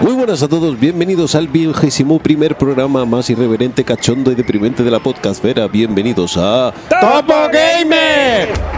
Muy buenas a todos, bienvenidos al vigésimo primer programa más irreverente, cachondo y deprimente de la podcastfera. Bienvenidos a ¡Topo Gamer!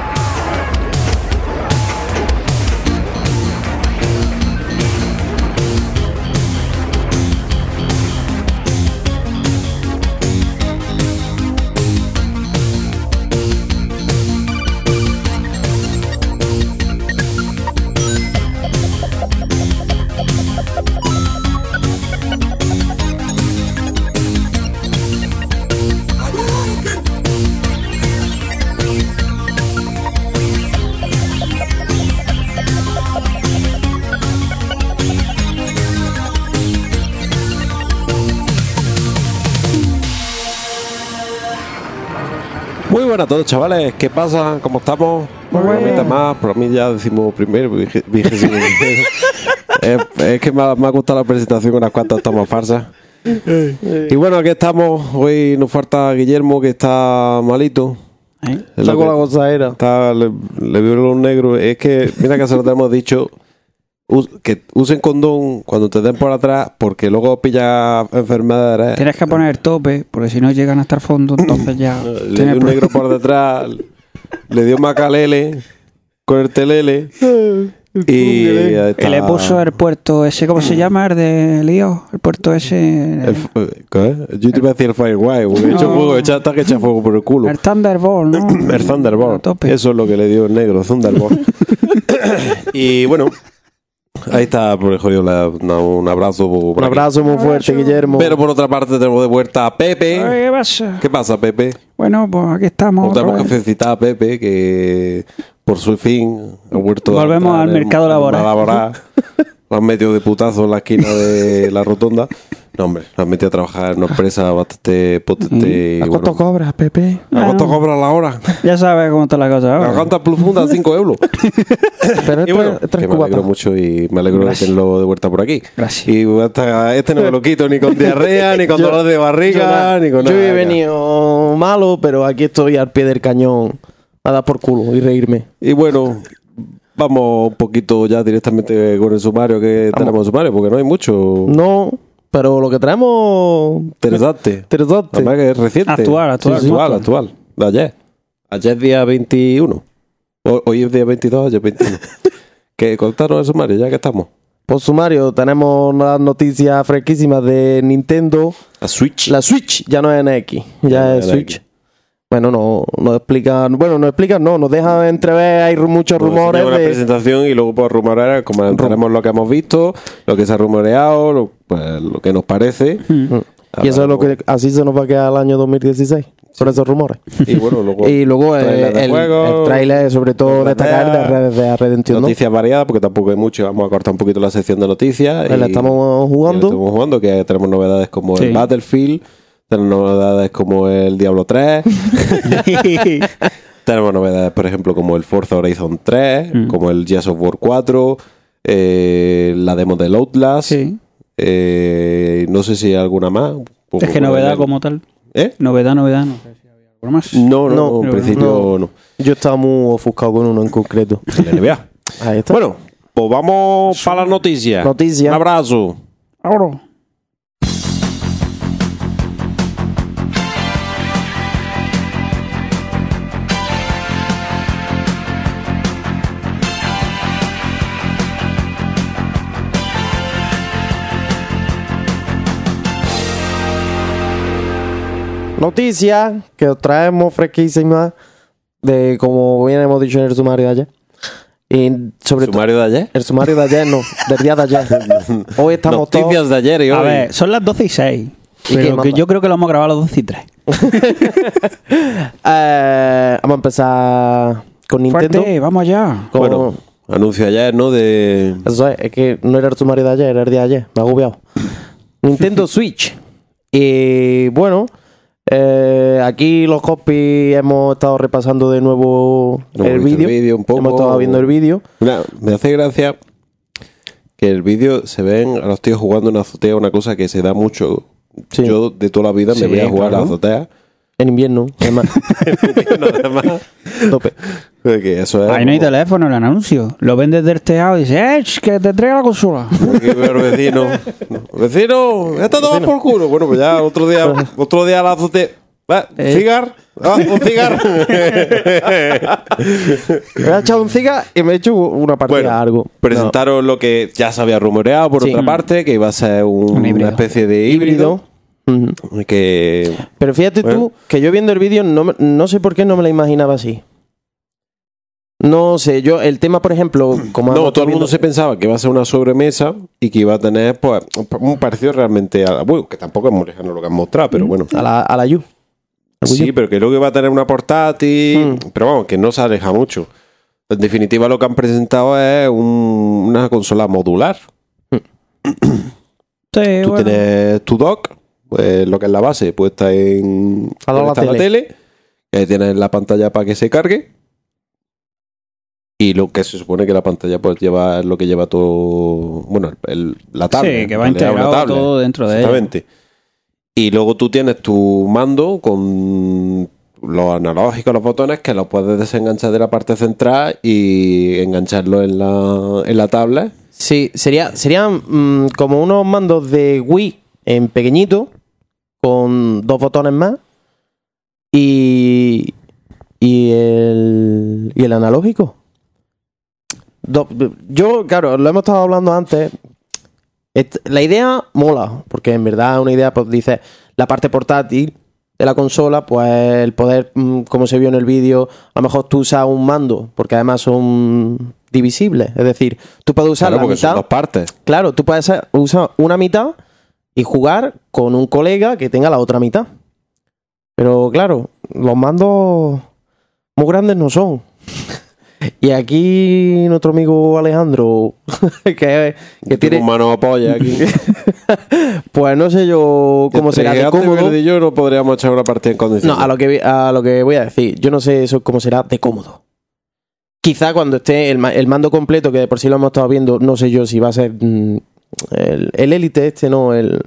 A todos, chavales. ¿Qué pasa? ¿Cómo estamos? Muy bien. mitad más, por mí ya decimos primero, vigésimo es, es que me ha, me ha gustado la presentación, unas cuantas tomas farsas. Y bueno, aquí estamos. Hoy nos falta Guillermo, que está malito. ¿Eh? Es lo Saco que- la gozadera. Está, le, le vio los negros. Es que, mira que se lo hemos dicho. Que usen condón cuando te den por atrás, porque luego pilla enfermedades. Tienes que poner tope, porque si no llegan hasta el fondo, entonces ya. Le dio un negro por detrás, le dio macalele con el telele. Está. Y le puso el puerto ese, ¿cómo se llama? El de lío. El puerto ese. El. Yo te iba a decir el Firewire, porque he hecho No. fuego, echa, hasta que echa fuego por el culo. El Thunderbolt, ¿no? El Thunderbolt. Eso es lo que le dio el negro, Thunderbolt. y bueno, ahí está, por el jodido, le- una- un abrazo. por Un aquí. abrazo muy fuerte, Guillermo. Pero por otra parte tenemos de vuelta a Pepe. Ay, ¿Qué pasa? ¿Qué pasa, Pepe? Bueno, pues aquí estamos. Vez. que felicitar a Pepe que por su fin ha vuelto a Volvemos al mercado laboral. a laborar. Lo han metido de putazo en la esquina de la rotonda. No, hombre, han metido a trabajar en una empresa bastante potente. ¿A cuánto bueno. cobras, Pepe? ¿A cuánto cobra la hora? Ya sabes cómo está la cosa. La ahora. ganta profunda, 5 euros. Pero Y bueno, este que me alegro mucho y me alegro Gracias. de tenerlo de vuelta por aquí. Gracias. Y hasta este no me lo quito ni con diarrea, ni con Yo- dolor de barriga, ni con Yo nada. he venido malo, pero aquí estoy al pie del cañón a dar por culo y reírme. Y bueno, vamos un poquito ya directamente con el sumario que tenemos en sumario, porque no hay mucho No, pero lo que traemos... interesante. Interesante. Además que es reciente. Actual, actual, Sí, actual, actual. actual. De ayer. Ayer es día 21. O- Hoy es día 22, ayer 21. que contanos el sumario, ya que estamos. Por sumario, tenemos las noticias fresquísimas de Nintendo. La Switch. La Switch ya no es NX, ya Ya es es Switch. Bueno, no nos explican, bueno, nos explican, no, nos dejan entrever, hay muchos Pues rumores una de... presentación y luego por rumorear, como tenemos lo que hemos visto, lo que se ha rumoreado, lo, pues, lo que nos parece. Mm. Y eso es lo que así se nos va a quedar el año 2016, por esos rumores. Y bueno, luego Y luego trailer de el, juego, el trailer, sobre todo de destacar de Red Red Dead Redemption 2. noticias variadas, porque tampoco hay mucho. Vamos a cortar un poquito la sección de noticias. La y- estamos y la jugando. estamos jugando, que tenemos novedades como Sí. el Battlefield, tenemos novedades como el Diablo 3, tenemos novedades, por ejemplo, como el Forza Horizon 3, Mm. como el Gears of War 4, eh, la demo del Outlast, Sí. eh, no sé si hay alguna más. Es que novedad como tal. ¿Eh? Novedad, novedad, no sé si había algo más. No, no, No, en no, principio no. Yo estaba muy ofuscado con uno en concreto. La NBA. Ahí está. Bueno, pues vamos para las noticias. Noticias. Un abrazo. Ahora. Noticias que os traemos fresquísimas de como bien hemos dicho en el sumario de ayer. Y sobre todo Sumario de ayer. el sumario de ayer no, del día de ayer. Hoy estamos Noticias todos de ayer y hoy. A ver, son las 12 y 6. ¿Y qué Pero que manda? yo creo que lo hemos grabado a las 12 y 3. eh, vamos a empezar con Nintendo. Fuerte, vamos allá. Con- Bueno, anuncio ayer, ¿no? De. Eso es, es que no era el sumario de ayer, era el día de ayer. Me ha agobiado. Nintendo Switch. Y bueno, eh, aquí los copies hemos estado repasando de nuevo Hemos el vídeo. Hemos estado viendo el vídeo. Me hace gracia que el vídeo se ven a los tíos jugando en azotea, una cosa que se da mucho. Sí. Yo de toda la vida Sí, me voy a jugar a la azotea. En invierno, además. No, además, tope. que eso es. Ahí no hay teléfono en el anuncio. Lo ven desde el tejado y dice, ¡eh, ch, que te traiga la consola! Aquí veo al vecino. Vecino, esto todo por culo. Bueno, pues ya otro día, otro día las 12. Va, Eh. cigar. Ah, un cigar. Me he echado un ciga y me he hecho una partida bueno, algo. presentaron lo que ya se había rumoreado por Sí. otra parte, que iba a ser un- Un híbrido. una especie de No. Que Pero fíjate Bueno. tú que yo viendo el vídeo no, no sé por qué no me la imaginaba así. No sé, yo el tema, por ejemplo, como no, todo el mundo se pensaba que iba a ser una sobremesa y que iba a tener pues un parecido realmente a bueno, que tampoco es muy lejano lo que han mostrado, pero bueno. a la, a la Wii Sí, U. pero que luego iba a tener una portátil, Mm. pero vamos, que no se aleja mucho. En definitiva, lo que han presentado es un- una consola modular. Sí, Tú bueno. tienes tu dock, pues, lo que es la base, puesta en la a la tele. ahí tienes la pantalla para que se cargue. Y lo que se supone que la pantalla pues lleva lo que lleva todo, bueno, el- la tablet. Sí, que va integrado tablet. todo dentro de ella. Exactamente. Y luego tú tienes tu mando con los analógicos, los botones, que los puedes desenganchar de la parte central y engancharlo en la, en la tablet. Sí, sería, serían mm, como unos mandos de Wii en pequeñito, con dos botones más, y, y, el, y el analógico. Do- yo, claro, lo hemos estado hablando antes. La idea mola, porque en verdad una idea, pues dice, la parte portátil de la consola, pues el poder, mm, como se vio en el vídeo, a lo mejor tú usas un mando, porque además son divisibles. Es decir, tú puedes usar Claro, la son mitad. dos partes. Claro, tú puedes usar una mitad y jugar con un colega que tenga la otra mitad. Pero claro, los mandos muy grandes no son. Y aquí nuestro amigo Alejandro, que, que Tiene tiene, un mano apoya aquí. pues no sé yo cómo será de cómodo. Y yo no podríamos echar una partida en condiciones. No, a lo que a lo que voy a decir, yo no sé eso cómo será de cómodo. Quizá cuando esté el, el mando completo, que de por sí lo hemos estado viendo, no sé yo si va a ser el, el Elite este, no, el,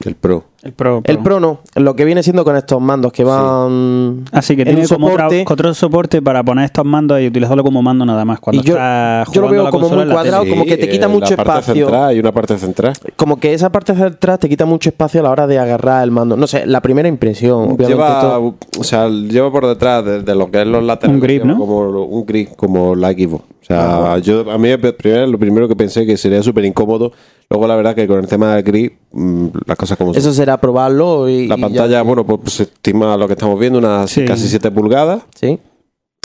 El Pro. El Pro. el Pro no, lo que viene siendo con estos mandos que van... Así que en tiene un como otra- soporte. otro soporte para poner estos mandos y utilizarlo como mando nada más. Cuando Y yo- estás yo lo veo la como muy cuadrado, como que te quita eh, mucho la parte espacio. Central, hay una parte central. Como que esa parte de atrás te quita mucho espacio a la hora de agarrar el mando. No sé, la primera impresión. Lleva, todo- o sea, lleva por detrás de, de lo que es los laterales. Un grip, ¿no? Como un grip, como la Xbox. O sea, yo a mí primero, lo primero que pensé que sería súper incómodo. Luego, la verdad, que con el tema del grip, mm, las cosas como son. Eso probarlo y... La y pantalla, ya. bueno, pues se estima lo que estamos viendo, unas Sí. casi 7 pulgadas. Sí.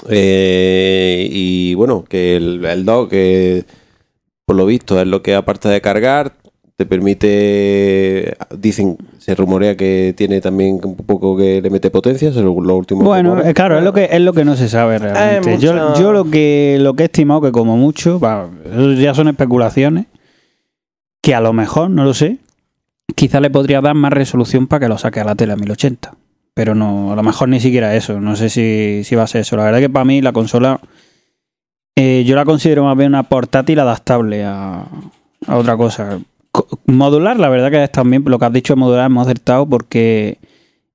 Eh, y bueno, que el, el dock, que por lo visto es lo que aparte de cargar, te permite, dicen, se rumorea que tiene también un poco que le mete potencia, según los últimos Bueno, rumores. eh, claro, es lo que es lo que no se sabe realmente. Yo, yo lo que lo que he estimado que como mucho, eso ya son especulaciones, que a lo mejor, no lo sé, quizá le podría dar más resolución para que lo saque a la tele a 1080. Pero no, a lo mejor ni siquiera eso. No sé si, si va a ser eso. La verdad que para mí la consola eh, yo la considero más bien una portátil adaptable a, a otra cosa. Co- Modular, la verdad que es también lo que has dicho de modular hemos acertado porque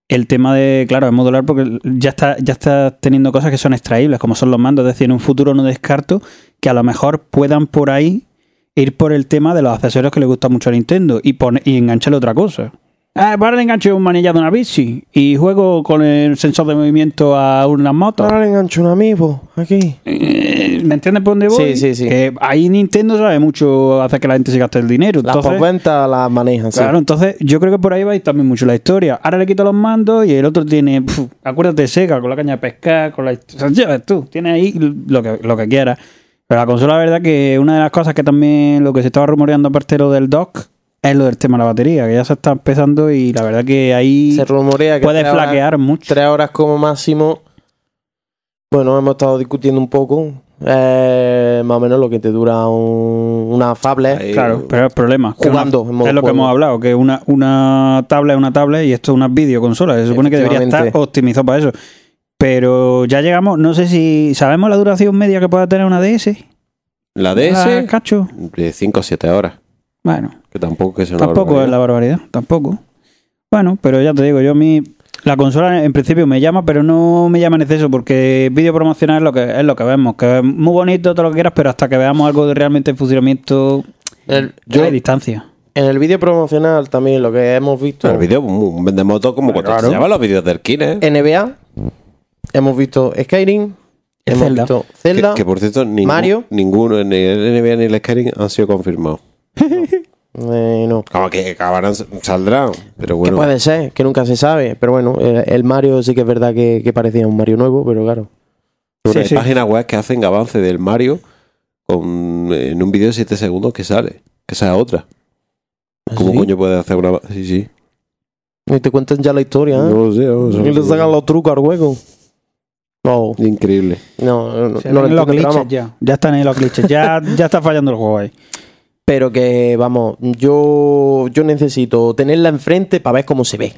el tema de, claro, es modular porque ya está, ya está teniendo cosas que son extraíbles, como son los mandos. Es decir, en un futuro no descarto que a lo mejor puedan por ahí ir por el tema de los accesorios que le gusta mucho a Nintendo y, pone, y engancharle otra cosa. Ah, ahora le engancho un manillar de una bici y juego con el sensor de movimiento a unas motos. Ahora le engancho un amiibo aquí. Eh, ¿Me entiendes por dónde Sí, voy? sí, sí. Que ahí Nintendo sabe mucho hacer que la gente se gaste el dinero. Las Entonces, postventa las manejan, sí. Claro, entonces yo creo que por ahí va a ir también mucho la historia. Ahora le quito los mandos y el otro tiene, pf, acuérdate, seca, con la caña de pescar, con la... O sea, ya ves tú, tiene ahí lo que, lo que quieras. Pero la consola, la verdad que una de las cosas que también lo que se estaba rumoreando aparte de lo del dock es lo del tema de la batería, que ya se está empezando y la verdad que ahí Se rumorea que puede tres horas- flaquear mucho. tres horas como máximo. Bueno, hemos estado discutiendo un poco. eh, más o menos lo que te dura un- una tablet. Ahí, Claro, pero el problema Jugando una- en modo es lo que hemos hablado, que una, una tablet es una tablet y esto es una videoconsola. Se supone que debería estar optimizado para eso. Pero ya llegamos, no sé si sabemos la duración media que pueda tener una DS. La Ah, DS, cacho. de 5 o 7 horas. Bueno, Que tampoco que sea una tampoco es la barbaridad, tampoco. Bueno, pero ya te digo, yo a mí La consola en principio me llama, pero no me llama en exceso porque vídeo promocional es lo que es lo que vemos, que es muy bonito todo lo que quieras, pero hasta que veamos algo de realmente en funcionamiento El- hay distancia. En el vídeo promocional también lo que hemos visto. El vídeo, un vendemoto como cuando se llaman los vídeos del Kine. NBA. Hemos visto Skyrim. Hemos Zelda. visto Zelda. Que, que, por cierto, ningún- Mario. ninguno, ni el NBA ni el Skyrim han sido confirmados. Eh, no. Como que acabarán, saldrán. Pero Que bueno, puede ser, que nunca se sabe. Pero bueno, el, el Mario sí que es verdad que, que parecía un Mario nuevo, pero claro. Bueno, Sí, hay sí. páginas web que hacen avance del Mario con, en un vídeo de 7 segundos que sale. Que sea otra. ¿Cómo ¿Sí? coño puede hacer una.? Sí, sí. Y te cuentan ya la historia, ¿eh? No lo sé. no sé. y le sacan los trucos al juego. No, Increíble. no, no, Se no lo ven los glitches ya. Ya están ahí los glitches. Ya, ya está fallando el juego ahí. Pero que, vamos, yo, yo necesito tenerla enfrente para ver cómo se ve.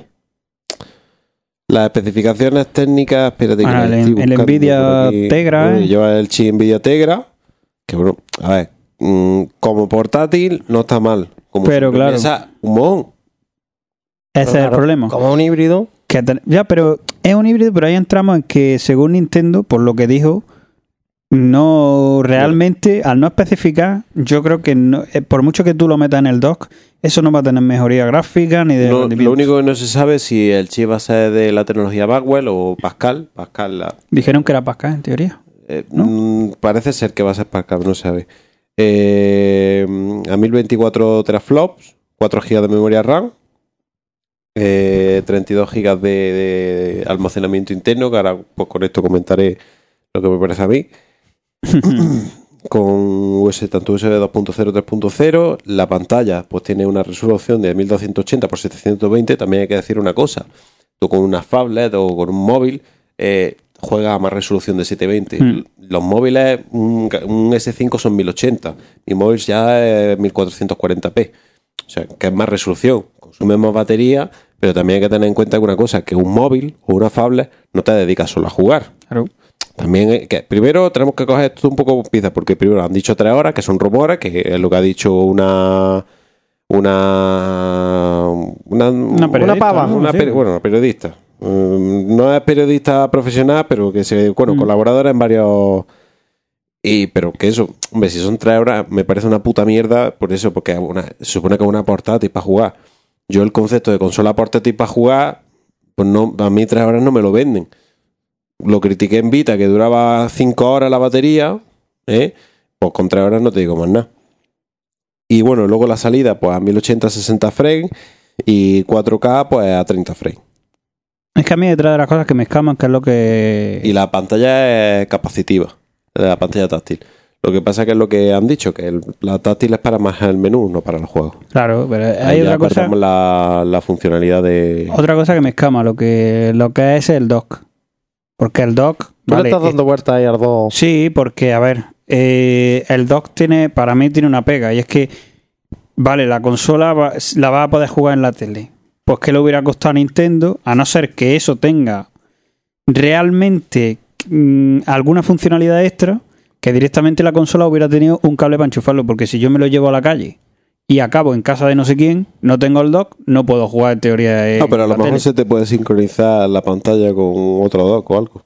Las especificaciones técnicas, espérate que Ah, las el- estoy el Nvidia aquí. Tegra, Bueno, ¿eh? Lleva el chip Nvidia Tegra. Que bueno, a ver, mm, como portátil no está mal. Como Pero claro. un mojón. Ese es el Claro, problema. Como un híbrido. Que ya, pero es un híbrido, pero ahí entramos en que según Nintendo, por lo que dijo, no realmente, al no especificar, yo creo que no- eh, por mucho que tú lo metas en el dock, eso no va a tener mejoría gráfica ni de No, lo único que no se sabe es si el chip va a ser de la tecnología Bagwell o Pascal. Pascal, la, Dijeron que era Pascal, en teoría. eh, ¿No? mm, parece ser que va a ser Pascal, no se sabe. Eh, a 1024 teraflops, 4 GB de memoria RAM, eh, 32 GB de, de almacenamiento interno, que ahora pues, con esto comentaré lo que me parece a mí. con US, tanto USB 2.0 3.0. La pantalla pues tiene una resolución de 1280 x 720. También hay que decir una cosa. Tú con una phablet o con un móvil eh, juegas a más resolución de 720. Mm. Los móviles, un, un S5 son 1080. Mi móvil ya es 1440p. O sea, que es más resolución. Consume más batería, pero también hay que tener en cuenta una cosa, que un móvil o una phablet no te dedicas solo a jugar. Claro. También, eh, que primero tenemos que coger esto un poco con pinzas, porque primero han dicho tres horas, que son rumores, que es lo que ha dicho una. Una. Una, Una periodista, pava, ¿no? una Sí. bueno, una periodista. Mm, no es periodista profesional, pero que se. Bueno, Mm. colaboradora en varios. Y, pero que eso, hombre, si son tres horas, me parece una puta mierda, por eso, porque una, se supone que es una portátil para jugar. Yo el concepto de consola portátil para jugar, pues no, a mí tres horas no me lo venden lo critiqué en Vita, que duraba 5 horas la batería, ¿eh? pues con 3 horas no te digo más nada. Y bueno, luego la salida, pues a 1080 60 frames y 4K, pues a 30 frames. Es que a mí detrás de las cosas que me escaman, que es lo que... Y la pantalla es capacitiva, la pantalla táctil. Lo que pasa que es lo que han dicho, que el- la táctil es para más el menú, no para los juegos. Claro, pero Ahí hay ya otra cosa... perdemos la, la funcionalidad de... Otra cosa que me escama, lo que, lo que es el dock. Porque el dock... Tú vale, le estás dando vueltas ahí a los dos. Sí, porque, a ver, eh, el dock tiene, para mí tiene una pega, y es que, vale, la consola va- la va a poder jugar en la tele. Pues que le hubiera costado a Nintendo, a no ser que eso tenga realmente mm, alguna funcionalidad extra, que directamente la consola hubiera tenido un cable para enchufarlo, porque si yo me lo llevo a la calle y acabo en casa de no sé quién, no tengo el dock, no puedo jugar en teoría en No, pero a lo mejor tele. se te puede sincronizar la pantalla con otro dock o algo.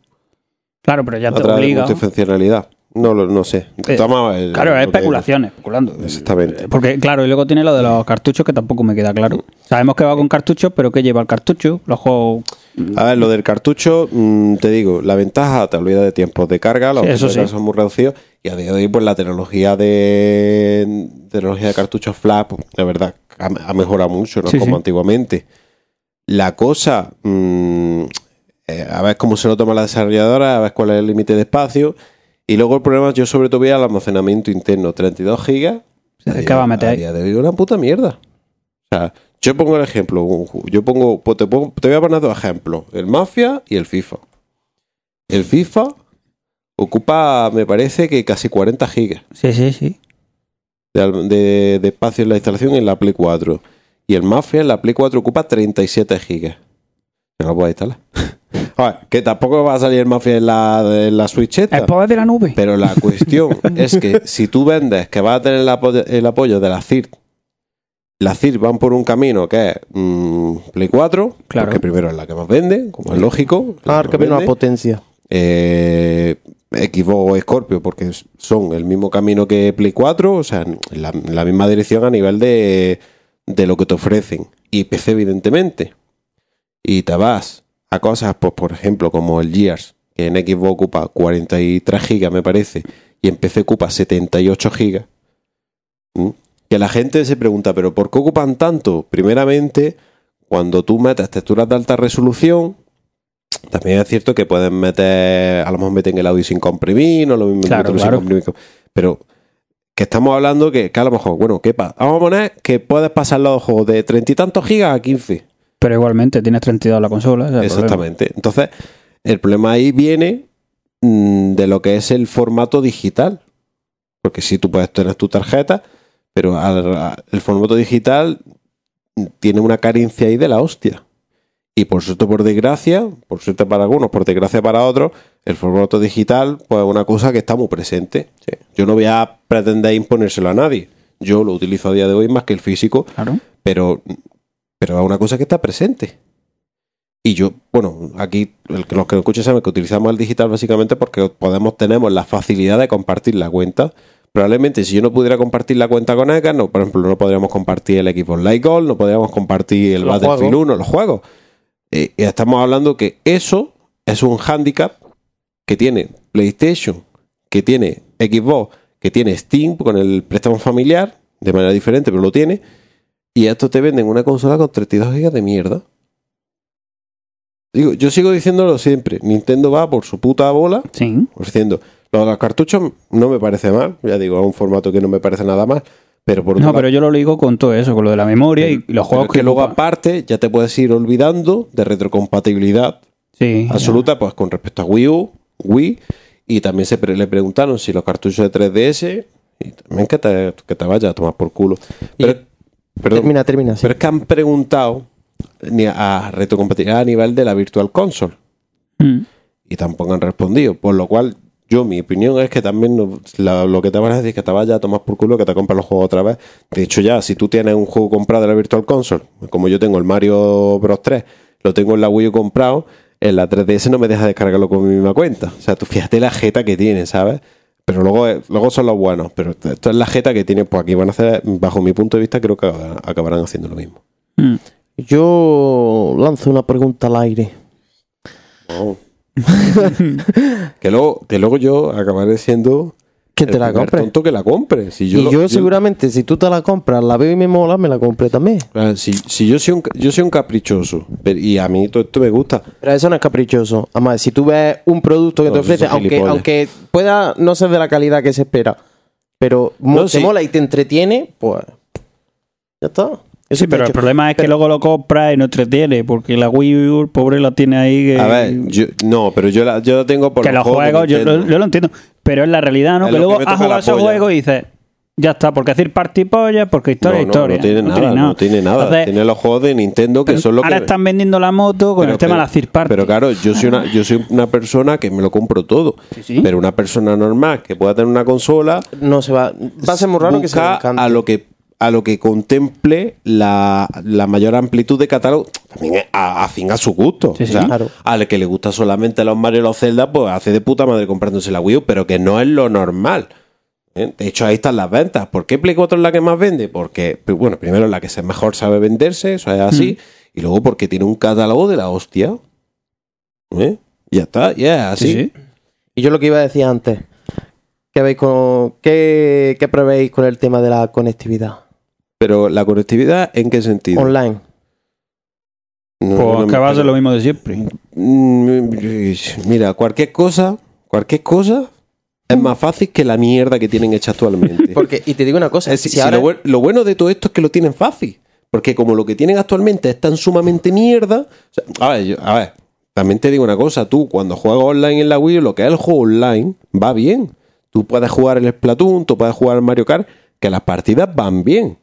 Claro, pero ya te Otra obliga. multifuncionalidad. No, lo- no sé. Eh, el- Claro, es especulación, especulando. Exactamente. Porque, claro, y luego tiene lo de los cartuchos que tampoco me queda claro. Sabemos que va con cartuchos, pero ¿qué lleva el cartucho? Los juegos. A ver, lo del cartucho, mm, te digo, la ventaja, te olvidas de tiempos de carga, los Sí, eso son muy reducidos y a día de hoy, pues la tecnología de tecnología de cartuchos flash, pues, de verdad, ha, mejorado mucho, no Sí, como antiguamente. La cosa, mm, eh, a ver cómo se lo toma la desarrolladora, a ver cuál es el límite de espacio. Y luego el problema, yo sobre todo veía el almacenamiento interno, 32 gigas. ¿Qué va a meter A ahí? de hoy una puta mierda. O sea, yo pongo el ejemplo, yo pongo, pues te, pongo- te voy a poner dos ejemplos, el Mafia y el FIFA. El FIFA ocupa, me parece que casi 40 gigas Sí, sí, sí. de, al- de- de espacio en la instalación en la Play 4. Y el Mafia en la Play 4 ocupa 37 gigas. No lo puedo instalar. A ver, que tampoco va a salir el Mafia en la, en la Switch esta. El poder de la nube. Pero la cuestión es que si tú vendes que vas a tener el apoyo, el apoyo de la CIRT las CIR van por un camino que es mm, Play 4, Claro. porque primero es la que más vende, como es lógico. la Ah, que más viene la vende. potencia. Eh, Xbox o Scorpio, porque son el mismo camino que Play 4, o sea, en la, en la misma dirección a nivel de, de lo que te ofrecen. Y PC, evidentemente. Y te vas a cosas, pues, por ejemplo, como el Gears, que en Xbox ocupa 43 gigas, me parece, y en PC ocupa 78 gigas. ¿Mm? Que la gente se pregunta, ¿pero por qué ocupan tanto? Primeramente, cuando tú metes texturas de alta resolución, también es cierto que pueden meter, a lo mejor meten el audio sin comprimir, no lo mismo Claro, otro sin claro. comprimir. Pero que estamos hablando que, que a lo mejor, bueno, ¿qué pasa? Vamos a poner que puedes pasar los juegos de treinta y tantos gigas a 15. Pero igualmente tienes 32 la consola. Exactamente. Entonces, el problema ahí viene mm, de lo que es el formato digital. Porque sí, tú puedes tener tu tarjeta, pero al- el formato digital tiene una carencia ahí de la hostia. Y por suerte, por desgracia, por suerte para algunos, por desgracia para otros, el formato digital, pues es una cosa que está muy presente. Yo no voy a pretender imponérselo a nadie. Yo lo utilizo a día de hoy más que el físico, Claro. pero, pero es una cosa que está presente. Y yo, bueno, aquí el que- los que nos escuchan saben que utilizamos el digital básicamente porque podemos, tenemos la facilidad de compartir la cuenta. Probablemente si yo no pudiera compartir la cuenta con Eka, no, por ejemplo, no podríamos compartir el Xbox Live Gold, no podríamos compartir el Los Battlefield juegos. 1, los juegos. Eh, y estamos hablando que eso es un handicap que tiene PlayStation, que tiene Xbox, que tiene Steam con el préstamo familiar, de manera diferente, pero lo tiene. Y esto te venden una consola con 32 GB de mierda. Digo, yo sigo diciéndolo siempre. Nintendo va por su puta bola Sí. ofreciendo. Lo de los cartuchos no me parece mal. Ya digo, es un formato que no me parece nada mal. Pero por No, pero yo lo ligo con todo eso, con lo de la memoria y, y los juegos que luego aparte ya te puedes ir olvidando de retrocompatibilidad Sí. absoluta pues con respecto a Wii U, Wii y también se pre- le preguntaron si los cartuchos de 3DS y también que te, que te vaya a tomar por culo. Pero, perdón, Termina, termina. sí. pero es que han preguntado ni a retrocompatibilidad a nivel de la Virtual Console Mm. y tampoco han respondido. Por lo cual, yo, mi opinión es que también no- la- lo que te van a decir es que te vayas a tomar por culo, que te compres los juegos otra vez. De hecho, ya, si tú tienes un juego comprado de la Virtual Console, como yo tengo el Mario Bros 3, lo tengo en la Wii U comprado, en la 3DS no me deja descargarlo con mi misma cuenta. O sea, tú fíjate la jeta que tiene, ¿sabes? Pero luego, eh, luego son los buenos. Pero esto es la jeta que tiene, pues aquí van a hacer, bajo mi punto de vista, creo que acabarán- acabarán haciendo lo mismo. Mm. Yo lanzo una pregunta al aire. que, luego, que luego yo acabaré siendo Que te el la compre. tonto que la compre. Si yo y lo- yo, seguramente, si tú te la compras, la veo y me mola, me la compré también. Ah, Si, si yo soy un, yo soy un caprichoso pero- y a mí todo esto me gusta, Pero eso no es caprichoso. Además, si tú ves un producto que No, te ofrece, aunque, gilipollas. aunque pueda no ser de la calidad que se espera, pero No, te sí. mola y te entretiene, pues ya está. Eso Sí, pero el problema es que luego lo compras y no entretiene, porque la Wii U, el pobre, la tiene ahí que... a ver, yo, no, pero yo la, yo la tengo por que los juegos, yo, yo lo entiendo, pero es la realidad, ¿no? Es que lo luego que me has toca jugado la polla. juegos y dices, ya está, porque decir party polla, porque historia no, es no, historia. no tiene nada, no tiene nada. Entonces, tiene los juegos de Nintendo que pero son lo que ahora están vendiendo la moto con pero- el tema de la third party. Pero claro, yo soy una, yo soy una persona que me lo compro todo. Sí, sí. Pero una persona normal que pueda tener una consola no se va. Va a ser muy raro que se le busca encante. a lo que a lo que contemple la, la mayor amplitud de catálogo, también es a, a fin a su gusto. Sí, o sí. sea, Claro. al que le gusta solamente los Mario y los Zelda, pues hace de puta madre comprándose la Wii U, pero que no es lo normal. ¿eh? De hecho, ahí están las ventas. ¿Por qué Play 4 es la que más vende? Porque, bueno, primero es la que se mejor sabe venderse, eso es así, y luego porque tiene un catálogo de la hostia. ¿Eh? Ya está, ya es así. Sí, sí. Y yo lo que iba a decir antes, ¿qué, veis con, qué, qué prevéis con el tema de la conectividad Pero la conectividad, ¿en qué sentido? online? No, Pues no me que va a ser espero. lo mismo de siempre. Mm, Mira, cualquier cosa, cualquier cosa es más fácil que la mierda que tienen hecha actualmente. Porque, y te digo una cosa, Es decir, si si ahora- lo, buen- lo bueno de todo esto es que lo tienen fácil. Porque como lo que tienen actualmente es tan sumamente mierda. o sea, a, ver, yo- a ver, también te digo una cosa, tú cuando juegas online en la Wii, lo que es el juego online, va bien. Tú puedes jugar el Splatoon, tú puedes jugar el Mario Kart, que las partidas van bien.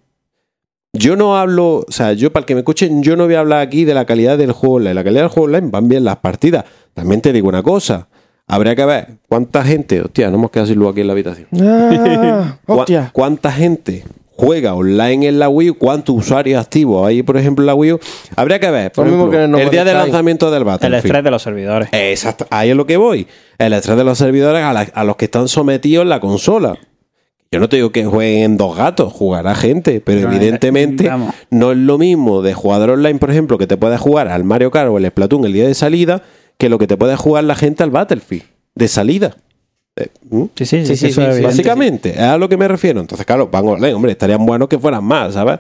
Yo no hablo, o sea, yo para el que me escuchen, yo no voy a hablar aquí de la calidad del juego online. La calidad del juego online van bien las partidas. También te digo una cosa, habría que ver cuánta gente, hostia, no hemos quedado sin luz aquí en la habitación. Ah, ¿Cuá- hostia. ¿Cuánta gente juega online en la Wii U, cuántos usuarios activos hay, por ejemplo, en la Wii U. Habría que ver, por ejemplo, que el el día de lanzamiento del El Battlefield. estrés de los servidores. Exacto, ahí es lo que voy. El estrés de los servidores a, la- a los que están sometidos en la consola. Yo no te digo que jueguen dos gatos, jugará gente, pero Pero, evidentemente vamos. no es lo mismo de jugador online, por ejemplo, que te puedes jugar al Mario Kart o el Splatoon el día de salida, que lo que te puede jugar la gente al Battlefield de salida. Eh, ¿mm? Sí, sí, Sí, sí, eso es. Básicamente, es a lo que me refiero. Entonces, claro, van online, hombre, estarían buenos que fueran más, ¿sabes?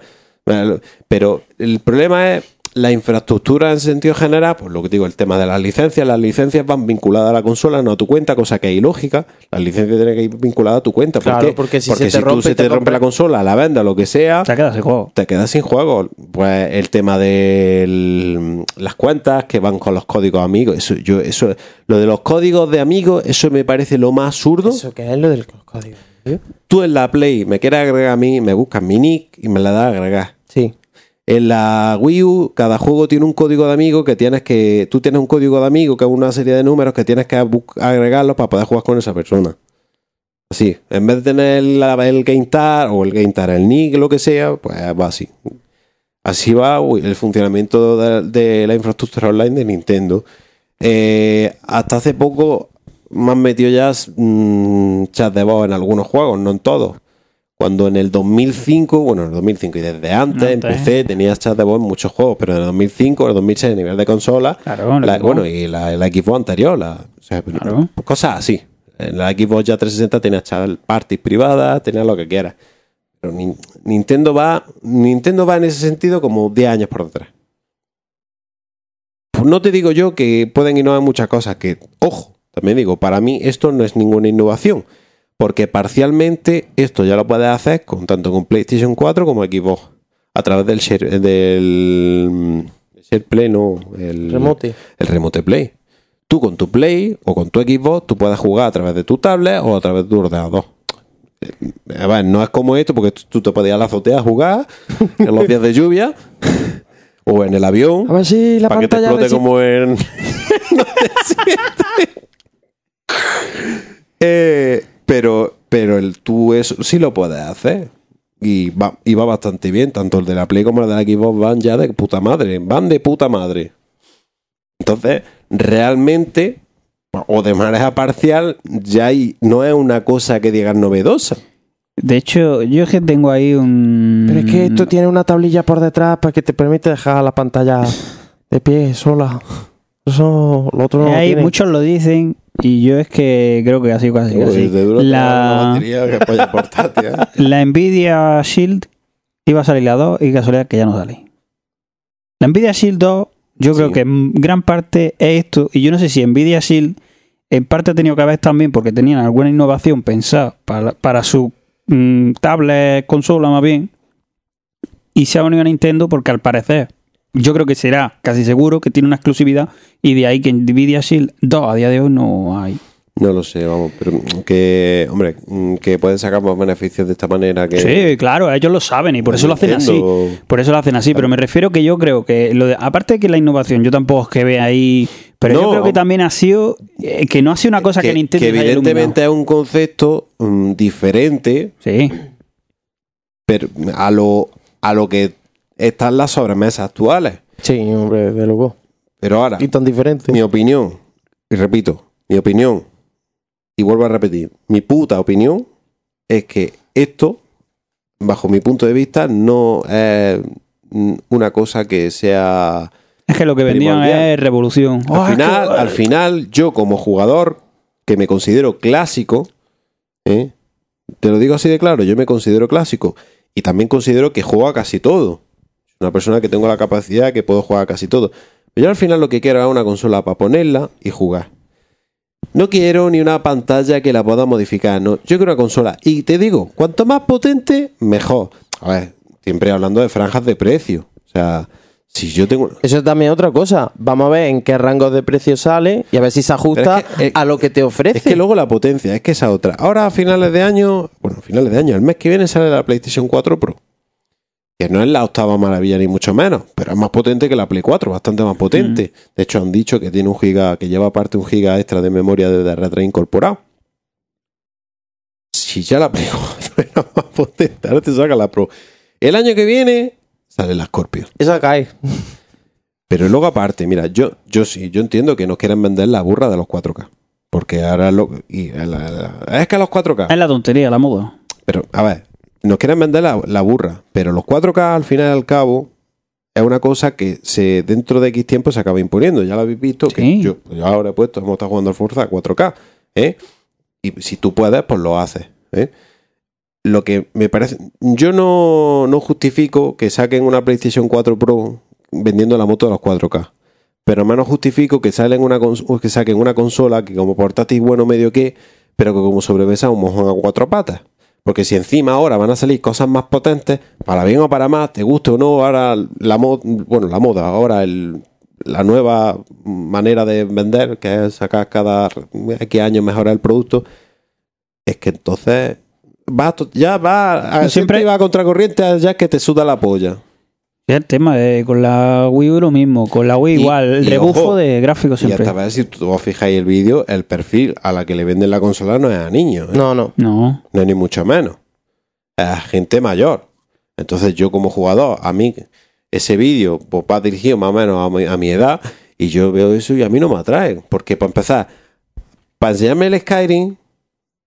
Pero el problema es la infraestructura en sentido general, pues lo que digo, el tema de las licencias. Las licencias van vinculadas a la consola, no a tu cuenta, cosa que es ilógica. Las licencias tienen que ir vinculadas a tu cuenta. ¿Por Claro, qué? porque si se te tú rompe, se te te rompe rompe- la consola, la venda, lo que sea, Te quedas sin juego. te quedas sin juego. Pues el tema de las cuentas que van con los códigos amigos. Eso, yo, eso, lo de los códigos de amigos, eso me parece lo más absurdo. ¿Eso qué es lo del código? Tú en la Play me quieres agregar a mí, me buscas mi nick y me la das a agregar. Sí. En la Wii U, cada juego tiene un código de amigo que tienes que. Tú tienes un código de amigo que es una serie de números que tienes que agregarlos para poder jugar con esa persona. Así, en vez de tener la- el GameTar o el GameTar, el nick, lo que sea, pues va así. Así va el funcionamiento de, de la infraestructura online de Nintendo. Eh, hasta hace poco me han metido ya mm, chat de voz en algunos juegos, no en todos. Cuando en el 2005, bueno, en el 2005 y desde antes, Antes. empecé, tenías chat de voz en muchos juegos, pero en el 2005, en el 2006, a nivel de consola, Claro, la- bueno, y la, la Xbox anterior, la, o sea, Claro. cosas así. En la Xbox ya 360 tenías chat parties privadas, tenías lo que quieras. Pero Nin- Nintendo va, Nintendo va en ese sentido como 10 años por detrás. Pues no te digo yo que pueden innovar muchas cosas, que, ojo, también digo, para mí esto no es ninguna innovación, porque parcialmente esto ya lo puedes hacer con tanto con PlayStation 4 como Xbox, a través del Share, del share Play, no, el Remote. el Remote Play. Tú con tu Play o con tu Xbox, tú puedes jugar a través de tu tablet o a través de tu ordenador. Eh, a ver, no es como esto, porque tú- te podías la azotea a jugar en los días de lluvia o en el avión A ver si la para que te pantalla explote como en. no te sientes. Eh, pero pero el, tú eso sí lo puedes hacer. Y va, y va bastante bien. Tanto el de la Play como el de la Xbox van ya de puta madre. Van de puta madre. Entonces, realmente, o de manera parcial, ya hay, no es una cosa que digas novedosa. De hecho, yo es que tengo ahí un. Pero es que esto tiene una tablilla por detrás para que te permite dejar la pantalla de pie sola. Eso, lo otro no lo Hay, muchos lo dicen y yo es que creo que así casi casi. La La, portátil, ¿eh? la Nvidia Shield iba a salir la 2 y casualidad que ya no sale. La Nvidia Shield 2, yo creo que en gran parte es esto, y yo no sé si Nvidia Shield en parte ha tenido que ver también porque tenían alguna innovación pensada para, para su mm, tablet, consola más bien, y se ha unido a Nintendo porque al parecer, yo creo que será casi seguro que tiene una exclusividad, y de ahí que Nvidia Shield 2 a día de hoy no hay. No lo sé, vamos, pero que, hombre, que pueden sacar más beneficios de esta manera que... Sí, claro, ellos lo saben y por eso lo hacen así. Nintendo. Por eso lo hacen así, pero me refiero que yo creo que, lo de- aparte de que la innovación, yo tampoco es que vea ahí, pero yo creo que también ha sido, eh, que no ha sido una cosa que, Nintendo que les haya evidentemente es un concepto mm, diferente. Sí, pero a lo, a lo que están las sobremesas actuales. Sí, hombre, de luego. Pero ahora, Y tan diferente. mi opinión, y repito, mi opinión, y vuelvo a repetir, mi puta opinión es que esto, bajo mi punto de vista, no es una cosa que sea... es que lo que vendían es revolución. Al, Oh, es final, que- al final, yo como jugador, que me considero clásico, ¿eh? te lo digo así de claro, yo me considero clásico y también considero que juego a casi todo. Una persona que tengo la capacidad que puedo jugar a casi todo. Pero yo al final lo que quiero es una consola para ponerla y jugar. No quiero ni una pantalla que la pueda modificar, no. Yo quiero una consola. Y te digo, cuanto más potente, mejor. A ver, siempre hablando de franjas de precio. O sea, si yo tengo... Eso es también otra cosa. Vamos a ver en qué rango de precio sale y a ver si se ajusta Pero es que, eh, a lo que te ofrece. Es que luego la potencia, es que esa otra. Ahora a finales de año, bueno, a finales de año, el mes que viene sale la PlayStation 4 Pro. Que no es la octava maravilla ni mucho menos, pero es más potente que la Play 4, bastante más potente. De hecho, han dicho que tiene un giga, que lleva aparte un giga extra de memoria de red incorporado. Si si ya la Play 4 era más potente, ahora te saca la Pro. El año que viene sale la Scorpio. Esa cae. Pero luego aparte, mira, yo, yo sí, yo entiendo que nos quieren vender la burra de los 4K. Porque ahora lo, y la- la- es que los 4K. Es la tontería, la moda. Pero, a ver, nos quieren vender la, la burra, pero los 4K al final y al cabo es una cosa que se dentro de X tiempo se acaba imponiendo. Ya lo habéis visto, que Sí. yo, yo ahora he puesto, hemos estado jugando al Forza a 4K, ¿eh? Y si tú puedes, pues lo haces, ¿eh? Lo que me parece... Yo no, no justifico que saquen una PlayStation 4 Pro vendiendo la moto de los 4K. Pero menos justifico que, salen una que saquen una consola que como portátil bueno medio que, pero que como sobremesa un mojón a cuatro patas. Porque si encima ahora van a salir cosas más potentes, para bien o para más, te guste o no, ahora la moda, bueno, la moda, ahora el, la nueva manera de vender, que es sacar cada X años mejorar el producto, es que entonces va ya va, Siempre- siempre va a contracorriente, ya que te suda la polla. Es el tema, eh, con la Wii U lo mismo, con la Wii Y- igual, el y rebufo ojo, de gráficos Y siempre. hasta ver si tú os fijáis el vídeo, el perfil a la que le venden la consola no es a niños. ¿eh? No, no. No, no es ni mucho menos. Es a gente mayor. Entonces yo como jugador, a mí ese vídeo pues, va dirigido más o menos a mi, a mi edad y yo veo eso y a mí no me atrae. Porque para empezar, para enseñarme el Skyrim,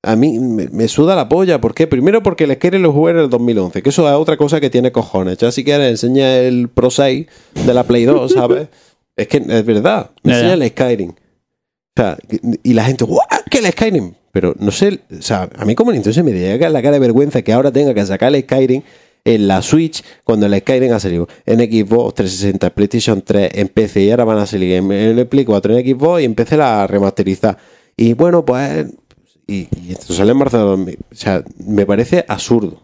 a mí me, me suda la polla. ¿Por qué? Primero porque el Skyrim lo jugué en el 2011, que eso es otra cosa que tiene cojones. Ya si quieres enseña el Pro 6 de la Play 2, ¿sabes? es que es verdad, me enseña el Skyrim. O sea, y la gente, ¡guau! ¿Qué el Skyrim? Pero no sé, o sea, a mí como Nintendo se me llega la cara de vergüenza que ahora tenga que sacar el Skyrim en la Switch cuando el Skyrim ha salido en Xbox 360, PlayStation 3, en PC y ahora van a salir en, el Play 4, en Xbox y empecé la remasterizar. Y bueno, pues. Y, y esto sale en marzo de 2000. O sea, me parece absurdo.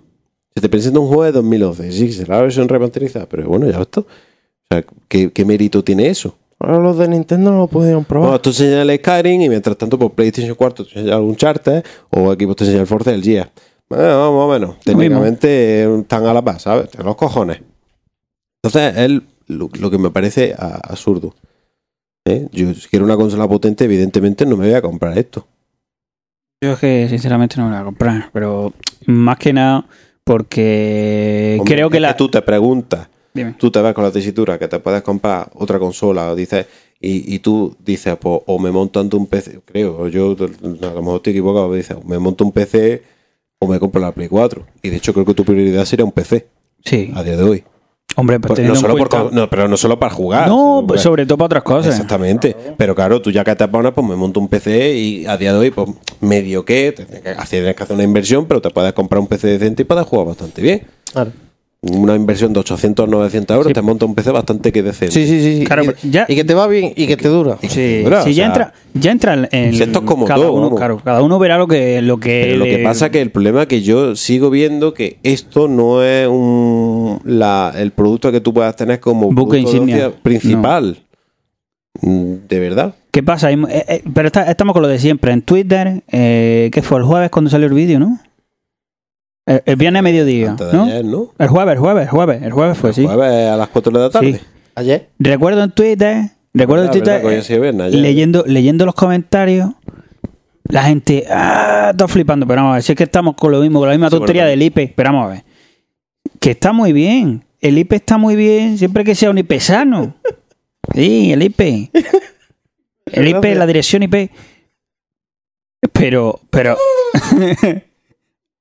Se te presenta un juego de 2011. Sí, será la versión remasterizada, pero bueno, ya esto. O sea, ¿qué, qué mérito tiene eso? Ahora los de Nintendo no lo pudieron probar. Bueno, tú enseñas el Skyrim y mientras tanto por PlayStation 4 te enseñas un Charter o Equipo te enseña el Forza y el Gear. Bueno, más o menos. Técnicamente están a la paz, ¿sabes? En los cojones. Entonces, es lo, lo que me parece absurdo. ¿Eh? Yo si quiero una consola potente, evidentemente no me voy a comprar esto. Yo es que sinceramente no me la voy a comprar, pero más que nada porque Hombre, creo que la... tú te preguntas, Dime. tú te vas con la tesitura que te puedes comprar otra consola o dices y, y tú dices pues, o me monto ante un PC creo o yo a lo mejor estoy equivocado pero dices o me monto un PC o me compro la Play 4 y de hecho creo que tu prioridad sería un PC Sí, a día de hoy hombre, pero Pues no solo cuenta- no, pero no solo para jugar No, pues, sobre todo para otras cosas. exactamente pero claro tú ya que te pones pues me monto un PC y a día de hoy pues medio que tienes que hacer una inversión pero te puedes comprar un PC decente y puedes jugar bastante bien Claro. Una inversión de 800 900 euros Sí. te monta un PC bastante que decente Sí, sí, sí. Claro, y, ya- y que te va bien y que te dura. Sí, Dura, sí, ya sea, entra, ya entra en esto es como cada todo, uno, claro, cada uno verá lo que lo que Pero lo que pasa que el problema es que yo sigo viendo que esto no es un, la, el producto que tú puedas tener como Buque producto de insignia. principal. Mm, De verdad. ¿Qué pasa? Eh, eh, pero está- estamos con lo de siempre. En Twitter, eh, ¿qué fue? El jueves cuando salió el vídeo, ¿no? El, el viernes a mediodía, Antes de ¿no? ayer, ¿no? El jueves, el jueves, el jueves. El jueves fue, El sí. jueves a las 4 de la tarde. Sí. Ayer. Recuerdo en Twitter, recuerdo en Verdad, Twitter, viernes, ayer. leyendo, leyendo los comentarios, la gente, ah, está flipando, pero vamos a ver, si es que estamos con lo mismo, con la misma Sí, tontería del IP, pero vamos a ver, que está muy bien, el IP está muy bien, siempre que sea un IP sano. Sí, el IP. El IP, la dirección IP. Pero, pero...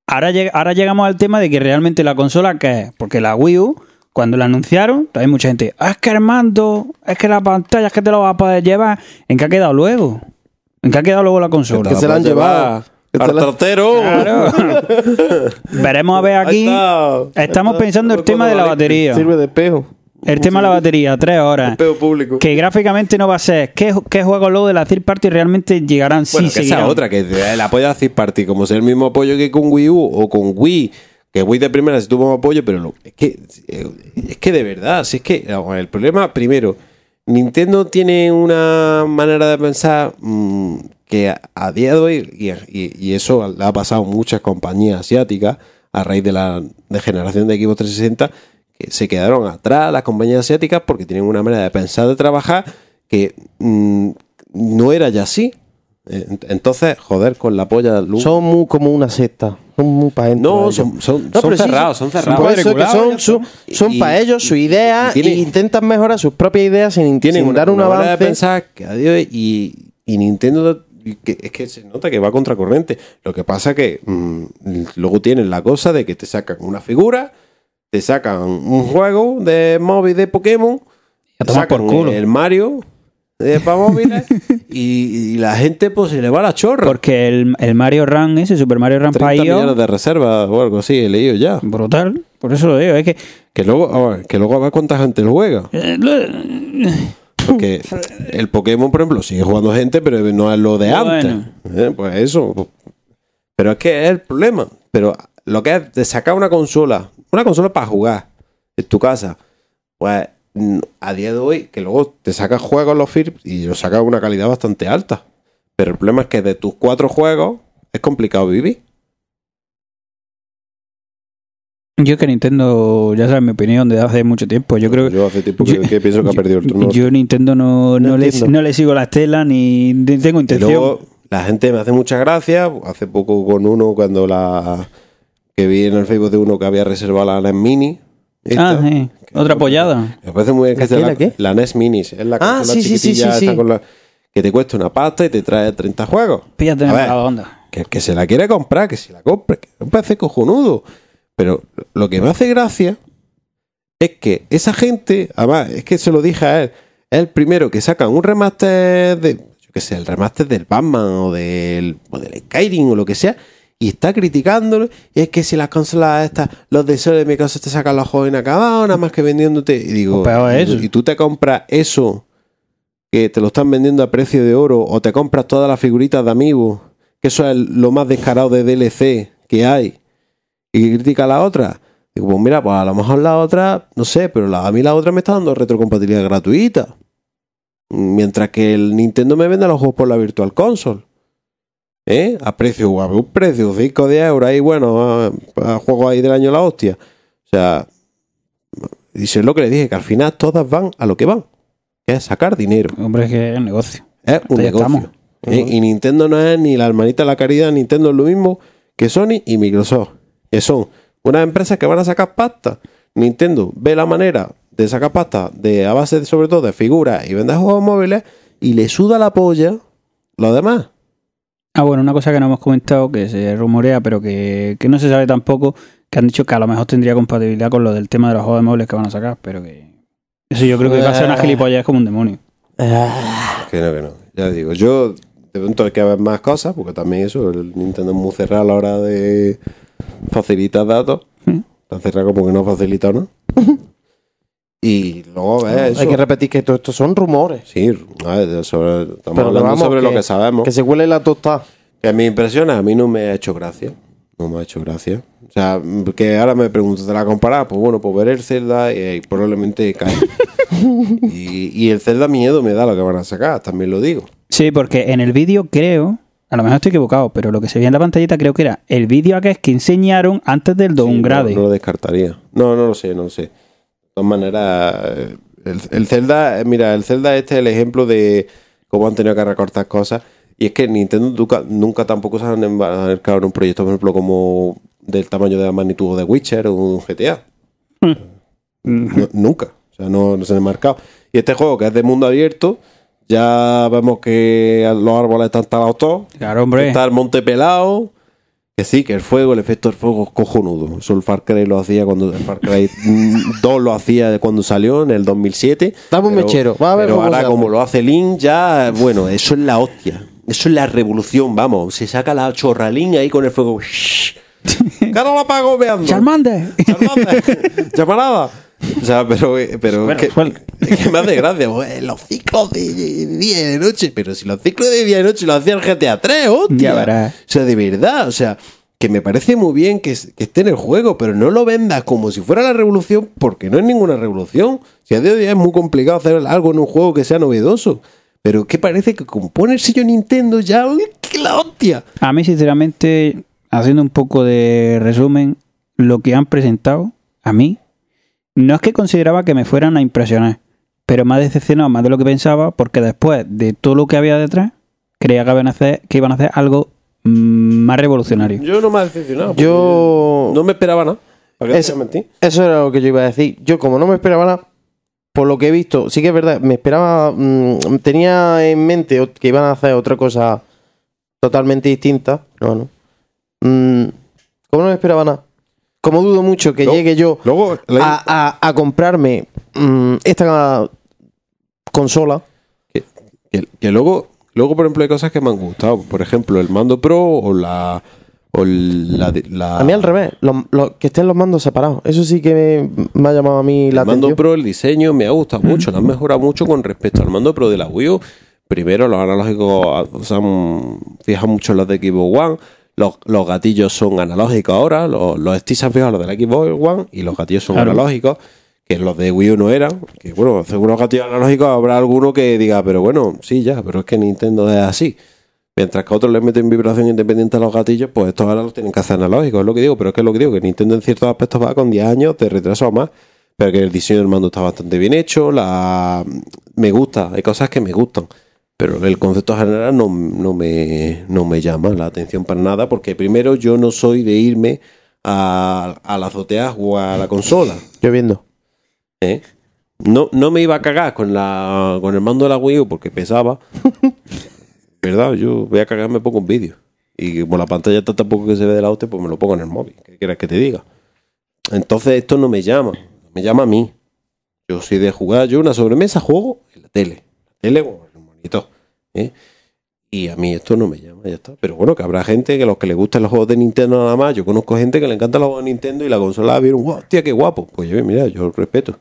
ahora, lleg- ahora llegamos al tema de que realmente la consola, ¿qué es? Porque la Wii U, cuando la anunciaron, hay mucha gente, "Ah, es que Armando, es que la pantalla, es que te lo vas a poder llevar. ¿En qué ha quedado luego? ¿En qué ha quedado luego la consola? Que se la han llevado. Al tortero. Claro. Veremos a ver aquí. está. Estamos pensando el tema de la batería. Sirve de espejo. El tema de la batería, tres horas. Espejo público. Que gráficamente no va a ser. ¿Qué, qué juegos luego de la third party realmente llegarán? Bueno, sí, que esa otra, que el apoyo a Third Party, como sea el mismo apoyo que con Wii U o con Wii, que Wii de primera sí tuvo apoyo, pero lo- es que eh, es que de verdad, si es que el problema, primero, Nintendo tiene una manera de pensar mm, que a, a día de hoy, y, y- y eso le ha pasado a muchas compañías asiáticas a raíz de la degeneración de Xbox 360, que se quedaron atrás las compañías asiáticas porque tienen una manera de pensar, de trabajar, que mm, no era ya así. Ent- Entonces, joder, con la polla luz. Son muy como una secta. Son muy adentro no, son, son, No, son sí, cerrados, son cerrados. Son, son, son Y- para ellos su idea y tiene- intentan mejorar sus propias ideas sin, tienen sin dar un avance. de pensar que adiós y, y Nintendo que, es que se nota que va contracorriente. Lo que pasa que mm, luego tienen la cosa de que te sacan una figura, te sacan un juego de móvil de Pokémon, A te por sacan culo. el Mario de para móviles y, y la gente pues se le va la chorra. Porque el, el Mario Run ese, Super Mario Run 30 para millones de reservas o algo así, he leído ya. brutal. Por eso lo digo. Es que. Que luego, a ver, que luego a ver cuánta gente lo juega. eh, lo- Porque el Pokémon, por ejemplo, sigue jugando gente, pero no es lo de antes. Bueno. Eh, Pues eso. Pero es que es el problema. Pero lo que es de sacar una consola, una consola para jugar en tu casa, pues mm, a día de hoy, que luego te sacas juegos los FIRP y los sacas una calidad bastante alta. Pero el problema es que de tus cuatro juegos es complicado vivir. Yo que Nintendo, ya sabes mi opinión de hace mucho tiempo. Yo creo que. Yo hace tiempo que, yo- que pienso que ha perdido el turno. Yo Nintendo no, no, No le, entiendo. no le sigo la estela ni tengo Y intención. luego la gente me hace mucha gracia. Hace poco con uno, cuando la. Que vi en el Facebook de uno que había reservado la NES Mini. esta, ah, sí. Otra apoyada. Me parece muy bien que ¿La sea la, la qué? la NES Mini. Es la Ah, sí, sí, sí, con la- que te cuesta una pasta y te trae 30 juegos. Píllate ver. la onda. Que el que se la quiere comprar, que se la compre. Que me parece cojonudo. Pero lo que me hace gracia es que esa gente, además, es que se lo dije a él, es el primero que sacan un remaster de, yo qué sé, el remaster del Batman o del, o del Skyrim o lo que sea, y está criticándolo. Y es que si las consolas estas, los de Sony de mi casa te sacan los juegos inacabados, nada más que vendiéndote. Y digo, Pues y- y tú te compras eso que te lo están vendiendo a precio de oro, o te compras todas las figuritas de amigos, que eso es lo más descarado de DLC que hay, y que critica a la otra. Digo, pues mira, pues a lo mejor la otra, no sé, pero la- a mí la otra me está dando retrocompatibilidad gratuita. Mientras que el Nintendo me vende los juegos por la Virtual Console. ¿Eh? A precio, a un precio, 5 o 10 euros ahí, bueno, a, a juegos ahí del año la hostia. O sea, y es lo que le dije, que al final todas van a lo que van, que es sacar dinero. Hombre, es que es negocio. Es un negocio. ¿eh? Y Nintendo no es ni la hermanita de la caridad, Nintendo es lo mismo que Sony y Microsoft. Que son unas empresas que van a sacar pasta. Nintendo ve la manera de sacar pasta de, a base de, sobre todo de figuras y vender juegos móviles y le suda la polla lo demás. Ah, bueno, una cosa que no hemos comentado, que se rumorea, pero que, que no se sabe tampoco, que han dicho que a lo mejor tendría compatibilidad con lo del tema de los juegos de móviles que van a sacar, pero que... Eso yo creo que va a ser una Eh. gilipollez como un demonio. Ah, Que no, que no. Ya digo, yo de pronto hay que ver más cosas, porque también eso, el Nintendo es muy cerrado a la hora de facilitar datos. Mm. Tan cerrado como que no facilita, ¿no? y luego ves eso. hay que repetir que todo esto son rumores. Sí, sobre- estamos Pero que hablando vamos, sobre lo que- que sabemos. Que se huele la tostada. Que me impresiona, a mí no me ha hecho gracia. No me ha hecho gracia. O sea, que ahora me pregunto, ¿te la comparar? Pues bueno, pues ver el Zelda y, probablemente cae. y, y el Zelda miedo me da lo que van a sacar, también lo digo. Sí, porque en el vídeo creo, a lo mejor estoy equivocado, pero lo que se veía en la pantallita creo que era el vídeo aquel que enseñaron antes del Sí, downgrade. no, no lo descartaría. No, no lo sé, no lo sé. De todas maneras, eh, el, el Zelda, eh, mira, el Zelda este es el ejemplo de cómo han tenido que recortar cosas. Y es que Nintendo nunca, nunca tampoco se han embarcado en un proyecto, por ejemplo, como del tamaño de la magnitud de Witcher o un GTA. No- nunca. O sea, no, no se han marcado. Y este juego, que es de mundo abierto, ya vemos que los árboles están talados todos. Claro, hombre. Está el monte pelado. Que sí, que el fuego, el efecto del fuego es cojonudo. Eso el Far Cry lo hacía cuando. El Far Cry 2 lo hacía cuando salió, en el 2007. Dame un mechero. Va a ver pero ahora, se como lo hace Link, ya. Bueno, eso es la hostia. Eso es la revolución, vamos. Se saca la chorra Link ahí con el fuego. ¡Cara la pago veando! ¡Charmander! Charmander, llamarada. O sea, pero, pero Bueno, es que me hace gracia. Los ciclos de día y de noche. Pero si los ciclos de día y noche lo hacía el GTA 3, hostia. O sea, de verdad. O sea, que me parece muy bien que, es- que esté en el juego, pero no lo vendas como si fuera la revolución, porque no es ninguna revolución. Si a día de hoy es muy complicado hacer algo en un juego que sea novedoso. Pero que parece que compone el sello Nintendo ya. ¡Uy, qué la hostia! A mí, sinceramente, haciendo un poco de resumen, lo que han presentado, a mí, no es que consideraba que me fueran a impresionar, pero me ha decepcionado más de lo que pensaba, porque después de todo lo que había detrás, creía que iban a hacer, que iban a hacer algo mm, más revolucionario. Yo no me he decepcionado. Yo. No me esperaba nada. ¿Para qué te Es- voy a mentir? Eso era lo que yo iba a decir. Yo, como no me esperaba nada, por lo que he visto, sí que es verdad, me esperaba. mm, tenía en mente que iban a hacer otra cosa totalmente distinta. No, no. Mm, como no me esperaba nada. Como dudo mucho que llegue yo Luego, la- a, a- a comprarme mm, esta consola. que, que- que luego, luego, por ejemplo, hay cosas que me han gustado. Por ejemplo, el mando pro o la. O la, A mí al revés, los- los- que estén los mandos separados. Eso sí que me, me ha llamado a mí la El mando atención. pro, el diseño, me ha gustado mucho. Lo han mejorado mucho con respecto al mando pro de la Wii U. Primero, los analógicos ah, se han fijado mucho en los de Xbox One. Los, los gatillos son analógicos ahora. Los, los sticks han fijado los de la Xbox One y los gatillos son Claro. analógicos. Que los de Wii U no eran. Que bueno, según los gatillos analógicos habrá alguno que diga, pero bueno, sí, ya, pero es que Nintendo es así. Mientras que otros les meten vibración independiente a los gatillos, pues estos ahora los tienen que hacer analógicos, es lo que digo, pero es que es lo que digo, que Nintendo en ciertos aspectos va con 10 años de retraso o más, pero que el diseño del mando está bastante bien hecho, la me gusta, hay cosas que me gustan, pero el concepto general no, no, me, no me llama la atención para nada, porque primero yo no soy de irme a, a la azotea o a la consola. Yo viendo. ¿eh? No, no me iba a cagar con, la, con el mando de la Wii U porque pesaba. ¿Verdad? Yo voy a cagar, me pongo un vídeo. Y como la pantalla está tan poco que se ve de la hostia, pues me lo pongo en el móvil. ¿Qué quieres que te diga? Entonces esto no me llama. Me llama a mí. Yo soy de jugar. Yo una sobremesa juego en la tele. La tele o monitor. ¿eh? Y a mí esto no me llama, ya está. Pero bueno, que habrá gente que los que les gustan los juegos de Nintendo nada más. Yo conozco gente que le encantan los juegos de Nintendo y la consola vieron, wow, hostia, qué guapo. Pues yo, mira, yo lo respeto.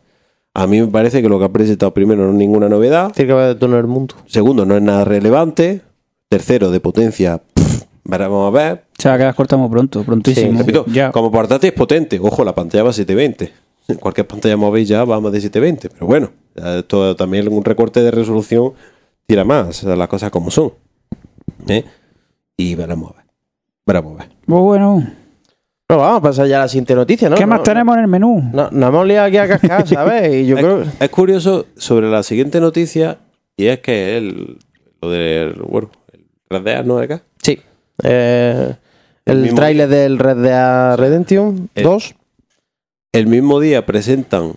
A mí me parece que lo que ha presentado primero no es ninguna novedad. Tiene que todo en el mundo. Segundo, no es nada relevante. Tercero, de potencia, pff, veremos a ver. Se va a quedar cortamos pronto, prontísimo. Repito, ya. como portátil es potente. Ojo, la pantalla va a 720. En cualquier pantalla móvil ya va a más de 720. Pero bueno, esto también un recorte de resolución tira más. o sea, las cosas como son. ¿Eh? Y veremos a ver. Veremos a ver. Pues bueno, No, vamos a pasar ya a la siguiente noticia, ¿no? ¿qué más No, tenemos en el menú? No, nos hemos liado aquí a cascar, ¿sabes? Y yo es, creo. es curioso sobre la siguiente noticia. Y es que el, lo del. Bueno, el Red Dead, ¿no? Acá. Sí. Eh, El el tráiler del Red Dead Redemption El- 2. el mismo día presentan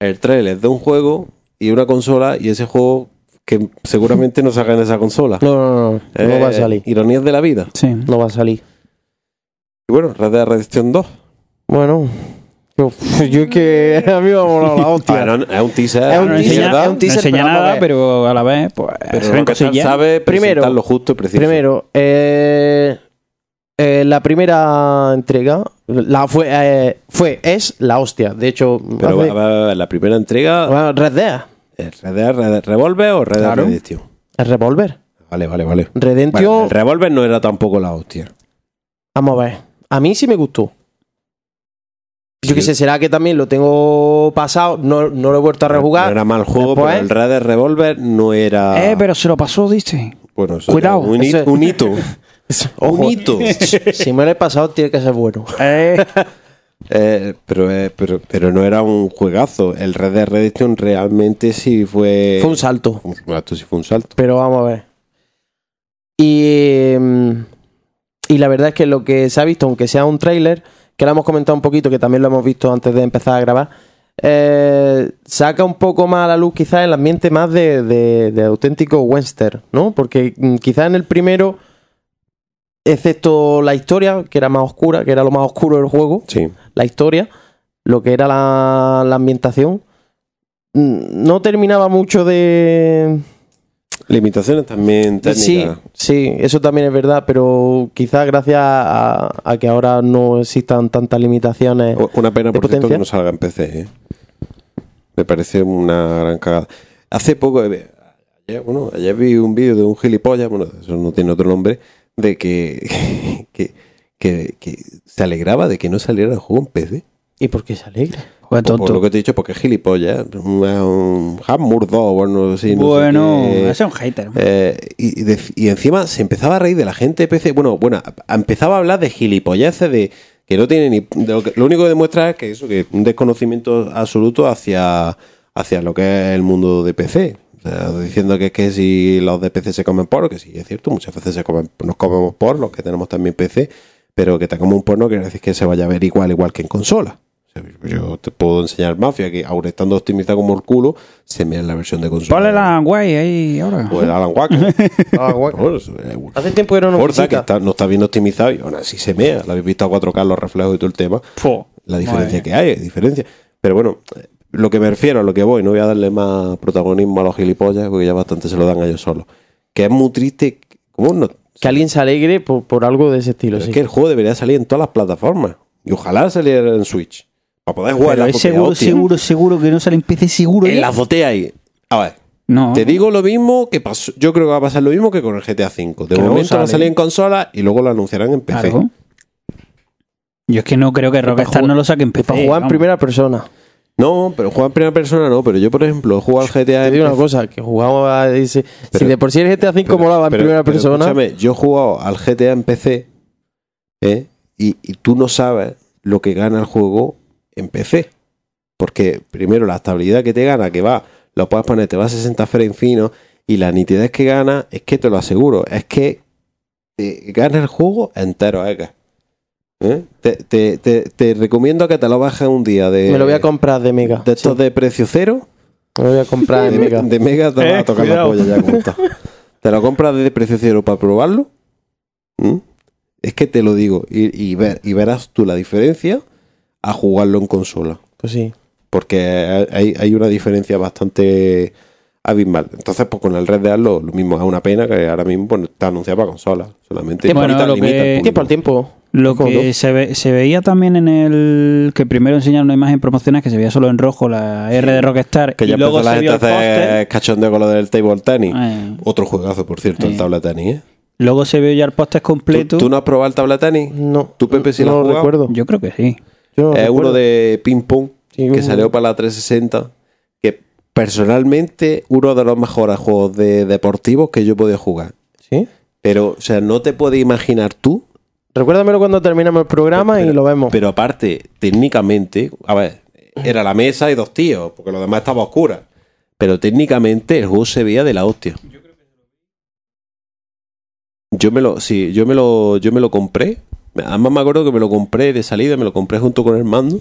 el trailer de un juego y una consola y ese juego que seguramente no salga en esa consola. No, no, no. No Eh, va a salir. Ironías de la vida. Sí. No va a salir. Y bueno, Red Dead Redemption 2. Bueno. Yo, yo es que a mí me ha molado la hostia. Bueno, es un teaser. Es un no teaser, enseña, mierda, es un no enseña pero nada, pero a la vez, pues, pero lo que sabe Primero- lo justo y preciso. Primero, eh, eh, la primera entrega la fue, eh, fue, es la hostia. De hecho, Pero hace- a ver, a ver, la primera entrega, bueno, Red Dead, ¿es Red Dead Red Revolver o Red Dead Claro. Redemption? el Revolver. Vale, vale, vale. Redemption, Bueno, el Revolver no era tampoco la hostia. vamos a ver. A mí sí me gustó. Yo Sí. qué sé, será que también lo tengo pasado, no, no lo he vuelto a rejugar. No era mal juego, Después- pero el Red Dead Revolver no era. Eh, pero se lo pasó, dice. Bueno, eso Cuidado. Un, hito. Ojo. un hito. si me lo he pasado, tiene que ser bueno. Eh, Eh, pero, eh, pero, pero no era un juegazo. El Red Dead Redemption realmente sí fue. Fue un salto. Un- sí fue un salto. Pero vamos a ver. Y, mm, y la verdad es que lo que se ha visto, aunque sea un tráiler, que lo hemos comentado un poquito, que también lo hemos visto antes de empezar a grabar, eh, saca un poco más a la luz quizás el ambiente más de, de- de auténtico western, ¿no? Porque mm, quizás en el primero, excepto la historia, que era más oscura, que era lo más oscuro del juego, Sí. La historia, lo que era la, la ambientación, mm, no terminaba mucho de... Limitaciones también Sí, técnicas. sí, eso también es verdad, pero quizás gracias a, a que ahora no existan tantas limitaciones. Una pena, ¿De por cierto, que no salga en PC. ¿eh? Me parece una gran cagada. Hace poco, eh, ayer, bueno, ayer vi un vídeo de un gilipollas, bueno, eso no tiene otro nombre, de que, que, que, que se alegraba de que no saliera el juego en PC. ¿Y por qué se alegra? Por, por lo que te he dicho, porque es gilipollas. Un, 2, bueno, no bueno, ese es un hater. Eh, y, y de- y encima se empezaba a reír de la gente de PC. Bueno, bueno, empezaba a hablar de gilipolleces de que no tiene ni. lo, que- lo único que demuestra es que eso, que un desconocimiento absoluto hacia, hacia lo que es el mundo de PC. O O sea, diciendo que, que si los de PC se comen porno, que sí, es cierto, muchas veces se comen, nos comemos por los que tenemos también PC, pero que te como un porno quiere decir que se vaya a ver igual, igual que en consola. O sea, yo te puedo enseñar Mafia, que aún estando optimizada como el culo, se me en la versión de consola. Ponle la guay ahí ahora. O el Alan Wake. Es- Hace tiempo que no nos Forza, que está- no está bien optimizado y aún así se mea. La habéis visto a 4K, los reflejos y todo el tema. Fo. La diferencia Madre que hay, diferencia. Pero bueno, eh, lo que me refiero, a lo que voy, no voy a darle más protagonismo a los gilipollas, porque ya bastante se lo dan a ellos solos. Que es muy triste. ¿Cómo no? Que alguien se alegre por, por algo de ese estilo. Sí. es que el juego debería salir en todas las plataformas. Y ojalá saliera en Switch. Para poder jugar Pero en la es seguro, hostia. seguro, seguro que no sale en PC seguro. En la azotea ahí. A ver, No. Te digo lo mismo que pasó. Yo creo que va a pasar lo mismo que con el GTA V. De Que momento va a salir en consola y luego lo anunciarán en PC. Claro. Yo es que no creo que Rockstar no lo saque en PC. para jugar en primera persona. No, pero jugar en primera persona no. Pero yo, por ejemplo, jugado al GTA Te digo una cosa, que jugamos a dice, si Pero- de por sí el GTA V Pero- molaba en pero- primera pero persona, escúchame, yo he jugado al GTA en PC ¿eh? y, y tú no sabes lo que gana el juego en PC. Porque primero la estabilidad que te gana, que va, lo puedes poner, te va a 60 frames finos y la nitidez que gana, es que te lo aseguro, es que te gana el juego entero, Eka. ¿Eh? Te, te- te- te recomiendo que te lo bajes un día de, me lo voy a comprar de Mega. de estos Sí, de precio cero me lo voy a comprar de, Mega. de Mega te va Eh, a tocar cuidado. la polla ya como está. Te lo compras de precio cero para probarlo. ¿Mm? Es que te lo digo. Y, y ver, y verás tú la diferencia a jugarlo en consola. Pues sí. Porque hay, hay una diferencia bastante abismal. Entonces, pues con el Red Dead lo, lo mismo. Es una pena que ahora mismo pues, está anunciado para consola. Solamente Bueno, limita- lo limita que- el Tiempo al tiempo. Lo que se, ve- se veía también en el. que primero enseñaron una imagen promocional que se veía solo en rojo la R de Rockstar. Que y ya luego empezó la gente el a hacer cachondeo con lo del table tennis. Eh, Otro juegazo, por cierto, el Eh. table tenis. ¿eh? luego se vio ya el póster ¿Tú, completo. tú no has probado el table tenis? No. ¿Tú, Pepe, sí lo no has lo jugado? recuerdo. Yo creo que sí. Yo no es recuerdo. uno de ping pong Sí, que salió para la 360 que personalmente uno de los mejores juegos de deportivos que yo he podido jugar ¿Sí? pero o sea no te puedes imaginar tú Recuérdamelo cuando terminamos el programa y lo vemos. pero aparte técnicamente a ver era la mesa y dos tíos porque lo demás estaba oscura pero técnicamente el juego se veía de la hostia. Yo me lo sí yo me lo yo me lo compré. Además me acuerdo que me lo compré de salida me lo compré junto con el mando.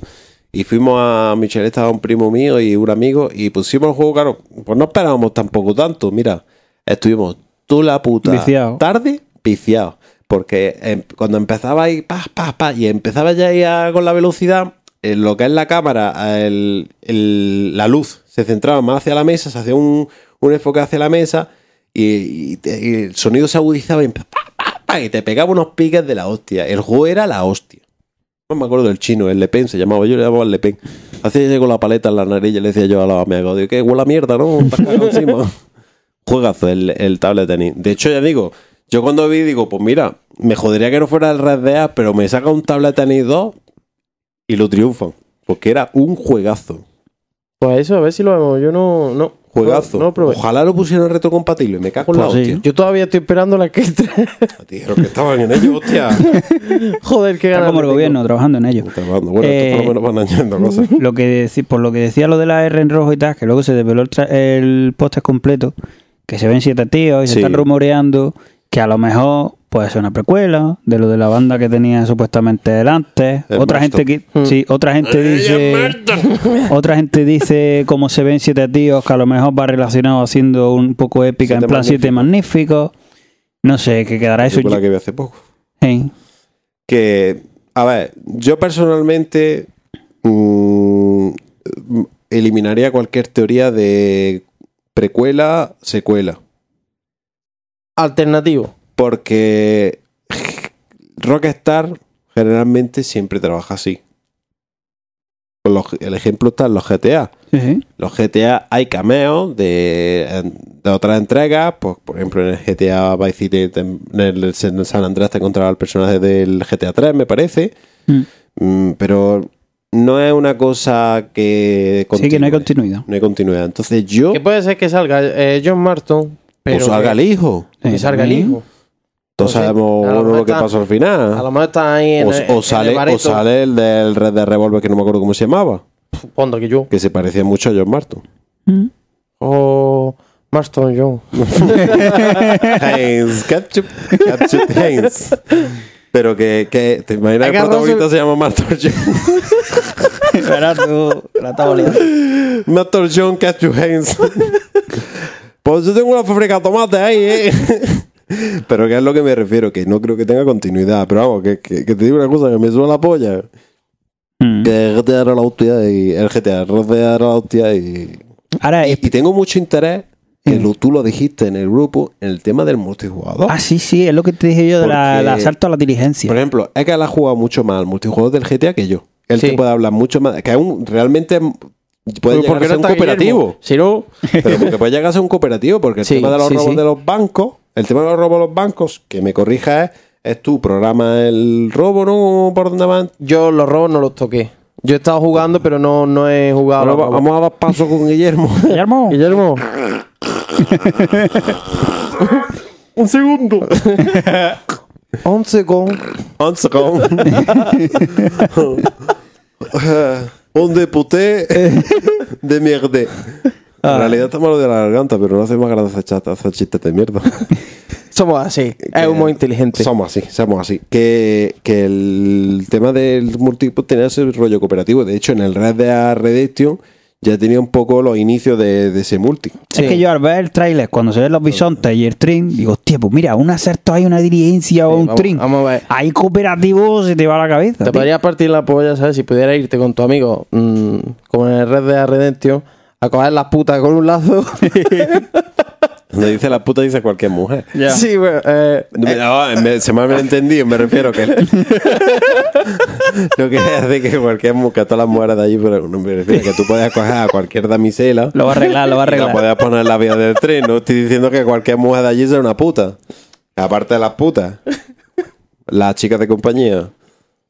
Y fuimos a Michelle estaba un primo mío y un amigo y pusimos el juego claro pues no esperábamos tampoco tanto. Mira estuvimos toda la puta Viciado. tarde viciados porque em, cuando empezaba ahí pa pa pa y empezaba ya ahí con la velocidad en lo que es la cámara el- el- la luz se centraba más hacia la mesa se hacía un, un enfoque hacia la mesa y, el sonido se agudizaba y, te pegaba unos piques de la hostia el juego era la hostia no me acuerdo del chino, el Le Pen se llamaba, yo le llamaba el Le Pen. Hacía yo con la paleta en la nariz y le decía yo a los amigos, digo, que huele a mierda, ¿no? Juegazo el, el tablet tenis. De hecho, ya digo, yo cuando vi, digo, pues mira, me jodería que no fuera el Red Dead, pero me saca un tablet tenis 2 y lo triunfan. Porque era un juegazo. Pues eso, a ver si lo vemos. Yo no. no Juegazo. No, no. Ojalá lo pusieran retrocompatible. Me cago en la Pues sí. hostia. Yo todavía estoy esperando la que entre. Dijeron que estaban en ello, hostia. Joder, qué ganas. como el tengo. gobierno trabajando en ello. Bueno, esto Eh, por lo menos van añadiendo cosas. Lo que por lo que decía lo de la R en rojo y tal, que luego se desveló el, el póster completo, que se ven siete tíos y se están rumoreando que a lo mejor puede ser una precuela de lo de la banda que tenía supuestamente delante. El otra Marston. gente que, Mm. sí, otra gente dice otra gente dice como se ven siete tíos que a lo mejor va relacionado haciendo un poco épica Siete en plan siete magníficos. No sé, que quedará eso. Película que vi hace poco. Que, a ver, yo personalmente mm, eliminaría cualquier teoría de precuela, secuela. Alternativo. Porque Rockstar generalmente siempre trabaja así. Los- el ejemplo está en los GTA. Los GTA hay cameos de, de otras entregas. Pues, por ejemplo, en el GTA Vice City, en el San Andreas te encontraba el personaje del GTA 3, me parece. Mm. Mm, pero no es una cosa que. Sí, que no hay continuidad. No hay continuidad. Entonces yo. Que puede ser que salga eh, John Marston. Pero o salga que, el hijo. Sí, salga el hijo. Sé, sabemos a lo lo que está- pasó al A final. lo mejor está ahí en O, el- o en el sale, o sale el del Red de Revolver que no me acuerdo cómo se llamaba. Ponto que yo. Que se parecía mucho a John Marton. Mm. O Marston John. Heinz, ketchup, ketchup Heinz. Pero que, que ¿te imaginas que el protagonista se llama Master John? Verás tú, la liando. Master John Ketchup Heinz. pues yo tengo una fábrica de tomate ahí, ¿eh? Pero que es lo que me refiero, que no creo que tenga continuidad. Pero vamos, que, que, que te digo una cosa, que me suena la polla. Mm. Que el GTA era la hostia y el GTA, el GTA era la hostia y... Ahora, Y, es- y tengo mucho interés, que lo- tú lo dijiste en el grupo, en el tema del multijugador. ah, sí, sí, es lo que te dije yo del asalto a la diligencia. Por ejemplo, es que él ha jugado mucho más al multijugador del GTA que yo. Él Sí. te puede hablar mucho más. Que aún realmente puede llegar ¿por a ser no un cooperativo. Guillermo? Si no, Pero porque puede llegar a ser un cooperativo, porque el Sí, tema de los sí, robos sí. de los bancos, el tema de los robos de los bancos, que me corrija es, es tú programa el robo, ¿no? Por donde van. yo los robos no los toqué. Yo he estado jugando, pero no, no he jugado. Bueno, vamos a dar paso con Guillermo. Guillermo, Guillermo. un segundo. 11 con. Un segundo. Un deputé de mierda. En realidad está malo de la garganta, pero no hace más gracia hacer chistes de mierda. Somos así. Es humor inteligente. Somos así, somos así. Que, que el tema del multi pues, tenía ese rollo cooperativo. De hecho, en el Red Dead Redemption ya tenía un poco los inicios de, de ese multi. Es que yo al ver el tráiler, cuando se ven los bisontes y el tren, digo, hostia, pues mira, un asalto hay una diligencia o un vamos- tren. vamos a ver. Hay cooperativo, se te va la cabeza. Te tío. podrías partir la polla, ¿sabes? Si pudiera irte con tu amigo, mm, como en el Red Dead Redemption, a coger las putas con un lazo. Donde dice la puta, dice cualquier mujer. Sí, bueno, eh, No, me- se me ha entendido, me refiero que. no quería decir que cualquier mujer, que todas las mujeres de allí, pero no me refiero que tú puedes coger a cualquier damisela. Lo va a arreglar, lo va a y La arreglar. puedes poner en la vía del tren. No estoy diciendo que cualquier mujer de allí sea una puta. Aparte de las putas. Las chicas de compañía.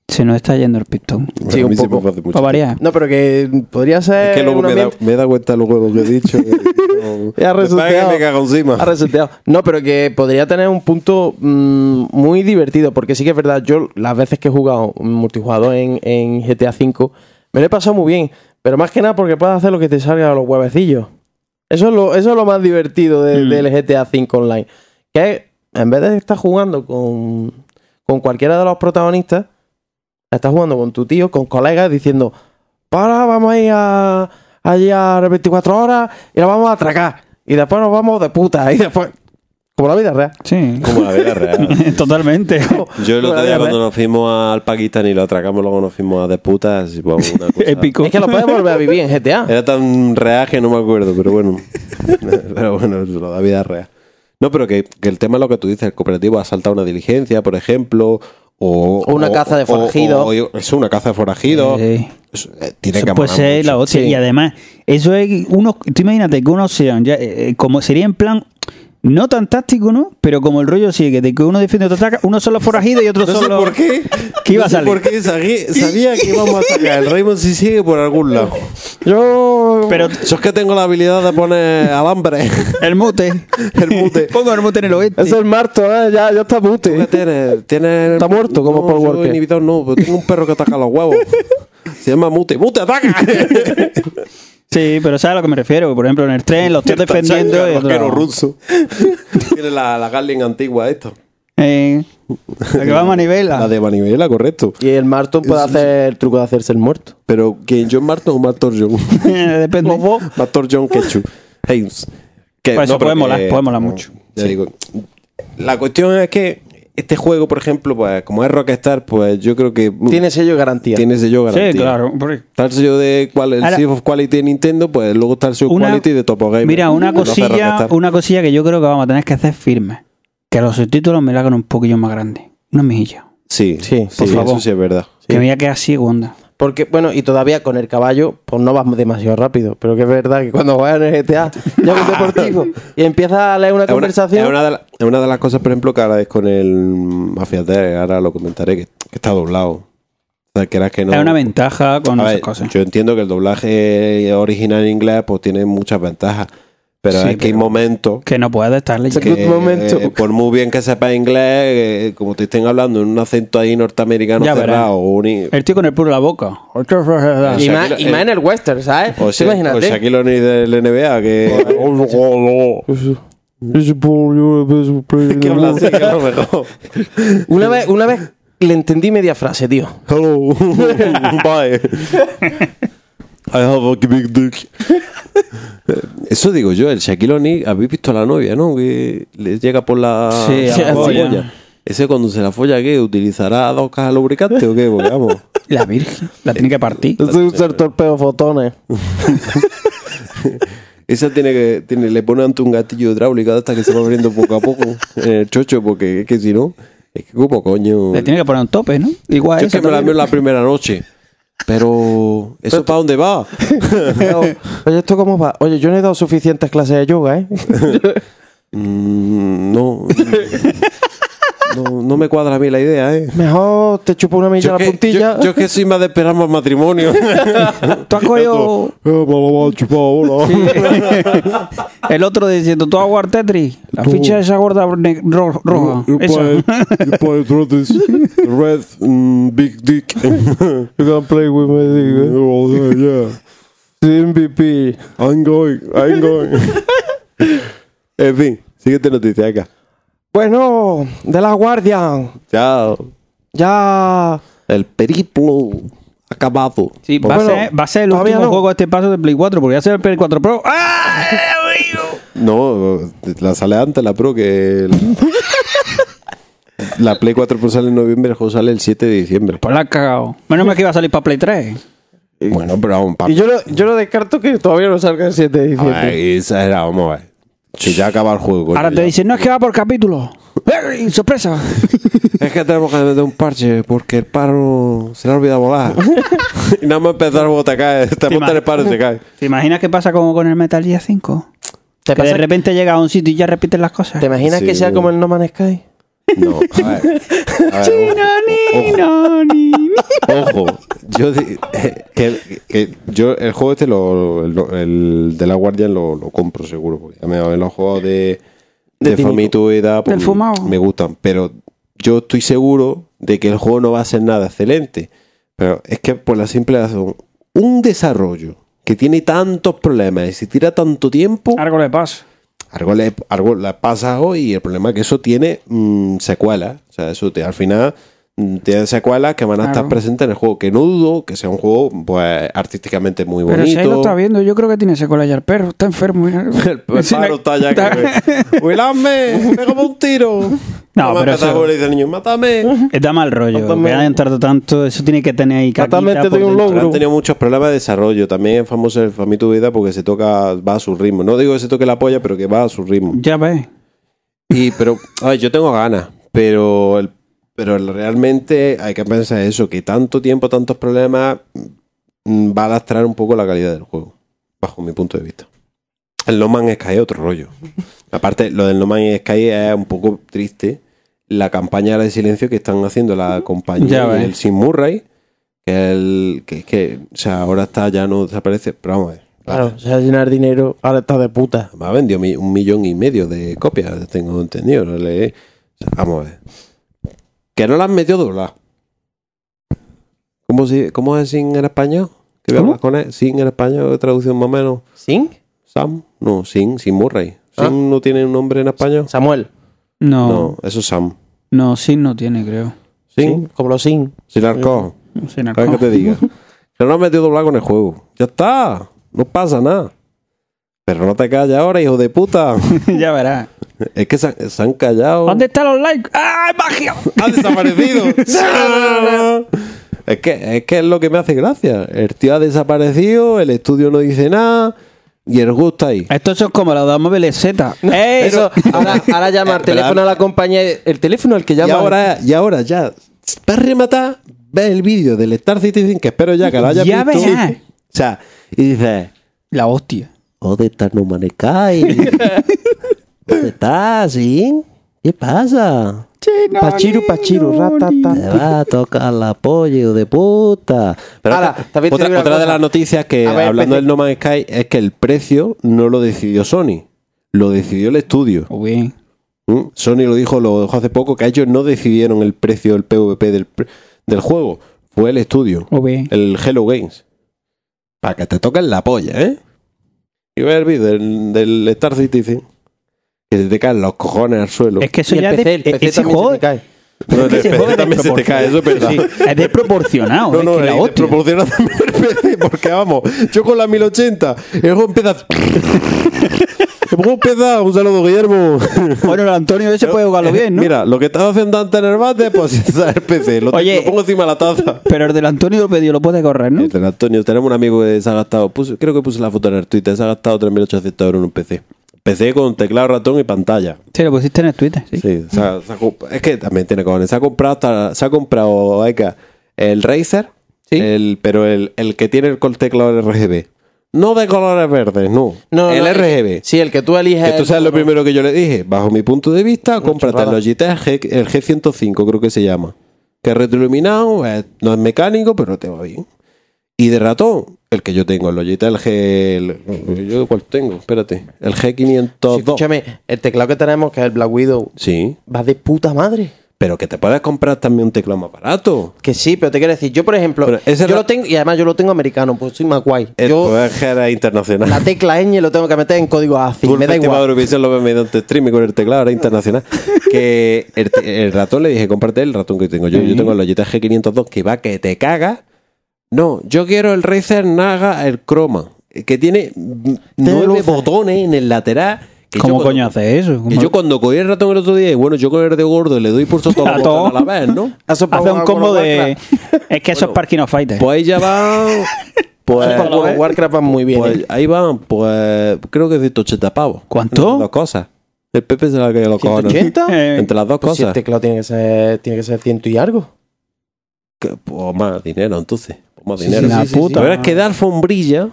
Se nos está yendo el pistón. Sí, un poco. Para variar. no, pero que podría ser. Es que luego me da, me he dado cuenta luego de lo que he dicho. Ya ha reseteado. me cago encima. Ha reseteado. No, pero que podría tener un punto mm, muy divertido, porque sí que es verdad, yo las veces que he jugado multijugador en, en GTA V, me lo he pasado muy bien, pero más que nada porque puedes hacer lo que te salga a los huevecillos. Eso es lo, eso es lo más divertido de- Mm. del GTA V Online. Que en vez de estar jugando con, con cualquiera de los protagonistas, estás jugando con tu tío, con colegas, diciendo, para, vamos a ir a, allí a las 24 horas y la vamos a atracar. Y después nos vamos de puta. Y después, como la vida real. Sí. Como la vida real. Totalmente. Yo el otro día cuando real. nos fuimos al Pakistán y lo atracamos, luego nos fuimos a de putas. y, pues, una cosa- Épico. Es que lo puedes volver a vivir en GTA. Era tan real que no me acuerdo, pero bueno. pero bueno, la vida real. No, pero que, que el tema es lo que tú dices, el cooperativo ha saltado una diligencia, por ejemplo, o... O una caza de o- forajidos. o- es una caza de. Sí. Eso, eh, tiene que ser mucho. la. Sí. Y además, eso es uno. Tú imagínate que uno sean ya, eh, como sería en plan. No tan táctico, ¿no? Pero como el rollo sigue, de que uno defiende otro ataca, uno son los forajidos y otro No son sé los. por qué. ¿Qué iba no a sé salir? por qué sabía, sabía que íbamos a sacar el Raymond si sigue por algún lado. Yo. Pero Eso es que tengo la habilidad de poner alambre. el mute. El mute. Pongo el mute en el oeste. Eso es Marto, ¿eh? ya, ya está ¿Tú qué mute. tienes? ¿Tienes- Está muerto, como no, Paul Walker. inhibidor no, pero tengo un perro que ataca los huevos. Se llama Mute. ¡Mute, ataca! Sí, pero ¿sabes a lo que me refiero? Por ejemplo, en el tren los tíos defendiendo. otro- rockero ruso. Tiene la, la Garling antigua esta. Eh, la que va a La manivela. de Manivela, correcto. Y el Marton puede hacer el truco de hacerse el muerto. Pero, ¿quién? ¿John Martin o Martor John? Depende. Martor John Ketchup. Haynes. Que, Pues eso puede molar, puede molar no, mucho. ya digo, la cuestión es que este juego, por ejemplo, pues como es Rockstar, pues yo creo que Tiene sello de garantía. tiene sello garantía. Sí, claro. Está el sello de cual, el Ahora- of Quality de Nintendo, pues luego está el sello Una- Quality de Topo Gamer. Mira, una cosilla, una cosilla que yo creo que vamos a tener que hacer firme. Que los subtítulos me la hagan un poquillo más grandes. Una mejilla. Sí, Sí, sí, por eso favor. sí es verdad. Que me voy a quedar ciego, onda. Porque, bueno, y todavía con el caballo, pues no vas demasiado rápido. Pero que es verdad que cuando juegas en el GTA, ya un deportivo, y empiezas a leer una Es una, conversación. es una de la- es una de las cosas, por ejemplo, que ahora es con el Mafia 3, ahora lo comentaré, que, que está doblado. O sea, que era que no. Es una ventaja con A esas ver, cosas. Yo entiendo que el doblaje original en inglés pues tiene muchas ventajas. Pero Sí, es que hay momentos Que no puedes estar leyendo. Que- momento. eh, por muy bien que sepa inglés, eh, como te estén hablando en un acento ahí norteamericano Ya cerrado, o, un El tío con el puro en la boca. Y, Shaquille- más, y más en el western, ¿sabes? o, Tú Sha- o imagínate. Shaquille O'Neal del NBA, que, que habla así, que a lo mejor. Una vez, una vez le entendí media frase, tío. Hello, bye. I have a big dick. Eso digo yo, el Shaquille O'Neal, habéis visto a la novia, ¿no? Que le llega por la, Sí, a la por polla. Ese cuando se la folla, ¿qué? ¿Utilizará dos cajas lubricantes o qué? Porque vamos. La virgen. La tiene que partir. Soy un ser torpedo fotones. Esa tiene que, tiene, le pone ante un gatillo hidráulico hasta que se va abriendo poco a poco en el chocho, porque es que si no, es que como coño. Le tiene que poner un tope, ¿no? Igual Yo es que me la veo la primera noche. Pero, ¿eso para dónde va? Pero, Oye, ¿esto cómo va? Oye, yo no he dado suficientes clases de yoga, ¿eh? Mm, no, no. Me cuadra a mí la idea, ¿eh? Mejor te chupo una milla Yo la que, puntilla. yo, yo que soy más de esperar más matrimonio. Tú has cogido me lo va a chupar ahora. el otro diciendo, tú aguas Tetris. La ficha esa gorda ro- roja. Esa. red mm, big dick. You can play with my dick, ¿eh? Oh, yeah. MVP. I'm going, I'm going. en fin, siguiente noticia acá. Bueno, de la guardia. Chao. Ya. El periplo acabado. Sí, va, Bueno, a ser, va a ser el último no. juego de este paso de Play 4, porque ya será el Play 4 Pro. ¡Ah! No, la sale antes la Pro que... La, la Play 4 Pro sale en noviembre, el juego sale el 7 de diciembre. Pues la has cagado. Menos mal que iba a salir para Play 3. Bueno, pero aún para... Y yo no, yo no descarto que todavía no salga el 7 de diciembre. Ay, esa era, vamos a ver. Si ya acaba el juego. Ahora te ya. dicen, no es que va por capítulo. ¡Eh! ¡Sorpresa! Es que tenemos que meter un parche porque el paro se le ha olvidado volar. y nada más empezar a te cae. Te en el paro y se cae. ¿Te imaginas qué pasa como con el Metal Gear 5? ¿Te, Que de repente llega a un sitio y ya repiten las cosas. ¿Te imaginas Sí, que sea como el No Man's Sky? No, a ver. A ver, ojo, ojo, ojo. Yo, di- que, que yo el juego este, lo, el, el de la Guardian, lo, lo compro seguro. Porque a mí los juegos de, De de Del fumado. me gustan. Pero yo estoy seguro de que el juego no va a ser nada excelente. Pero es que por la simple razón, un desarrollo que tiene tantos problemas y se tira tanto tiempo, Algo le pasa. Algo le, algo le pasa hoy y el problema es que eso tiene mm, secuelas. O sea, eso te- al final mm, tiene secuelas que van a estar presentes en el juego. Que no dudo que sea un juego pues artísticamente muy Pero si ahí lo bonito. está viendo, yo creo que tiene secuela ya el perro. Está enfermo. El está ya que... ¡Huilame! ¡Pégame un tiro! No, a pero eso- dice el niño, ¡mátame! Da mal rollo. Mátame. Que hayan tardado tanto. Eso tiene que tener ahí Mátame, te por doy un logro. Han tenido muchos problemas de desarrollo. También es famoso el Famito Vida porque se toca, va a su ritmo. No digo que se toque la polla, pero que va a su ritmo. Ya ves. Y, pero, ay, yo tengo ganas, pero, el- pero el- realmente hay que pensar eso, que tanto tiempo, tantos problemas, mm, va a lastrar un poco la calidad del juego, bajo mi punto de vista. El No Man's Sky es otro rollo. Aparte, lo del No Man's Sky es un poco triste. La campaña de silencio que están haciendo la compañía ves. y el Sim Murray, que, el, que, que, o sea, ahora está, ya no desaparece, pero vamos a ver. Claro, se va a llenar dinero. Ahora está de puta. Me ha vendido un millón y medio de copias, tengo entendido. No le- o sea, vamos a ver. Que no las metió dobladas. ¿Cómo, si, ¿Cómo es sin en español? ¿Qué voy a con él? Sin en español, traducción más o menos. ¿Sin? Sam, no, sin, sin Murray. Ah. ¿Sin no tiene un nombre en español? Samuel. No, No, no, eso es Sam. sin no tiene, creo. Sin, ¿Sin? Como los sin. sin arco. Sin ¿Sabes qué te diga? Que no has metido doblado con el juego. Ya está. No pasa nada. Pero no te calles ahora, hijo de puta. ya verás. Es que se, han- se han callado. ¿Dónde están los likes? ¡Ah, magia! ¡Ha desaparecido! es, que, es que es lo que me hace gracia. El tío ha desaparecido, el estudio no dice nada y el gusto ahí. Esto eso es como los dos móviles Z. Eso, ahora, ahora llama al teléfono a la compañía. El teléfono al que Y llama. ahora, y ahora ya, para rematar, ves el vídeo del Star Citizen, que espero ya que lo hayas Ya visto. verás. O sea, y dices, La hostia. ¿dónde está No? ¿Dónde está, sí? ¿Qué pasa? Pachiru, pachiru, ratata. Te va a tocar la pollo de puta. Pero Ahora, otra, una otra de las noticias que, ver, hablando PC. del No Man's Sky, es que el precio no lo decidió Sony. lo decidió el estudio. Muy bien. ¿Mm? Sony lo dijo, lo dijo hace poco, que ellos no decidieron el precio del PvP del, juego. Fue el estudio, Muy bien. el Hello Games. Para que te toquen la polla, ¿eh? Y ver el vídeo del, del Star Citizen. Que se te caen los cojones al suelo. Es que eso Y el ya es PC, de, el PC ese también juego se te cae. No, el PC es también se te cae, eso es verdad. Sí, es desproporcionado. No, es no, que la es hostia. proporcionado también el PC, porque vamos, yo con la 1080, el juego empieza. el juego empieza, un saludo, Guillermo. Bueno, el Antonio ese puede jugarlo bien, ¿no? Mira, lo que estaba haciendo antes en el bate, pues está el PC. Lo, Oye. lo pongo encima de la taza. Pero el del Antonio lo pedido, lo puede correr, ¿no? Este, Antonio, tenemos un amigo que se ha gastado, puse- creo que puse la foto en el Twitter, se ha gastado 3.800 euros en un PC. PC con teclado, ratón y pantalla. Sí, lo pusiste en el Twitter, sí. Sí, se ha- se ha comp- es que también tiene cojones. Se ha comprado, hasta- se ha comprado Aika, el Razer, Sí. el, pero el, el que tiene el col- teclado RGB. No de colores verdes, no. No, el no, RGB. Sí, el que tú eliges. Esto es lo primero que yo le dije. Bajo mi punto de vista, cómprate el. Logitech G- el G105, creo que se llama. Que es retroiluminado, eh, no es mecánico, pero te va bien. Y de ratón, el que yo tengo, el Logitech, el G. ¿Yo cuál tengo? Espérate. El Sí, G502. escúchame, el teclado que tenemos, que es el Black Widow, Sí. va de puta madre. Pero que te puedes comprar también un teclado más barato. Que sí, pero te quiero decir, yo por ejemplo, yo lo tengo, y además yo lo tengo americano, pues soy más guay. El Yo pues era internacional. la tecla ñ lo tengo que meter en código ACI, me da igual. Eurovisión lo mediante streaming con el teclado, era internacional. que el, el ratón le dije, comparte el ratón que tengo yo. Yo tengo el Logitech G502 que va que te caga. No, yo quiero el Razer Naga, el Chroma, que tiene nueve luces. botones en el lateral. Que ¿Cómo coño hace eso? Que yo cuando cogí el ratón el otro día, y bueno, yo con el de gordo le doy pulso todos A los todo. botones a la vez, ¿no? Eso para Hace un combo de. Warcraft. Es que eso es Parking of Fighters. Pues ahí ya va. Pues, jugar con Warcraft va muy bien. Pues ¿eh? ahí van, pues creo que 180 pavos. ¿Cuánto? Las dos cosas. El Pepe se la que los cojones. 180? Eh, Entre las dos Pues si el cosas. teclado tiene que ser, tiene que ser ciento y algo. Que, pues más dinero, entonces. Más Sí, dinero. sí, la puta. Pero es que da alfombrilla.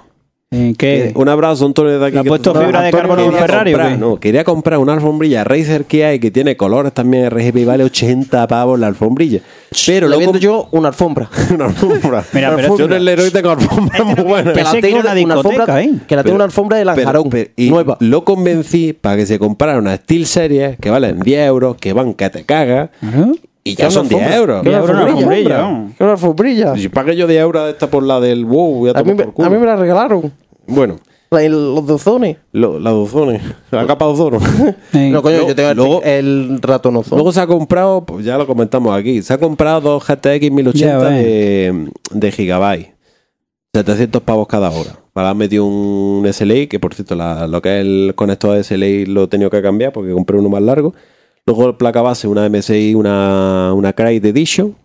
¿Qué? Eh, Un abrazo, Antonio, de aquí. ¿Le ha puesto fibra de carbono quería Ferrari comprar-? No, quería comprar una alfombrilla Razer que hay que tiene colores también RGB y vale 80 pavos la alfombrilla. Pero lo vendo yo una alfombra. una alfombra. Mira, pero yo en el héroe tengo alfombra muy buena. Que era una discoteca, alfombra, ¿eh? que la tengo Pero- una alfombra de Pero- Lanjarón, pero- y nueva. Lo convencí para que se comprara una Steel Series que valen 10 euros, que van que te caga, Ajá. Y ya son 10 alfombra. euros. ¿Qué Diez euros una alfombrilla? Que una alfombrilla. Si pagué yo 10 euros esta por la del wow, voy a A mí, por culo. a mí me la regalaron. Bueno, La- los de Ozone. lo- la de ozono, la capa de ozono. Eh, No, coño, luego- yo tengo el, luego- el ratón Ozone. Luego se ha comprado, pues ya lo comentamos aquí, se ha comprado dos GTX 1080 Ya ves. de, de Gigabyte. 700 pavos cada hora. Ahora ha metido un SLI, que por cierto, la- lo que es el conector de SLI lo he tenido que cambiar porque compré uno más largo. Luego placa base, una MSI, una, una Crate Edition.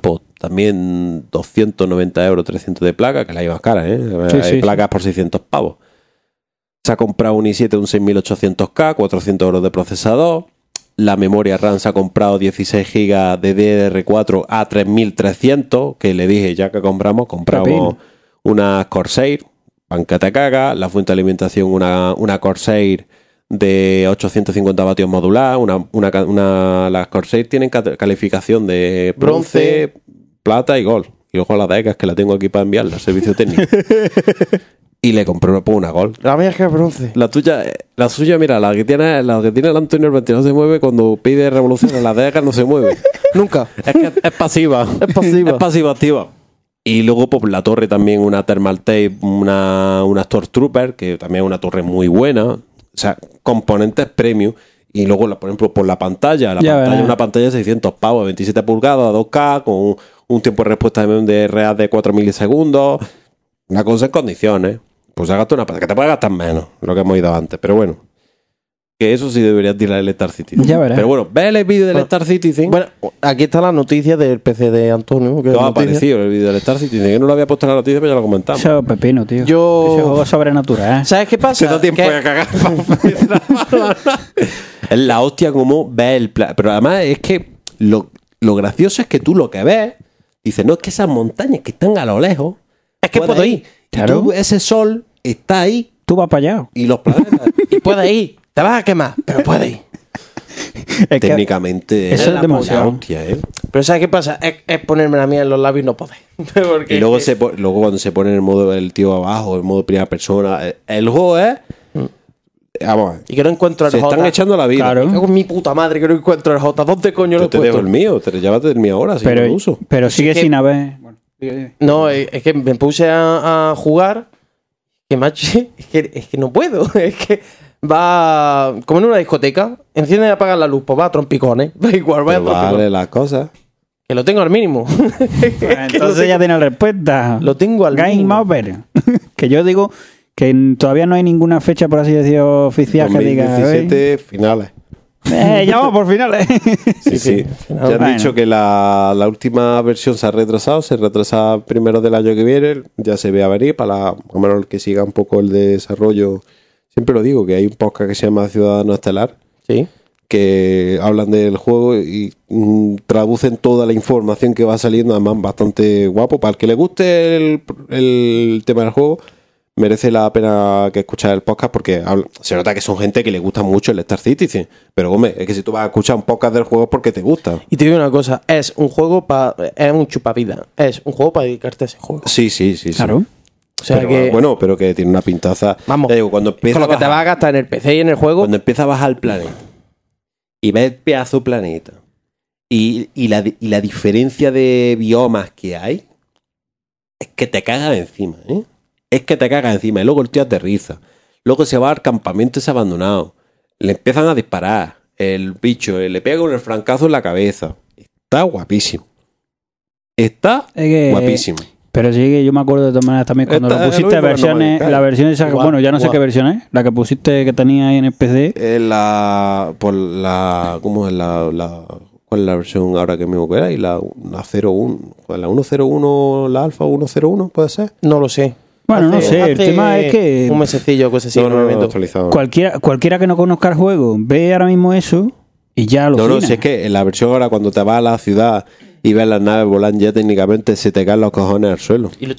Pues también 290 euros, 300 de placa, que la hay más cara, ¿eh? Sí, hay sí, placas por 600 pavos. Se ha comprado un i7, un 6800K, 400 euros de procesador. La memoria RAM se ha comprado 16 GB de DDR4 a 3300, que le dije, ya que compramos, compramos una Corsair, banca te caga, la fuente de alimentación una, una Corsair de 850 vatios modular, una, una, las Corsair tienen ca- calificación de bronce, plata y gold. Y ojo a la DECA, es que la tengo aquí para enviarla al servicio técnico. y le compré una, pues, una gold. La mía es que es bronce. La tuya, eh, la suya, mira, la que tiene, la que tiene el Antonio el 22 se mueve cuando pide revolución, la DECA no se mueve. Nunca. Es que es pasiva. Es pasiva. Es pasiva activa. Y luego, pues la torre también, una Thermal Tape, una, una Stormtrooper, que también es una torre muy buena. O sea, componentes premium. Y luego, por ejemplo, por la pantalla. La Ya pantalla, una pantalla de 600 pavos, 27 pulgadas, 2K, con un, un tiempo de respuesta de RA de 4 milisegundos. Una cosa en condiciones. Pues se gasta una que te puede gastar menos, lo que hemos ido antes. Pero bueno, que eso sí deberías tirar el Star Citizen. Ya verás. Pero bueno, ve el vídeo del Bueno, Star Citizen. Bueno, aquí está la noticia del PC de Antonio. que ¿Qué es os ha noticia. parecido el vídeo del Star Citizen? Que no lo había puesto en la noticia, pero ya lo comentamos. Eso es pepino, tío. Yo- Ese juego sobrenatural. ¿Sabes qué pasa? Se da tiempo a cagar. es la hostia como ve el plan. Pero además es que lo, lo gracioso es que tú lo que ves, dices, no es que esas montañas que están a lo lejos, Es que puedo ir. Y Claro. tú, ese sol está ahí Tú vas para allá. y los planetas. Y puedes ir. Te vas a quemar, pero puedes ir. Es técnicamente Eso es la demasiado. hostia, ¿eh? Pero ¿sabes qué pasa? Es, es ponerme la mía en los labios y no poder. Porque Y luego, se, luego cuando se pone en el modo el tío abajo, el modo primera persona, el, el juego es vamos, Y que no encuentro el se J. están echando la vida. Claro. Me cago en mi puta madre que no encuentro el J. ¿Dónde coño lo he te dejo puesto? el mío, te llévate el mío ahora, si no lo uso. pero sigue sin haber. Bueno, sigue, sigue. No, es es que me puse a, a jugar. Que macho, es que, es que no puedo. Es que va como en una discoteca. Enciende y apaga la luz, pues va a trompicones. Va igual, va a trompicones. vale las cosas. Que lo tengo al mínimo. Es que lo Entonces ya tengo- tiene la respuesta. Lo tengo al Game mínimo. over. que yo digo que todavía no hay ninguna fecha, por así decir, oficial que diga. 2017 finales. Eh, ya vamos por finales. Sí, sí. Ya han Bueno. dicho que la, la última versión se ha retrasado, se retrasa primero del año que viene, ya se ve a venir para la, menos que siga un poco el desarrollo. Siempre lo digo, que hay un podcast que se llama Ciudadano Estelar, Sí. que hablan del juego y mm, traducen toda la información que va saliendo, además bastante guapo. Para el que le guste el, el tema del juego, merece la pena que escuchar el podcast porque habla- se nota que son gente que le gusta mucho el Star Citizen. Pero, hombre, es que si tú vas a escuchar un podcast del juego es porque te gusta. Y te digo una cosa, es un juego para... Es un chupavida. Es un juego para dedicarte a ese juego. Sí, sí, sí. sí. Claro. O sea Pero, que... Bueno, pero que tiene una pintaza. Vamos, digo, cuando empieza con lo a que te vas a gastar en el PC y en el juego... Cuando empieza a bajar el planeta y ves el pedazo planeta y, y la, di- y la diferencia de biomas que hay, es que te cagas encima, ¿eh? Es que te cagas encima. Y luego el tío aterriza. Luego se va al campamento ese abandonado. Le empiezan a disparar. El bicho eh, le pega con el francazo en la cabeza. Está guapísimo. Está Es que- guapísimo. Pero sí que yo me acuerdo de todas maneras también cuando Esta lo pusiste que versiones, la versión esa, Igual, bueno, ya no sé qué versión es, la que pusiste que tenía ahí en el PC. Eh, la, por la. ¿Cómo es la, la- ¿Cuál es la versión ahora que me acuerdo? Y la, la 01. joder, La 101, la alfa 101, ¿puede ser? No lo sé. Bueno, no sé, el tema es que Un mesecillo, cosas así. no, no, no, normalmente. actualizado. cualquiera, cualquiera que no conozca el juego ve ahora mismo eso y ya lo No, no, si es que en la versión ahora cuando te vas a la ciudad y ves las naves volando ya técnicamente se te caen los cojones al suelo. Y lo,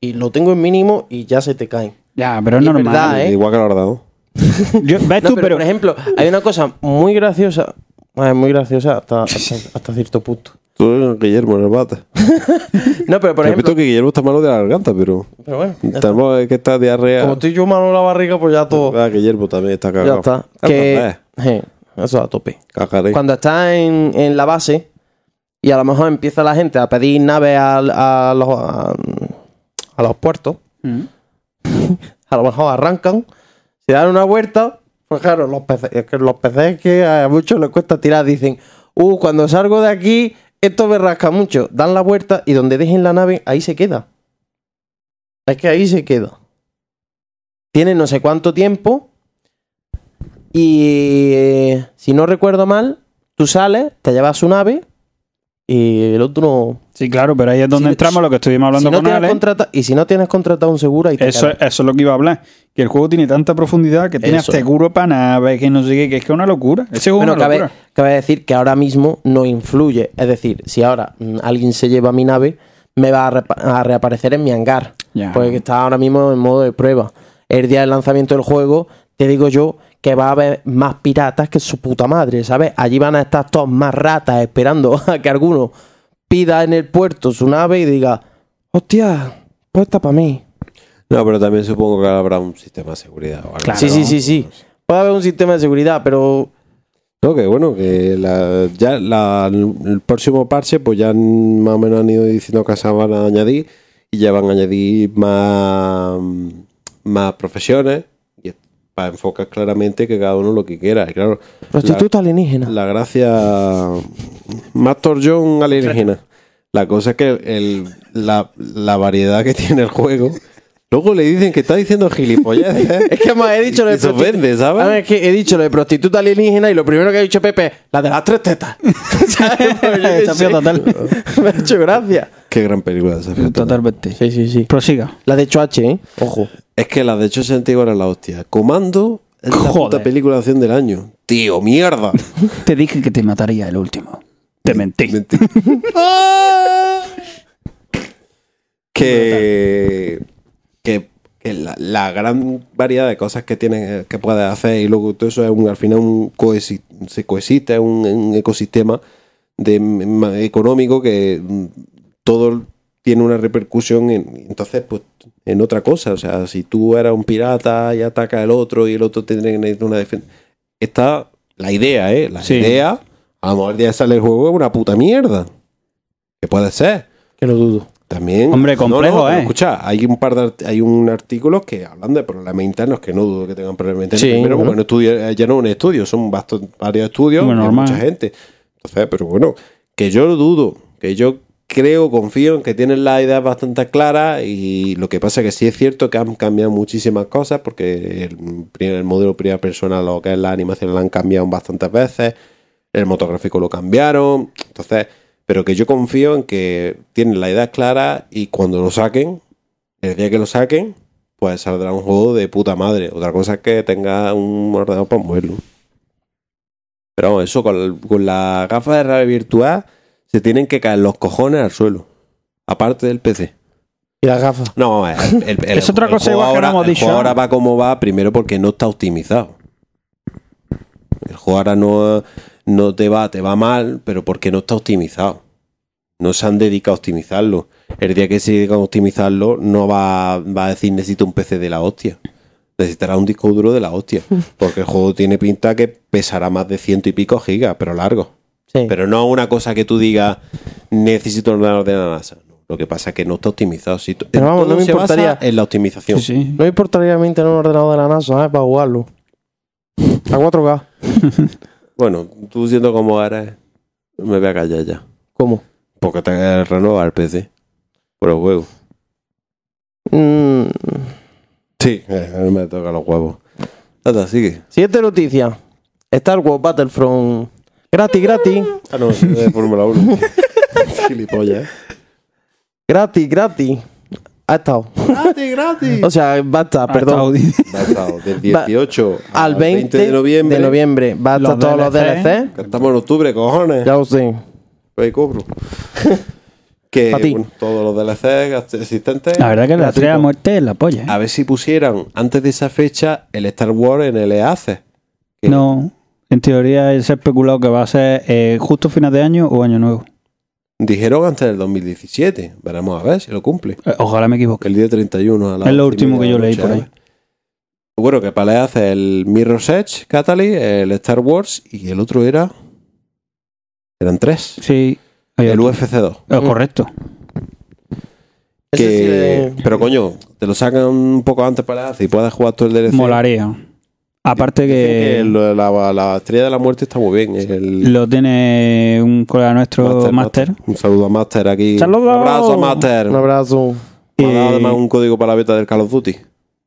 y lo tengo en mínimo y ya se te caen. Ya, pero es Y normal. verdad, ¿eh? Igual que ordenador. Yo- ¿Ves No, tú? pero, Pero, por ejemplo, hay una cosa muy graciosa. eh, muy graciosa hasta, hasta, hasta cierto punto. Tú, Guillermo, en el bate. No, pero por Repito ejemplo. que Guillermo está malo de la garganta, pero Pero bueno, ya está. tenemos que está diarrea. como estoy yo malo en la barriga, pues ya todo. Ah, Guillermo también está cagado. Ya está. Ah, Que, eh, eso a tope. Cuando estás en, en la base y a lo mejor empieza la gente a pedir naves al- a, los, a, a los puertos, Mm. a lo mejor arrancan, se dan una vuelta, pues claro, los peces, es que los peces que a muchos les cuesta tirar, dicen, uh, cuando salgo de aquí, esto me rasca mucho, dan la vuelta y donde dejen la nave, ahí se queda. Es que ahí se queda. Tiene no sé cuánto tiempo y eh, si no recuerdo mal, tú sales, te llevas su nave y el otro no... Sí, claro, pero ahí es donde Si- entramos lo que estuvimos hablando Si no con tienes contrata- y si no tienes contratado un seguro, ahí te Eso, quedas. eso es lo que iba a hablar. Que el juego tiene tanta profundidad que tiene Eso. seguro para naves, que no sé qué, que es que es una locura. Ese juego Bueno, una cabe, locura. cabe decir que ahora mismo no influye. Es decir, si ahora mm, alguien se lleva mi nave, me va a, repa- a reaparecer en mi hangar. Porque está ahora mismo en modo de prueba. El día del lanzamiento del juego, te digo yo que va a haber más piratas que su puta madre, ¿sabes? Allí van a estar todos más ratas esperando a que alguno pida en el puerto su nave y diga, hostia, pues está para mí. No, pero también supongo que habrá un sistema de seguridad. o algo. Claro. Sí, sí, sí, sí. Puede haber un sistema de seguridad, pero No, que bueno, que la- ya la- el próximo parche, pues ya más o menos han ido diciendo que se van a añadir y ya van a añadir más, más profesiones enfocar claramente que cada uno lo que quiera. Y claro, prostituta alienígena. la gracia. Master John alienígena. La cosa es que el, la, la variedad que tiene el juego. Luego le dicen que está diciendo gilipollas. Es que además he dicho lo de ofende, ¿sabes? A ver, es que he dicho lo de prostituta alienígena y lo primero que ha dicho Pepe, la de las tres tetas. ¿Sabes? Pues Desafío total. Me ha hecho gracia. Qué gran película desafío total. Totalmente. Sí, sí, sí. Prosiga. La de Choache, ¿eh? Ojo. Es que la de hecho antiguas era la hostia. Comando es la Joder. puta película de acción del año. Tío, mierda. Te dije que te mataría el último. Te mentí. Mentira. que que, que la, la gran variedad de cosas que tienes que puedes hacer y luego todo eso es un, al final un se coexiste es un, un ecosistema de, ma- económico que mm, todo tiene una repercusión en, entonces, pues, en otra cosa. O sea, si tú eras un pirata y ataca al otro y el otro tiene que necesitar una defensa. Está la idea, ¿eh? La Sí. idea, a lo mejor ya sale el juego es una puta mierda. Que puede ser. Que lo dudo. También. Hombre, complejo, pero ¿eh? Escucha, hay un par de hay un artículos que hablan de problemas internos que no dudo que tengan problemas internos. Sí, Primero, bueno. no estudia- ya no es un estudio, son bastos- varios estudios, Bueno, hay mucha gente. Entonces, pero bueno, que yo lo dudo, que yo creo, confío en que tienen las ideas bastante claras y lo que pasa es que sí es cierto que han cambiado muchísimas cosas porque el, modelo primera persona, lo que es la animación, la han cambiado bastantes veces, el motográfico lo cambiaron, entonces, pero que yo confío en que tienen las ideas claras y cuando lo saquen, el día que lo saquen, pues saldrá un juego de puta madre. Otra cosa es que tenga un ordenador para moverlo. Pero eso con, con la gafa de realidad virtual se tienen que caer los cojones al suelo. Aparte del PC. Y las gafas. No, el, el- Es otra el cosa que no hemos el dicho. juego ahora va como va, primero porque no está optimizado. El juego ahora no, no te va, te va mal, pero porque no está optimizado. No se han dedicado a optimizarlo. El día que se dedican a optimizarlo, no va, va a decir necesito un PC de la hostia. Necesitará un disco duro de la hostia. Porque el juego tiene pinta que pesará más de ciento y pico gigas, pero largo. Sí. Pero no una cosa que tú digas, necesito un ordenador de la NASA. No, Lo que pasa es que no está optimizado. Si Pero vamos, no me se importaría- en la optimización. Sí, sí. No me importaría a mí tener un ordenador de la NASA, ¿eh? Para jugarlo. A 4K. Bueno, tú siendo como eres, me voy a callar ya. ¿Cómo? Porque te que renovar el PC. Por el juego. Mm, Sí, eh, a mí me toca los huevos. Anda, sigue. siguiente noticia. Star Wars Battlefront. Gratis, gratis. Ah, no, es de Fórmula 1. Gilipollas, ¿eh? Gratis, gratis. Ha estado. ¡Gratis, gratis! O sea, va a estar, Ah, perdón. estado del 18 Al 20 de noviembre. de noviembre va a estar Los todos los DLC. DLC. Que estamos en octubre, cojones. Ya lo sé. Pues ahí cobro. que, Pa' ti. bueno, todos los DLC existentes. La verdad que la Gratuito. estrella de la muerte es la polla. ¿eh? A ver si pusieran antes de esa fecha el Star Wars en el EACE. Que No, en teoría se ha especulado que va a ser eh, justo final de año o año nuevo. Dijeron antes del 2017. Veremos a ver si lo cumple. Eh, Ojalá me equivoque. El día 31 a las Es lo último que yo la leí por ahí. Bueno, que para el EACE el Mirror's Edge Catalyst, el Star Wars y el otro era. Eran tres. Sí, El UFC 2. eh, correcto. Que, sí Pero coño, te lo sacan un poco antes para EACE y puedes jugar todo el DLC. Molaría. Aparte que, que lo de la, la estrella de la muerte está muy bien. El lo tiene un colega nuestro, Master. Un saludo a Master aquí. ¡Saludos! Un abrazo, Master. Un abrazo. Me ha dado Eh, además un código para la beta del Call of Duty.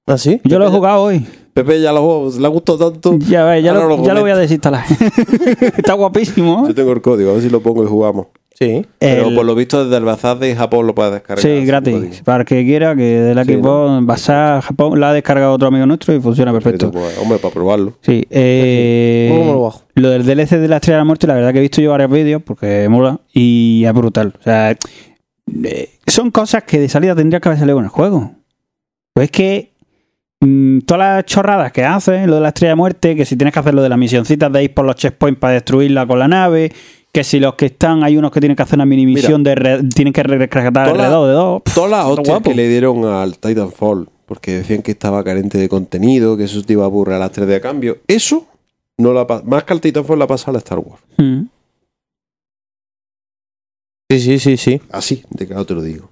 ¿Ah, sí? Yo lo he jugado hoy. Pepe ya lo jugó, le ha gustado tanto. Ya, ves, ya, lo, lo ya lo voy a desinstalar. Está guapísimo. Yo tengo el código, a ver si lo pongo y jugamos. Sí. Pero El- por lo visto desde el bazar de Japón lo puedes descargar. Sí, gratis. Para el que quiera, que del Sí, equipo Basar Japón la ha descargado otro amigo nuestro y funciona perfecto. Pues, hombre, para probarlo. Sí, eh, ¿Cómo me lo bajo? lo del DLC de la Estrella de la Muerte, la verdad que he visto yo varios vídeos porque mola y es brutal. O sea, eh, son cosas que de salida tendría que haber salido en el juego. Pues es que mm, todas las chorradas que hacen, lo de la Estrella de Muerte, que si tienes que hacer lo de las misioncitas de ir por los checkpoints para destruirla con la nave, que si los que están, hay unos que tienen que hacer una mini misión de re- tienen que rescatar alrededor de dos. Todas las hostias que le dieron al Titanfall, porque decían que estaba carente de contenido, que eso te iba a aburrir a las 3 de cambio. Eso, no la más que al Titanfall la pasa al Star Wars. Mm. Sí, sí, sí, sí. Así, de claro te lo digo.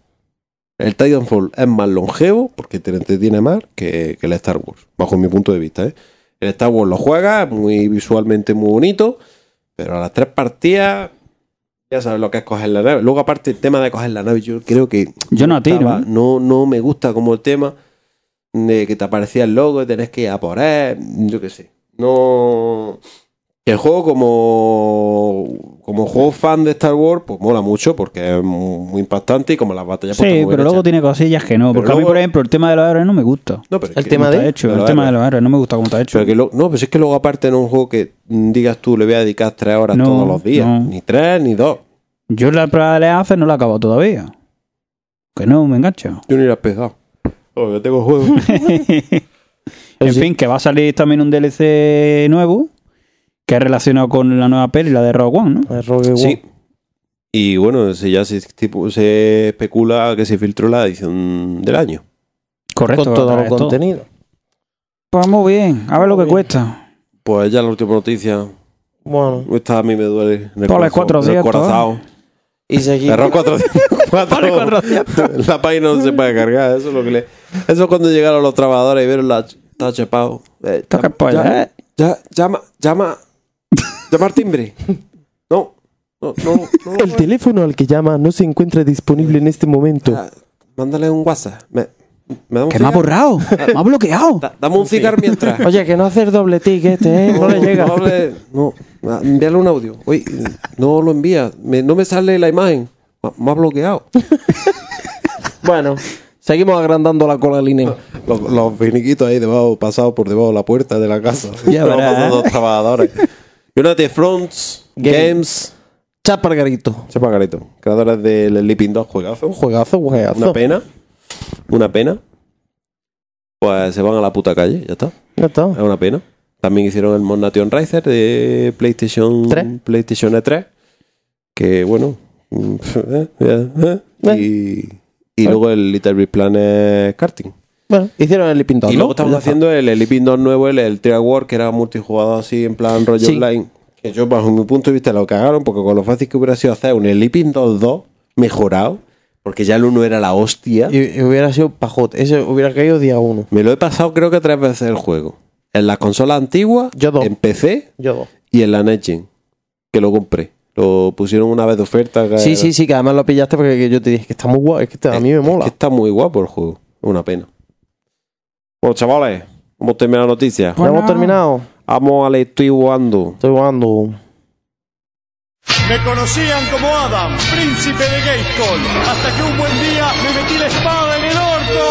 El Titanfall es más longevo porque te entretiene más que, que el Star Wars, bajo mi punto de vista. ¿eh? El Star Wars lo juega, es muy visualmente muy bonito, pero a las tres partidas ya sabes lo que es coger la nave. Luego, aparte, el tema de coger la nave, yo creo que. Yo no tiro, estaba- ¿eh? no, no me gusta como el tema de que te aparecía el logo y tenés que ir a por él. Yo qué sé. No. Que el juego como, como juego fan de Star Wars, pues mola mucho porque es muy, muy impactante y como las batallas Sí, pero luego hechas. tiene cosillas que no. Pero Porque a mí, por ejemplo, el tema de los héroes no me gusta. No, pero es el tema ¿Cómo de- está hecho? de El los tema de héroes. los héroes no me gusta cómo está hecho. pero que lo- no, pues es que luego aparte no es un juego que digas tú le voy a dedicar tres horas No, todos los días. no. Ni tres, ni dos. Yo la prueba de hace no la acabo todavía. Que no, me engancha. Yo ni la he empezado. Oh, yo tengo juego. en fin, que va a salir también un DLC nuevo que es relacionado con la nueva peli, la de Rogue One, ¿no? El Rogue One. sí. Y bueno, se, ya se, tipo- se especula que se filtró la edición del año. Correcto. con todo el todo. contenido. Pues muy bien, a ver lo que bien. cuesta. Pues ya la última noticia. Bueno, Esta a mí me duele en el, el 400, corazón. y seguimos. Error 400. Ponle 400. La página no se puede cargar. Eso es lo que le... Eso es cuando llegaron los trabajadores y vieron la... Está chepado. Eh, Toca polla, ya- ¿eh? ya- llama, llama, llama al timbre. No, no, no. no El teléfono al que llama no se encuentra disponible en este momento. Ya, Mándale un WhatsApp. Me, me da un Que me ha borrado, me ha bloqueado. Da- dame un cigarro mientras. Oye, que no hacer doble ticket, ¿eh? No le llega. No, ah, envíale un audio. Oye, no lo envía. Me- no me sale la imagen. Me- Me ha bloqueado. Bueno, seguimos agrandando la cola línea. Los, los finiquitos ahí debajo, pasados por debajo de la puerta de la casa. Ya verás. pasando los trabajadores. United Fronts, Game. Games. Chapargarito. Sepa Garito, creadores del Sleeping Dog, juegazo. Un juegazo, juegazo. Una pena. Una pena. Pues se van a la puta calle, ya está. Ya está. Es una pena. También hicieron el Mod Nation Racer de PlayStation. PlayStation E3. Que bueno. eh, eh, eh, Y, y luego el Little Big Planet Karting. Bueno, hicieron el Lipin Y luego estamos haciendo el Sleeping nuevo, el, el Trial War, que era multijugador así en plan rollo Sí. online. Que yo, bajo mi punto de vista, lo cagaron porque con lo fácil que hubiera sido hacer un Sleeping Dog 2 mejorado, porque ya el 1 era la hostia. Y, y hubiera sido pajote. Ese hubiera caído día uno. Me lo he pasado creo que tres veces el juego. En las consolas antiguas, Yo dos. en PC Yo dos. y en la Next-Gen, que lo compré. Lo pusieron una vez de oferta. que Sí, era- sí, sí, que además lo pillaste porque yo te dije que está muy guay. Es que está- a mí me Es mola. que está muy guapo el juego. Una pena. Bueno, chavales, hemos terminado la noticia. Ya Bueno. hemos terminado. Vamos al estoy jugando. Estoy jugando. Me conocían como Adam, príncipe de Gatecall, hasta que un buen día me metí la espada en el orto.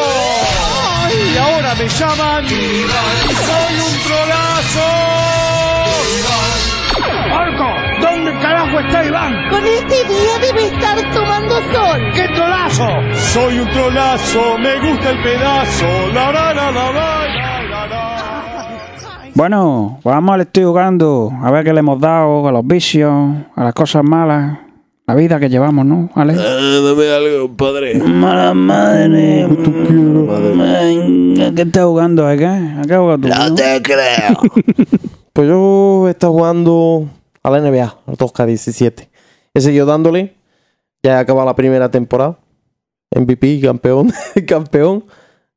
Y ahora me llaman Soy un trolazo. ¡Orco! ¿Dónde carajo está Iván? Con este día debe estar tomando sol. ¡Qué trolazo! Soy un trolazo, me gusta el pedazo. La la la la la la. Bueno, pues vamos al estoy jugando, a ver qué le hemos dado a los vicios, a las cosas malas, la vida que llevamos, ¿no? ¿Vale? dame algo, padre. Mala madre. Venga, ¿Qué estás jugando? ¿A qué? ¿A qué juegas tú? no? te creo. Pues yo he estado jugando a la NBA, al 2K17. He seguido dándole. Ya he acabado la primera temporada. MVP, campeón, campeón.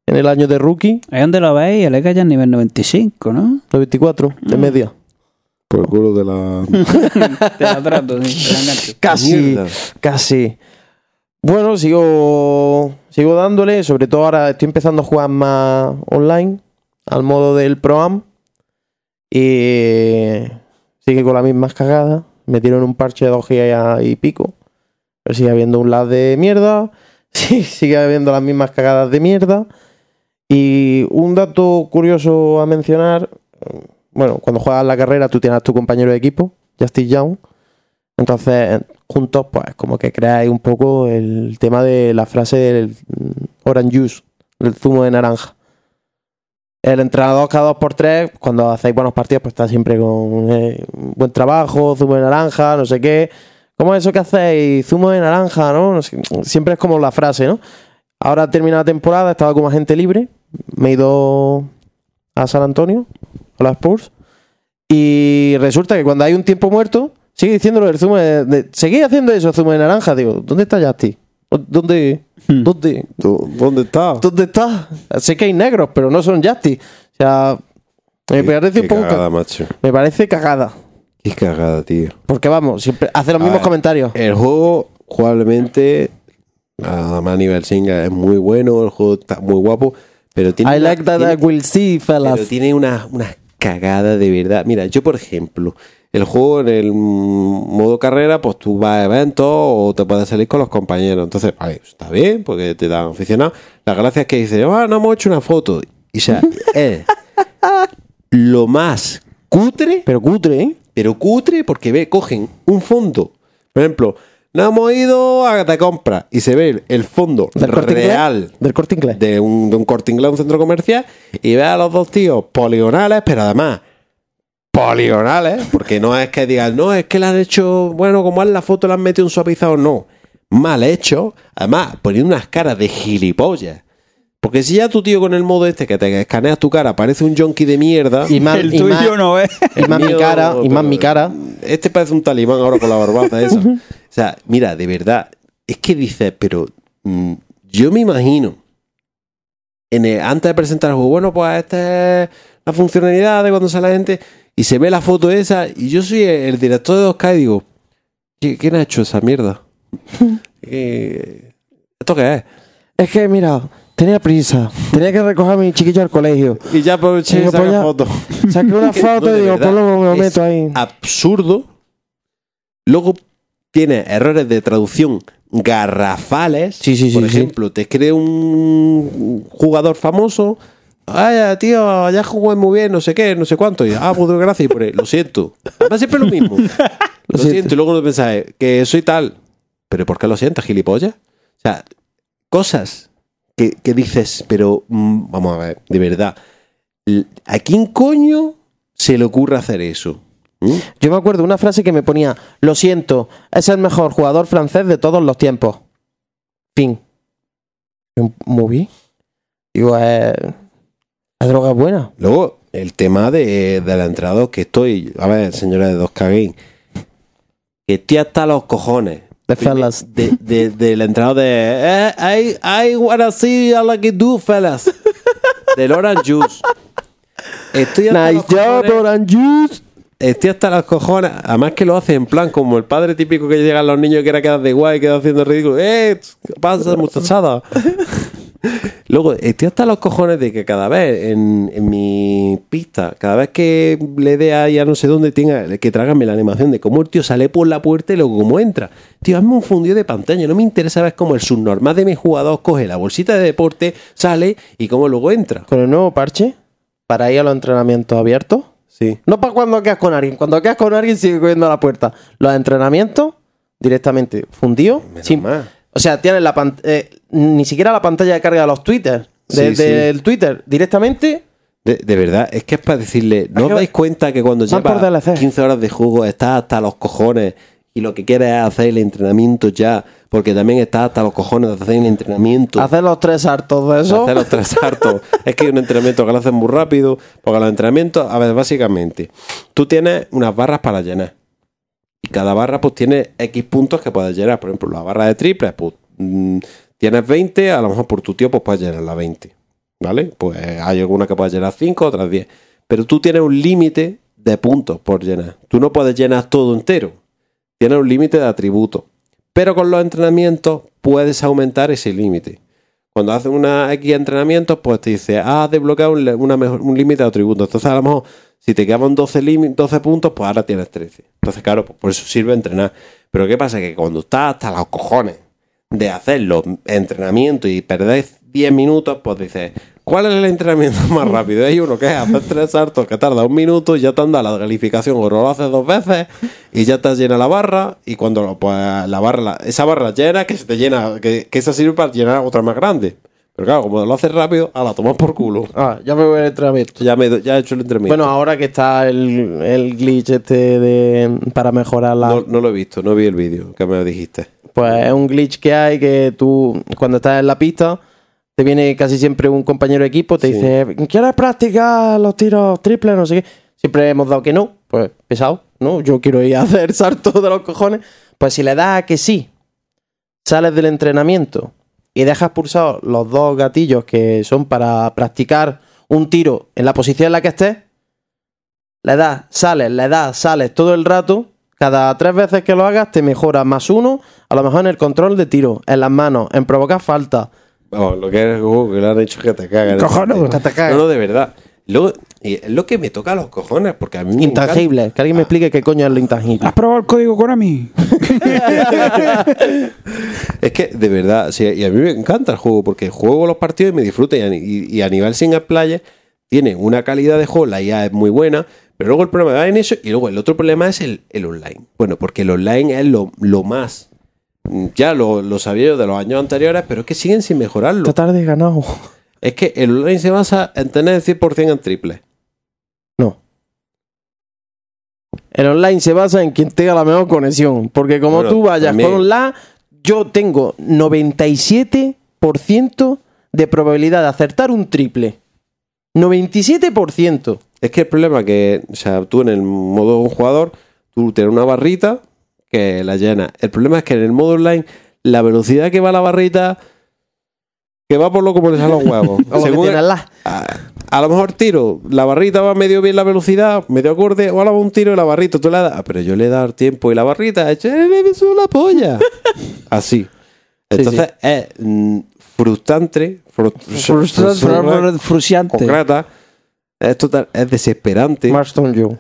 En el año de rookie, Ahí donde lo veis, el ya es nivel 95, ¿no? 94, de media. Por el culo de la. Te la trato, sí. Casi, Mierda. casi. Bueno, sigo, sigo dándole. Sobre todo ahora estoy empezando a jugar más online, al modo del Pro-Am. Y sigue con las mismas cagadas. Metieron un parche de 2 GB y pico. Pero sigue habiendo un lag de mierda. Sí, sigue habiendo las mismas cagadas de mierda. Y un dato curioso a mencionar. Bueno, cuando juegas la carrera tú tienes a tu compañero de equipo, Justice Young. Entonces, juntos, pues como que creáis un poco el tema de la frase del mm, orange juice, el zumo de naranja. El entrenador cada dos por tres, cuando hacéis buenos partidos, pues está siempre con eh, buen trabajo, zumo de naranja, no sé qué. ¿Cómo es eso que hacéis? Zumo de naranja, ¿no? No sé, siempre es como la frase, ¿no? Ahora termina la temporada, estaba como agente libre, me he ido a San Antonio, a las Spurs, y resulta que cuando hay un tiempo muerto, sigue diciéndolo del zumo de, haciendo eso, zumo de naranja. Digo, ¿dónde está Justy? ¿Dónde? Hmm. ¿Dónde? ¿Tú- ¿Dónde está? ¿Dónde está? Sé que hay negros, pero no son Justy. O sea, me parece un poco. ca- cagada, macho. Me parece cagada. Qué cagada, tío. Porque vamos, siempre hace los mismos ver. comentarios. El juego, jugablemente, además a nivel single, es muy bueno. El juego está muy guapo. Pero tiene. I una- like that tiene- I will see, Pero fellas. tiene una, una cagada de verdad. Mira, yo por ejemplo, el juego en el modo carrera, pues tú vas a eventos o te puedes salir con los compañeros. Entonces, vale, está bien, porque te dan aficionado. La gracia es que dices, ah, no hemos hecho una foto. Y o sea, es lo más cutre, Pero cutre, ¿eh? pero cutre, porque ve, cogen un fondo. Por ejemplo, no hemos ido a de compra y se ve el fondo Del real. Del corte inglés. de un, de un corte inglés, un centro comercial, y ve a los dos tíos poligonales, pero además poligonales, porque no es que digan, no, es que le han hecho, bueno, como en la foto le han metido un suavizado, no. Mal hecho, además, poniendo unas caras de gilipollas. Porque si ya tu tío con el modo este que te escaneas tu cara parece un junkie de mierda. Y más, El y más- tuyo no es. y más mi cara, y más mi cara. Este parece un talibán ahora con la barbaza esa. O sea, mira, de verdad, es que dices, pero mm, yo me imagino, en el- antes de presentar el juego, bueno, pues esta es la funcionalidad de cuando sale la gente y se ve la foto esa y yo soy el director de 2K y digo, "¿Qui- ¿quién ha hecho esa mierda? ¿Qué- ¿Esto qué es? Es que, mira, tenía prisa. Tenía que recoger a mi chiquillo al colegio. Y ya aproveché y saqué foto. Saqué una foto No, y digo, verdad, pues lo, meto ahí. absurdo. Luego tiene errores de traducción garrafales. Sí, sí, sí, Por sí. ejemplo, te escribe un jugador famoso. Ay, tío, ya jugué muy bien, no sé qué, no sé cuánto. Y, ah, pues gracias. Y por ahí, lo siento. Además, siempre lo mismo. lo, siento. siento. Y luego no pensáis que soy tal. ¿Pero por qué lo sientes, gilipollas? O sea, cosas que, que dices, pero mm, vamos a ver, de verdad. ¿A quién coño se le ocurre hacer eso? ¿Mm? Yo me acuerdo una frase que me ponía, lo siento, es el mejor jugador francés de todos los tiempos. Fin. Muy bien. Digo, eh, la droga es buena. Luego, el tema de, del entrado que estoy. A ver, señora de 2K Game. Que estoy hasta los cojones. De fellas. De, de- del entrado de. Eh, I, I wanna see all I can do, fellas. Del Orange Juice. Estoy hasta Nice los job, cojones. Orange Juice. Estoy hasta las cojones. Además que lo hace en plan como el padre típico que llegan los niños que era quedar de guay, queda haciendo ridículo. ¡Eh! ¿Qué pasa, muchachada? Luego, estoy hasta los cojones de que cada vez en, en mi pista, cada vez que le dé a no sé dónde, tenga que trágame la animación de cómo el tío sale por la puerta y luego cómo entra. Tío, hazme un fundido de pantalla. No me interesa ver cómo el subnormal de mi jugador coge la bolsita de deporte, sale y cómo luego entra. Con el nuevo parche, para ir a los entrenamientos abiertos. Sí. No para cuando quedas con alguien. Cuando quedas con alguien sigue cogiendo la puerta. Los entrenamientos, directamente fundido. Menos sin- o sea, tienes la pan- eh, ni siquiera la pantalla de carga de los Twitter. Sí, De- sí. Del Twitter, directamente. De, de verdad, es que es para decirle, ¿no os dais cuenta que cuando llevas DLC. 15 horas de juego estás hasta los cojones y lo que quieres es hacer el entrenamiento ya? Porque también estás hasta los cojones de hacer el entrenamiento. Hacer los tres hartos de eso. Hacer los tres hartos. es que hay un entrenamiento que lo hacen muy rápido. Porque los entrenamientos, a ver, básicamente, tú tienes unas barras para llenar. Y cada barra, pues, tiene X puntos que puedes llenar. Por ejemplo, la barra de triples, pues, mm, tienes 20, a lo mejor por tu tío, pues puedes llenar la 20. ¿Vale? Pues hay algunas que puedes llenar 5, otras 10. Pero tú tienes un límite de puntos por llenar. Tú no puedes llenar todo entero. Tienes un límite de atributos. Pero con los entrenamientos puedes aumentar ese límite. Cuando haces una X entrenamientos, pues te dice, ah, has desbloqueado un, límite de atributos. Entonces, a lo mejor, si te quedaban 12, limi- 12 puntos, pues ahora tienes 13. Entonces, claro, pues por eso sirve entrenar. Pero ¿qué pasa? Que cuando estás hasta los cojones de hacer los entrenamientos y perdés 10 minutos, pues dices, ¿cuál es el entrenamiento más rápido? Hay uno que es hacer tres saltos que tarda un minuto, ya te han dado la calificación o lo haces dos veces y ya te llena la barra y cuando lo- pues, la barra, la- esa barra llena, que se te llena, que, que esa sirve para llenar otra más grande. Pero claro, como lo haces rápido, a la tomas por culo. Ah, ya me voy al entrenamiento. Ya, me, ya he hecho el entrenamiento. Bueno, ahora que está el, el glitch este de para mejorar la. no, no lo he visto, no vi el vídeo que me dijiste. Pues es un glitch que hay que tú, cuando estás en la pista, te viene casi siempre un compañero de equipo, te Sí. dice, ¿quieres practicar los tiros triples? No sé qué. Siempre hemos dado que no, pues pesado, ¿no? Yo quiero ir a hacer saltos de los cojones. Pues si le das a que sí, sales del entrenamiento y dejas pulsados los dos gatillos que son para practicar un tiro en la posición en la que estés, le das, sales, le das, sales todo el rato. Cada tres veces que lo hagas te mejora más uno, a lo mejor en el control de tiro, en las manos, en provocar falta. Vamos, lo que es uh, que le han hecho que te cagan. Que te cagas. No, no, de verdad. Luego, y es lo que me toca a los cojones, porque a mí encanta- Intangible. Que alguien me explique qué coño es lo intangible. ¿Has probado el código Konami? Es que, de verdad, sí, y a mí me encanta el juego, porque juego los partidos y me disfruto. Y a, y- y a nivel single player, tiene una calidad de juego, la IA es muy buena, pero luego el problema va en eso, y luego el otro problema es el, el online. Bueno, porque el online es lo, lo más. mm, Ya lo, lo sabía yo de los años anteriores, pero es que siguen sin mejorarlo. Esta tarde he ganado. Es que el online se basa en tener el 100% en triple. No. El online se basa en quien tenga la mejor conexión. Porque como Bueno, tú vayas también. con online, yo tengo 97% de probabilidad de acertar un triple. 97%. Es que el problema es que, o sea, tú en el modo un jugador, tú tienes una barrita que la llena. El problema es que en el modo online, la velocidad que va la barrita, que va por lo como le salen los huevos. Según- la- a, a lo mejor tiro, la barrita va medio bien la velocidad, medio acorde, o ahora va un tiro y la barrita tú le das, ah, pero yo le he dado tiempo y la barrita, ¡eh, me suena la polla! Así. Entonces es mm, frustrante, frus- frus- Frustrante. concreta, es, total, es desesperante. Marston Joe.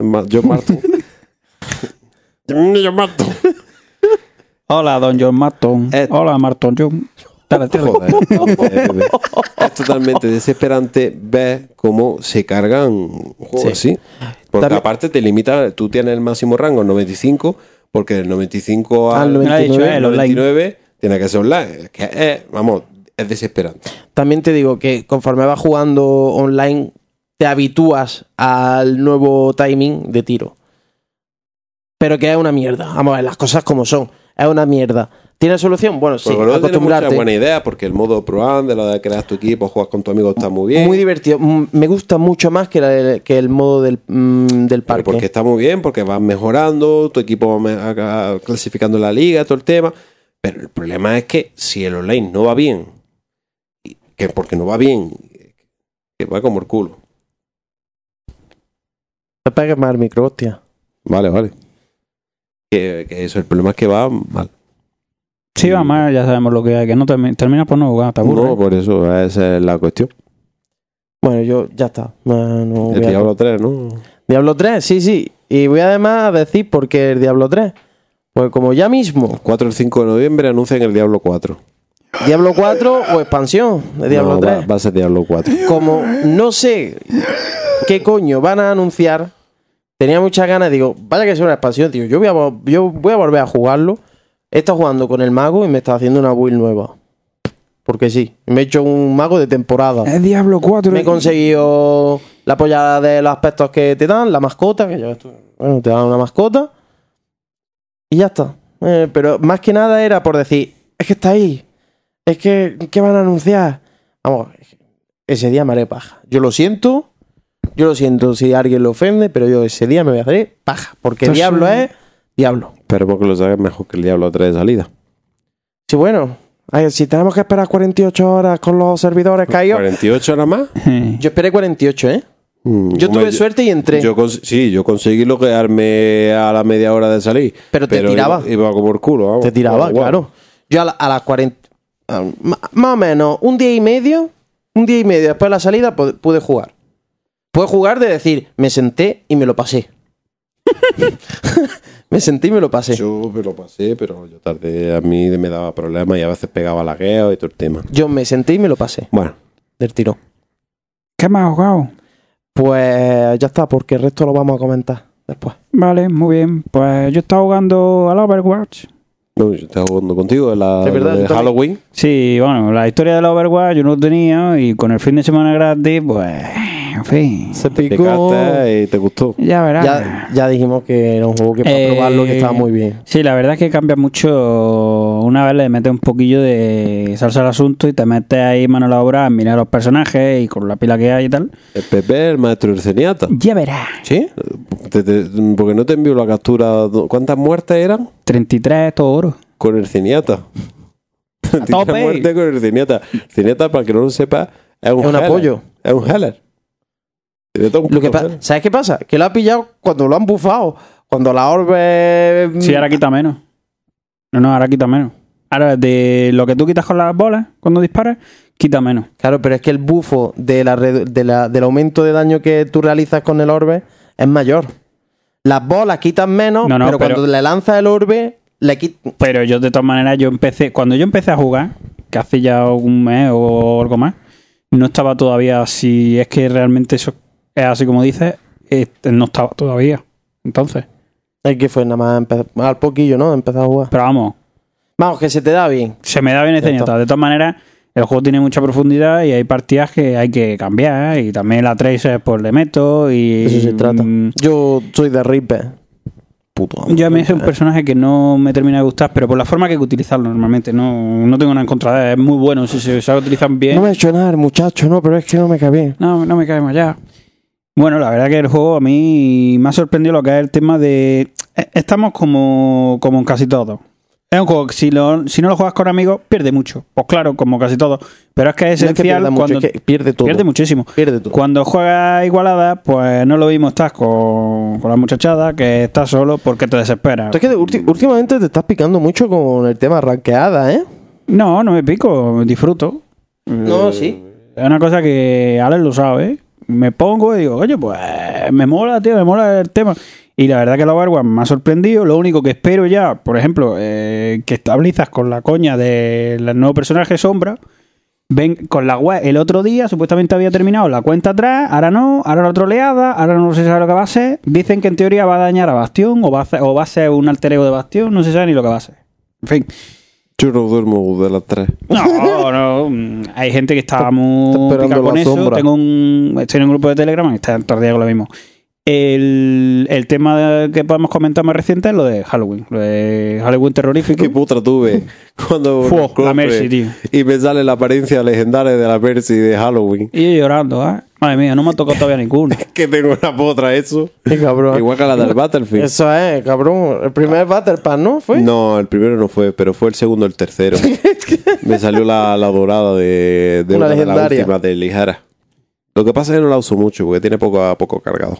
Ma- John Marton. John Marton. Hola, don John Marton. Eh. Hola, Marton John. Joder, es totalmente desesperante ver cómo se cargan un juego Sí. así. Porque También- aparte te limita, tú tienes el máximo rango en 95, porque del 95 Al al Me lo ha dicho 99, él, online. 99 tiene que ser online. Que es, vamos, es desesperante. También te digo que conforme vas jugando online, te habitúas al nuevo timing de tiro. Pero que es una mierda. Vamos a ver las cosas como son. Es una mierda. ¿Tiene solución? Bueno, sí, luego tiene mucha acostumbrarte. buena idea, porque el modo Pro Am, de lo de crear tu equipo, jugar con tu amigo está muy bien. Muy divertido. Mm, Me gusta mucho más que, la- que el modo del, mm, del Pero parque. porque está muy bien, porque vas mejorando, tu equipo va clasificando la liga, todo el tema. Pero el problema es que si el online no va bien, que porque no va bien, que va como el culo. Te pegues más el micro, hostia. Vale, vale. Que, que eso, el problema es que va mal. Sí, va mal, ya sabemos lo que hay. Que no termi- termina por no jugar, te aburre. No, por eso, esa es la cuestión. Bueno, yo ya está. No, no El voy a- Diablo 3, ¿no? Diablo 3, sí, sí. Y voy además a decir por qué el Diablo 3. Pues como ya mismo, 4 y 5 de noviembre anuncian el Diablo 4. Diablo 4 o expansión de Diablo No, 3. Va, va a ser Diablo 4. Como no sé qué coño van a anunciar, tenía muchas ganas, digo, vaya que sea una expansión, tío. Yo voy a, vo- yo voy a volver a jugarlo. He estado jugando con el mago y me está haciendo una build nueva. Porque sí, me he hecho un mago de temporada. Es Diablo 4. Me he conseguido la polla de los aspectos que te dan, la mascota, que ya ves tú, bueno, te dan una mascota. Y ya está. Eh, pero más que nada era por decir, es que está ahí. Es que, ¿qué van a anunciar? Vamos, ese día me haré paja. Yo lo siento. Yo lo siento si alguien lo ofende, pero yo ese día me voy a hacer paja. Porque Entonces- diablo es diablo. Pero porque lo sabes mejor que el Diablo 3 de salida. Sí, bueno. ay, si tenemos que esperar 48 horas con los servidores caídos. 48 nada más. Yo esperé 48, ¿eh? Mm, Yo hombre, tuve suerte y entré. Yo sí, yo conseguí loguearme a la media hora de salir. Pero te tiraba. Iba, iba como el culo, vamos. Te tiraba, claro. Yo a, la- a las 40. A- ma- más o menos, un día y medio. Un día y medio después de la salida pu- pude jugar. Pude jugar de decir, me senté y me lo pasé. me senté y me lo pasé. Yo, Yo me lo pasé, pero yo tardé. A mí me daba problemas y a veces pegaba lagueo y todo el tema. me senté y me lo pasé. Bueno, Del tirón. ¿Qué más has jugado? Pues ya está, porque el resto lo vamos a comentar después. Vale, muy bien. Pues yo estaba jugando al Overwatch. No, yo estaba jugando contigo en la Es verdad, de. Halloween. Sí, bueno, la historia del Overwatch yo no lo tenía y con el fin de semana gratis, pues, en fin, Se Te picó. caste y te gustó. ya verás. Ya, ya dijimos que era un juego que para Eh, probarlo que estaba muy bien. Sí, la verdad es que cambia mucho. Una vez le metes un poquillo de salsa al asunto y te metes ahí mano a la obra a mirar los personajes y con la pila que hay y tal. El Pepe, el maestro del Ceniata. Ya verás. ¿Sí? Te- te- porque no te envió la captura. ¿Cuántas muertes eran? 33, todo oro. Con el Ceniata. 33 tope. muertes con el Ceniata. El Ceniata, para que no lo sepa, es un, Es un healer. apoyo. Es un un Lo que. ¿Sabes qué pasa? Que lo ha pillado cuando lo han bufado. Cuando la orbe. Sí, ahora quita menos. No, no, ahora quita menos. Ahora, de lo que tú quitas con las bolas cuando disparas, quita menos. Claro, pero es que el bufo de la, de la- del aumento de daño que tú realizas con el orbe es mayor. Las bolas quitan menos, No, no, pero, pero- cuando le lanzas el orbe, le quitas. Pero yo, de todas maneras, yo empecé. Cuando yo empecé a jugar, que hace ya un mes o algo más, no estaba todavía. Si es que realmente eso es así como dices, este, no estaba todavía. Entonces, Es que fue nada más empezar, al poquillo, ¿no? Empezar a jugar. pero vamos, Vamos, que se te da bien. se me da bien Zenyatta. está. De todas maneras, El juego tiene mucha profundidad y hay partidas que hay que cambiar. ¿eh? Y también la Tracer pues le meto y... Eso se trata. mm, Yo soy de Reaper. Puto Yo a mí es un Reaper. personaje que no me termina de gustar, pero por la forma que hay que utilizarlo normalmente. No, no tengo nada en contra de él. Es muy bueno si se sabe utilizar bien. No me ha hecho nada el muchacho, no, pero es que no me cae bien. No, no me cae más ya. Bueno, la verdad que el juego a mí me ha sorprendido lo que es el tema de... eh, Estamos como, como en casi todo. Es un juego que si, lo- si no lo juegas con amigos, pierde mucho. Pues claro, como casi todo. Pero es que es No es que esencial mucho, cuando... es que pierde todo. Pierde muchísimo. Pierde todo. Cuando juegas igualada, pues no lo mismo estás con, con la muchachada que estás solo porque te desesperas. Es que últimamente te estás picando mucho con el tema ranqueada, ¿eh? No, no me pico, disfruto. No, sí. Es una cosa que Alex lo sabe. Me pongo y digo, oye, pues me mola, tío, me mola el tema. Y la verdad que la Overwatch me ha sorprendido. Lo único que espero ya, por ejemplo, eh, que estabilizas con la coña del nuevo personaje Sombra. Ven con la web el otro día, supuestamente había terminado la cuenta atrás, ahora no, ahora la troleada, ahora no se sabe lo que va a ser. Dicen que en teoría va a dañar a Bastión o va a, hacer- o va a ser un alter ego de Bastión, no se sabe ni lo que va a ser. En fin. Yo no duermo de las tres. No, no. mm, Hay gente que está muy está esperando picada con la eso. sombra. Tengo un, estoy en un grupo de Telegram y está todo el día con lo mismo. El, el tema que podemos comentar más reciente es lo de Halloween. Lo de Halloween terrorífico. Qué putra tuve cuando la Mercy, tío. y me sale la apariencia legendaria de la Mercy de Halloween. Y yo llorando, ¿eh? Madre mía, no me ha tocado todavía ninguno. Que tengo una potra eso. Cabrón. Igual que la del Battlefield. Eso es, cabrón. El primer Battle Pass, ¿no? ¿Fue? No, el primero no fue, pero fue el segundo, el tercero. Me salió la, la dorada de, de Una una, de las legendaria. últimas de ligera. Lo que pasa es que no la uso mucho porque tiene poco a poco cargado.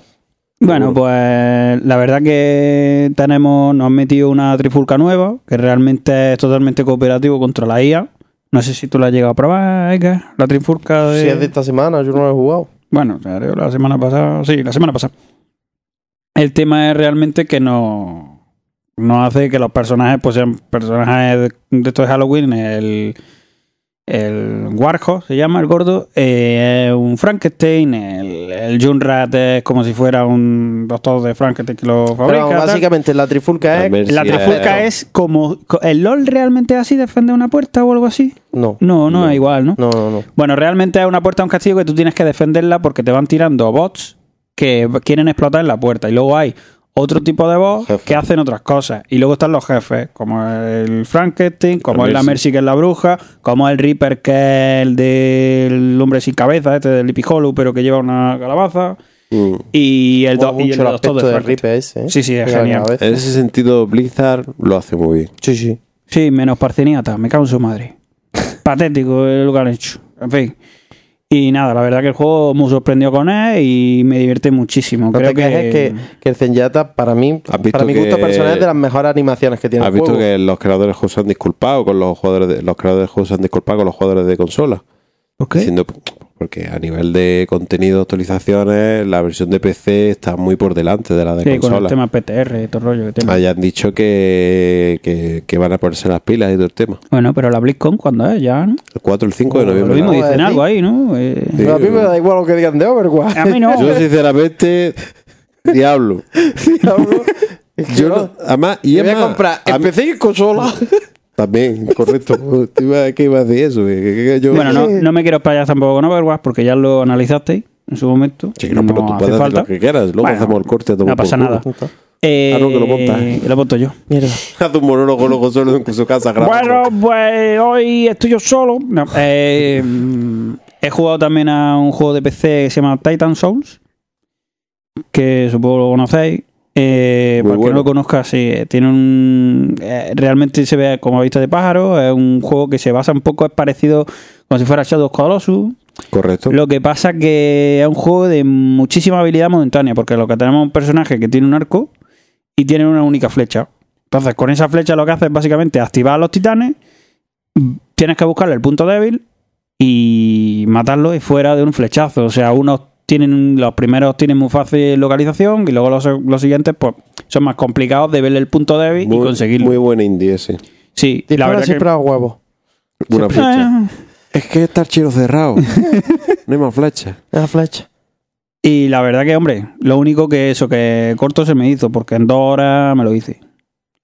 Bueno, pues la verdad que tenemos, nos han metido una trifulca nueva, que realmente es totalmente cooperativo contra la IA. No sé si tú la has llegado a probar, Edgar, la trifulca de... Si es de esta semana, yo no lo he jugado. Bueno, la semana pasada, sí, la semana pasada. El tema es realmente que no, no hace que los personajes pues sean personajes de, de estos de Halloween. El, el Warhol se llama, el gordo, eh, es un Frankenstein. El, el Junrat es como si fuera un doctor de Frankenstein que lo Pero fabrica. tal. básicamente la trifulca La es... La trifulca es- es como... ¿El LOL realmente es así, defender una puerta o algo así? No. No, no, es igual, ¿no? No, no, no. Bueno, realmente es una puerta a un castillo que tú tienes que defenderla porque te van tirando bots que quieren explotar la puerta. Y luego hay otro tipo de Jefe. que hacen otras cosas. Y luego están los jefes, como el Frankenstein, como La es la Mercy. Que es la bruja, como el Reaper, que es el del hombre sin cabeza, este del Lippy Hollow, pero que lleva una calabaza. Mm. Y el, do- y el el doctor de. Reaper ese, ¿eh? Sí, sí, es Mira genial. En ese sentido, Blizzard lo hace muy bien. Sí, sí. Sí, menos Parceniata, me cago en su madre. Patético que han hecho. En fin. Y nada, la verdad que el juego me sorprendió con él y me divierte muchísimo. No Creo te quejes que, que el Zenyatta, para mí, ¿Has visto para mi que- gusto personal, es de las mejores animaciones que tiene ¿Has el visto juego. que los creadores de juegos se han disculpado con los jugadores de, los creadores de juegos se han disculpado con los jugadores de consola? ¿Por qué? Diciendo, porque a nivel de contenido, actualizaciones, la versión de PC está muy por delante de la de Sí, con el tema PTR y todo el rollo que tiene. Hayan dicho que, que, que van a ponerse las pilas y todo el tema. Bueno, pero la BlizzCon, ¿cuándo es? Ya, ¿no? El 4 o el 5 de Lo noviembre. mismo ¿no? dicen algo ahí, ¿no? Eh, Sí. Pero a mí me da igual lo que digan de Overwatch. A mí no. Yo, sinceramente, diablo. Diablo. Yo no- además, y Y es voy a comprar a mí- empecé y consola. También, correcto. ¿Qué iba a decir eso? Yo- Bueno, no, no me quiero explayar tampoco con Overwatch porque ya lo analizasteis en su momento. Sí, no, pero tú puedes hacer falta. lo que quieras. Luego Bueno, hacemos el corte. no pasa culo. nada. Eh, Ah, no, que lo montas. Lo monto yo. Mierda. Haz un monólogo luego solo en su casa grabando. Bueno, pues hoy estoy yo solo. No, eh, he jugado también a un juego de PC que se llama Titan Souls, que supongo lo conocéis. Eh, para bueno. no lo conozca, sí, tiene un. eh, realmente se ve como vista de pájaro. Es un juego que se basa un poco, es parecido como si fuera Shadow of Colossus. Correcto. Lo que pasa que es un juego de muchísima habilidad momentánea, porque lo que tenemos es un personaje que tiene un arco y tiene una única flecha. Entonces, con esa flecha lo que hace es básicamente activar a los titanes, tienes que buscarle el punto débil y matarlo y fuera de un flechazo. O sea, unos tienen, los primeros tienen muy fácil localización y luego los, los siguientes pues son más complicados de verle el punto débil y muy, conseguirlo. muy buen indie ese. sí, y la verdad siempre que... a. Una flecha. Ah, Es que está el chino cerrado. no hay más flecha. La flecha. Y la verdad que, hombre, lo único que eso, que corto se me hizo, porque en dos horas me lo hice.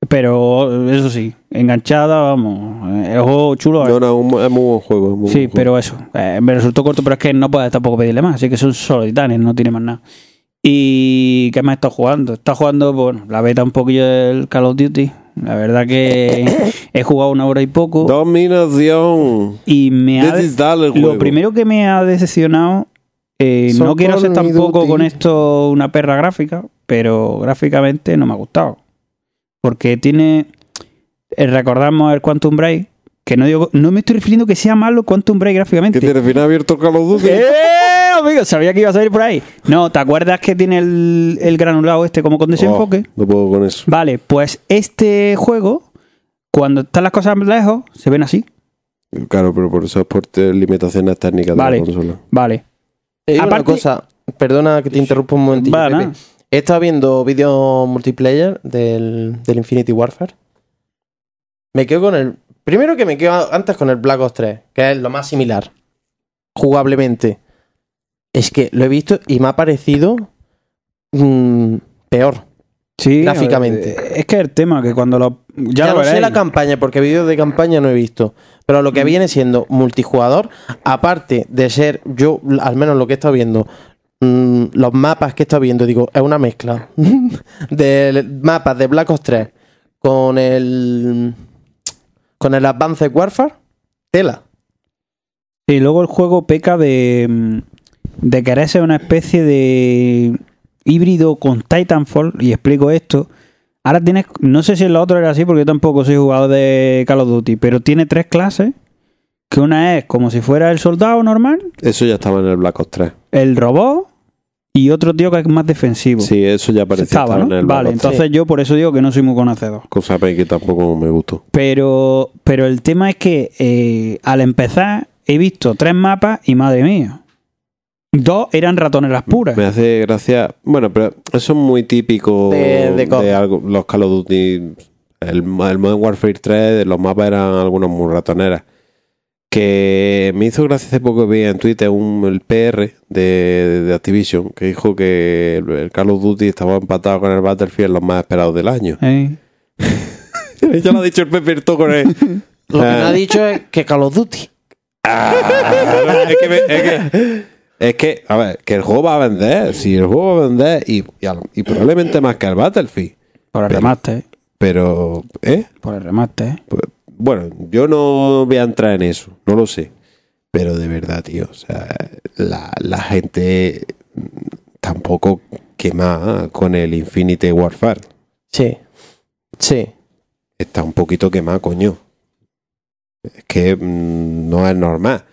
Pero eso sí, enganchada, vamos. eh, El juego chulo. eh. No, no, un- es muy buen juego. es muy Sí, buen juego. pero eso. eh, me resultó corto, pero es que no puedes tampoco pedirle más. Así que son solo titanes, no tiene más nada. ¿Y qué más he estado jugando? He estado jugando, bueno, la beta un poquillo del Call of Duty. La verdad que he jugado una hora y poco. Dominación. Y me ha. This is that el Lo juego. primero que me ha decepcionado. eh, no quiero ser tampoco Duty. con esto una perra gráfica, pero gráficamente no me ha gustado. Porque tiene. eh, recordamos el Quantum Break. Que no digo, no me estoy refiriendo que sea malo Quantum Break gráficamente. ¿Qué tiene final abierto el Call of Duty? ¡Eh, amigo! Sabía que iba a salir por ahí. No, ¿te acuerdas que tiene el, el granulado este como con desenfoque? Oh, no puedo con eso. Vale, pues este juego, cuando están las cosas lejos, se ven así. Claro, pero por eso es por te- limitaciones técnicas Vale. de la consola. Vale. Te digo Aparte- una cosa, perdona que te interrumpa un momentito. Va, Pepe. nada. He estado viendo vídeos multiplayer del, del Infinity Warfare. Me quedo con el. Primero que me quedo antes con el Black Ops 3, que es lo más similar. Jugablemente. Es que lo he visto y me ha parecido. mm, peor. Sí, Gráficamente. Es que el tema, que cuando lo. Ya, Ya, lo no sé la campaña, porque vídeos de campaña no he visto. Pero lo que viene siendo multijugador, aparte de ser, yo, al menos lo que he estado viendo, mm, los mapas que he estado viendo, digo, es una mezcla de mapas de Black Ops 3 con el. con el Advanced Warfare. Tela. Y luego el juego peca de. mm, de querer ser una especie de híbrido con Titanfall. Y explico esto. Ahora tienes. No sé si en la otra era así, porque yo tampoco soy jugador de Call of Duty. Pero tiene tres clases. Que una es como si fuera el soldado normal, Eso ya estaba en el Black Ops 3. el robot. Y otro tío que es más defensivo. Sí, eso ya aparecía Estaba, ¿no? en el Black Vale, Ops 3. entonces yo por eso digo que no soy muy conocedor. Cosa que tampoco me gustó. Pero, pero el tema es que eh, al empezar he visto tres mapas y madre mía. Dos eran ratoneras puras. Me hace gracia. Bueno, pero eso es muy típico De- algo, los Call of Duty. El, el Modern Warfare 3, los mapas eran algunos muy ratoneras. Que me hizo gracia hace poco que vi en Twitter un, el PR de, de Activision que dijo que el, el Call of Duty estaba empatado con el Battlefield los más esperados del año. Eh, ya lo ha dicho el Pepe con él. Lo que Ah. me ha dicho es que Call of Duty. es, que me- es que- es que, a ver, que el juego va a vender. Si el juego va a vender y, y, a lo- y probablemente más que el Battlefield. por el Pero- remaster, Pero, ¿eh? por el remaster. Pues, bueno, yo no voy a entrar en eso, no lo sé. Pero de verdad, tío, o sea, la, la gente tampoco quema con el Infinity Warfare. Sí. Sí. Está un poquito quemado, coño. Es que mm, no es normal.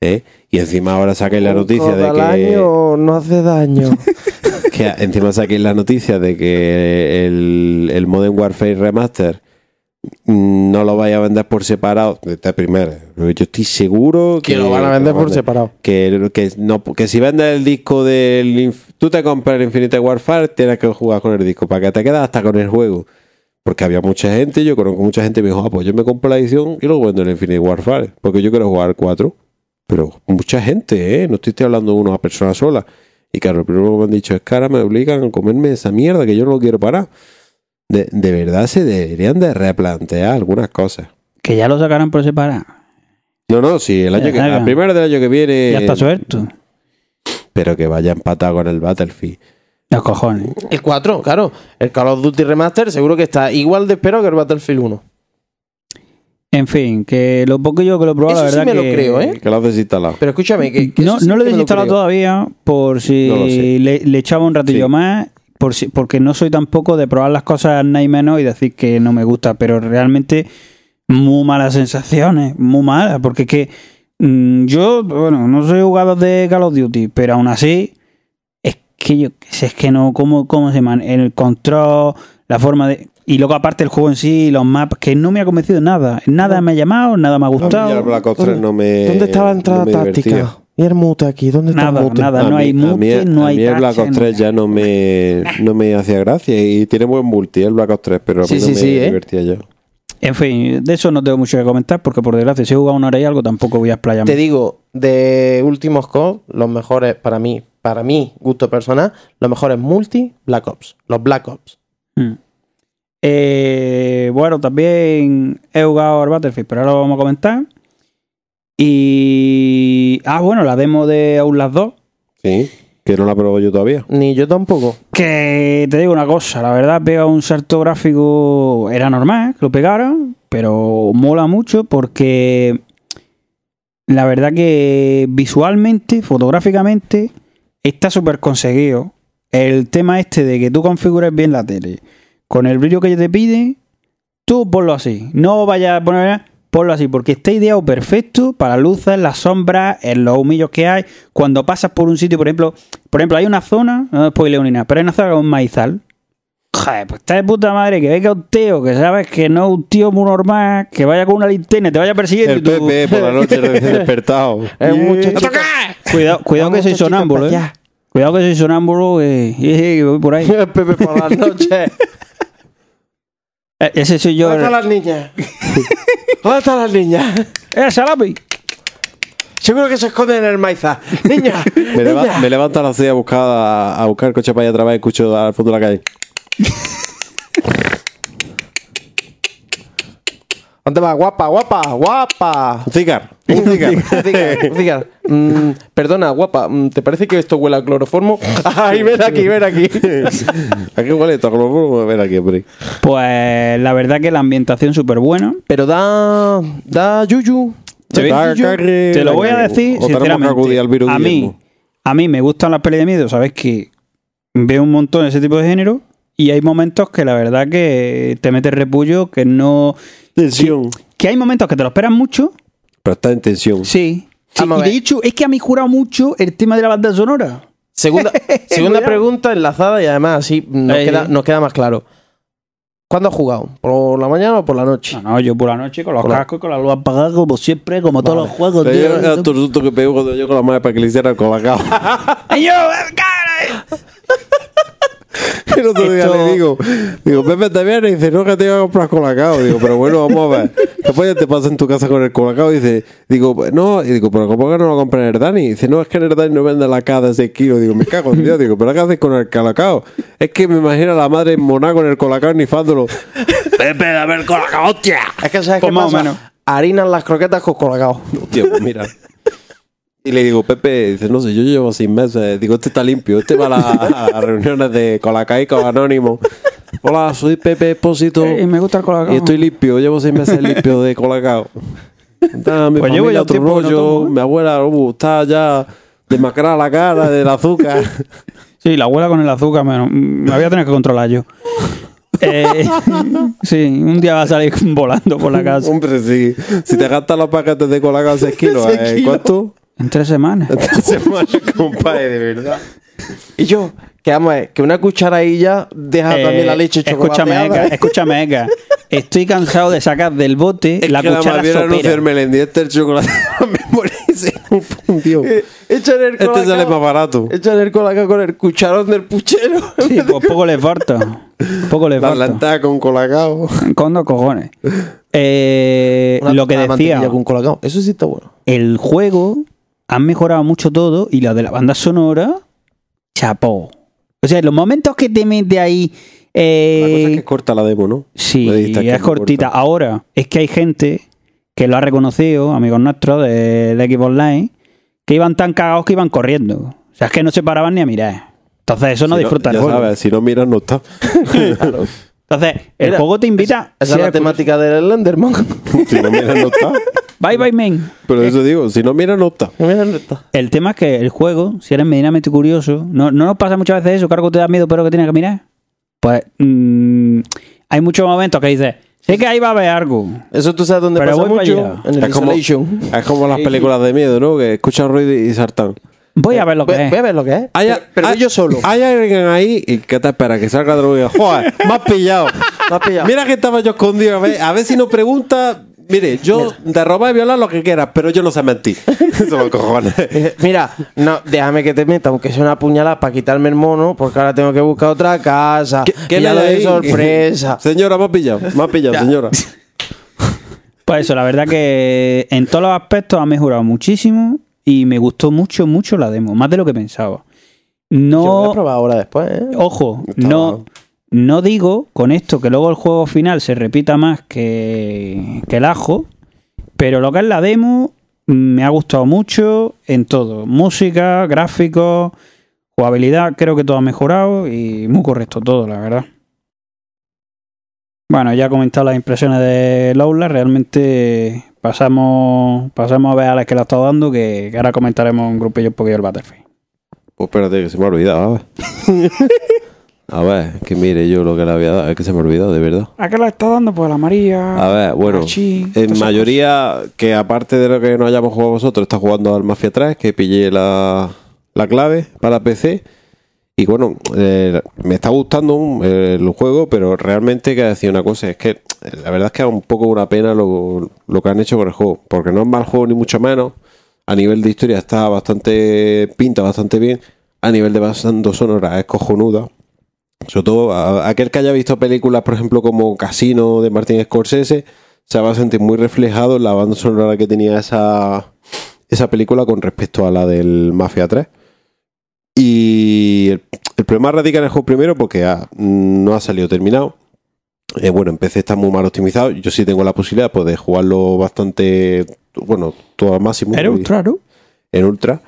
¿eh? Y encima ahora saquéis la noticia de que, año no hace daño. que encima saquéis la noticia de que el, el Modern Warfare Remaster no lo vaya a vender por separado. Esta primera. Yo estoy seguro que, que lo van a vender por separado. Que, que, no, que si vendes el disco del. Tú te compras el Infinite Warfare, tienes que jugar con el disco para que te quedas hasta con el juego. Porque había mucha gente, yo conozco mucha gente que me dijo, ah, pues yo me compro la edición y luego vendo el Infinite Warfare. Porque yo quiero jugar 4. Pero mucha gente, ¿eh? No estoy, estoy hablando de una persona sola. Y claro, lo primero que me han dicho es que ahora me obligan a comerme esa mierda que yo no lo quiero parar. De, de verdad se deberían de replantear algunas cosas. Que ya lo sacaron por separado. No, no, sí, el año que, hagan. al primero del año que viene. ya está suelto. Pero que vaya empatado con el Battlefield. Los cojones. El 4, claro. El Call of Duty Remaster seguro que está igual de espero que el Battlefield 1. En fin, que lo poco yo que lo he probado, Eso la sí verdad lo que... creo, ¿eh? Que lo has desinstalado. Pero escúchame, que, que no, sí no lo he desinstalado todavía por si No lo le, le echaba un ratillo Sí. más, por si, porque no soy tampoco de probar las cosas nada y menos y decir que no me gusta, pero realmente muy malas sensaciones, muy malas, porque es que mm, yo, bueno, no soy jugador de Call of Duty, pero aún así es que yo es que no, cómo, cómo se llama, el control, la forma de... Y luego aparte el juego en sí, los maps, que no me ha convencido nada, nada me ha llamado, nada me ha Ya el gustado. Black Ops 3 no me. ¿Dónde está la entrada no táctica? ¿Y el mute aquí? ¿Dónde está Nada, el mute? nada. A no mí- hay a mí- mute, no a hay mí el Black Ops 3 ya no me, no me hacía gracia y tiene buen multi el Black Ops 3, pero a mí Sí, no sí, me sí, ¿eh? divertía ya. En fin, de eso no tengo mucho que comentar porque por desgracia si he jugado una hora y algo tampoco voy a explayarme. Te digo, de últimos COD, los mejores para mí, para mí, gusto personal, los mejores multi, Black Ops. Los Black Ops. Mm. Eh, bueno, también he jugado al Battlefield, pero ahora lo vamos a comentar. Y. Ah, bueno, la demo de Outlast 2. Sí, que no la probado yo todavía. Ni yo tampoco. Que te digo una cosa, la verdad, pega un salto gráfico. Era normal que lo pegara, pero mola mucho porque. La verdad que visualmente, fotográficamente, está súper conseguido. El tema este de que tú configures bien la tele con el brillo que te pide, tú ponlo así. No vayas a poner, ponlo así, porque está ideado perfecto para luces, las sombras, en los humillos que hay. Cuando pasas por un sitio, por ejemplo, por ejemplo, hay una zona, no spoileo ni nada, pero hay una zona con un maizal. Joder, pues está de puta madre que venga un tío que sabes que no es un tío muy normal, que vaya con una linterna y te vaya persiguiendo. El y tú- Pepe por la noche despertado. Es un muchacho. Cuidado, cuidado que soy sonámbulo, eh. Cuidado que soy sonámbulo eh, y, voy por ahí. El Pepe por las noches. Eh, Ese soy yo. ¿Dónde están las niñas? ¿Dónde están las niñas? ¡Eh, Salapi! Seguro que se esconden en el maizal. Niña, Me, leva- niña. me levanto a las 6 a buscar, a, a buscar el coche para allá atrás y escucho al fondo de la calle. ¿Dónde vas? Guapa, guapa, guapa. Un cigar, un cigar. Cigar, cigar. Mm, perdona, guapa, mm, ¿te parece que esto huele a cloroformo? Ay, ven aquí, ven aquí. ¿A qué huele esto? A ver aquí, hombre. Pues la verdad que la ambientación súper buena. Pero da. da yuyu. Te, Da carne- te lo voy a decir sinceramente. al virus A mí, Guillermo. a mí me gustan las pelis de miedo, sabes que veo un montón ese tipo de género y hay momentos que la verdad que te metes repullo, que no... Tensión. Que hay momentos que te lo esperan mucho, Pero está en tensión. sí. Y de hecho, es que a mí jurado mucho el tema de la banda sonora. Segunda, segunda pregunta enlazada y además así nos, queda, nos queda más claro. ¿Cuándo has jugado? ¿Por la mañana o por la noche? No, no, yo por la noche con los Por cascos y con la luz apagada, como siempre, como todos los juegos. Pero tío. yo era otro susto que pegó cuando yo con la madre para que le hiciera el colacao. ¡Ay, yo, cara! El otro día Esto- le digo, digo, Pepe, ¿te vienes? Y dice, no, que te iba a comprar colacao. Digo, pero bueno, vamos a ver. Después ya te pasa en tu casa con el colacao. Y dice, digo, no, y digo, pero ¿cómo que no lo compras en el Dani? Y dice, no, es que en el Dani no vende la cada de 6 kilos. Digo, me cago en Dios. Digo, pero ¿qué haces con el colacao? Es que me imagino a la madre en Moná con el colacao nifándolo. Pepe, dame el colacao, hostia. Es que sabes Pues qué más o menos. Harinan las croquetas con colacao. Tío, pues mira. Y le digo, Pepe, dice, no sé, yo llevo seis meses. Digo, este está limpio. Este va a, la- a las reuniones de Colacaico Anónimo. Hola, soy Pepe Espósito. Eh, me gusta el colacao. Y estoy limpio, llevo seis meses limpio de colacao. Mi Pues llevo ya otro no rollo, tomo, ¿eh? mi abuela uh, está ya demacrada la cara del azúcar. Sí, la abuela con el azúcar, me, me voy a tener que controlar yo. Eh, sí, un día va a salir volando por la casa. Hombre, sí. Si te gastas los paquetes de colacao 6 kilos, Seis ¿eh? kilos. ¿cuánto? En tres semanas. Esta semana, compadre, de verdad. Y yo, que vamos a ver, que una cucharadilla deja Eh, también la leche escúchame, chocolateada. Eka, escúchame, Eka. Estoy cansado de sacar del bote Es la que cuchara bien sopera. el endieste el chocolate me morí se confundió. Eh, Échale el Este colacao. sale más barato. Échale el colacao con el cucharón del puchero. Sí, pues poco le falta. Poco le La falta. lentada con colacao. Con dos cojones. Eh, Una lo que decía, con colacao. Eso sí está bueno. el juego han mejorado mucho todo y la de la banda sonora, chapó. O sea, los momentos que te mete ahí. eh, La cosa es que es corta la demo, ¿no? Sí, es cortita. corta. Ahora, es que hay gente que lo ha reconocido, amigos nuestros de, de Xbox Online, que iban tan cagados que iban corriendo. O sea, es que no se paraban ni a mirar. Entonces, eso no Si disfruta el Ya juego. sabes, si no miras, no está. Entonces, el Mira, juego te invita. Esa es la temática del Enderman. si no miras, no está. Bye bye, man. Pero eso digo, si no miras, no está. El tema es que el juego, si eres medianamente curioso, no, no nos pasa muchas veces eso, que algo te da miedo, pero que tienes que mirar. Pues mm, hay muchos momentos que dices, sé que ahí va a haber algo. Eso tú sabes dónde Pero pasa voy para mucho. allá. En el Es como, es como las películas de miedo, ¿no? Que escuchan ruido y saltan. Voy a ver lo que Voy, es. voy a ver lo que es. Hay, pero pero hay- yo solo. Hay alguien ahí y ¿qué te espera? Que salga de droga. Joder, me has pillado. Me has pillado. Mira que estaba yo escondido. A ver, a ver si no pregunta. Mire, yo de robar y violar lo que quieras, pero yo no sé mentir. Cojones. Dice, Mira, no, déjame que te meta, aunque sea una puñalada para quitarme el mono, porque ahora tengo que buscar otra casa. ¿Quién y ya hay lo de ahí? sorpresa. Señora, me ha pillado. Me ha pillado, Ya. señora. Pues eso, la verdad que en todos los aspectos ha mejorado muchísimo y me gustó mucho, mucho la demo, más de lo que pensaba. Yo voy a No, probar ahora después, ¿eh? ojo, Está no, bueno. No digo con esto que luego el juego final se repita más que, que el ajo, pero lo que es la demo mm, me ha gustado mucho en todo. Música, gráficos, jugabilidad, creo que todo ha mejorado y muy correcto todo, la verdad. Bueno, ya he comentado las impresiones de Lola, realmente pasamos, pasamos a ver a las que la ha estado dando, que, que ahora comentaremos un grupillo un poquillo el Battlefield. Pues espérate, que se me ha olvidado. A ver, a que mire yo lo que le había dado. Es que se me ha olvidado, de verdad. ¿A qué la está dando? Pues la María. A ver, bueno, en mayoría, que aparte de lo que no hayamos jugado vosotros, está jugando al Mafia 3, que pillé la, la clave para PC. Y bueno, eh, me está gustando eh, el juego, pero realmente que decir una cosa, es que la verdad es que es un poco una pena lo, lo que han hecho con el juego, porque no es mal juego ni mucho menos. A nivel de historia está bastante, pinta bastante bien. A nivel de banda sonora es cojonuda. Sobre todo, a- aquel que haya visto películas, por ejemplo, como Casino de Martin Scorsese, se va a sentir muy reflejado en la banda sonora que tenía esa, esa película con respecto a la del Mafia 3. Y el, el problema radica en el juego primero porque ah, no ha salido terminado. Eh, bueno, en PC está muy mal optimizado. Yo sí tengo la posibilidad pues, de jugarlo bastante, bueno, todo al máximo. Era ultra, ¿no? en ultra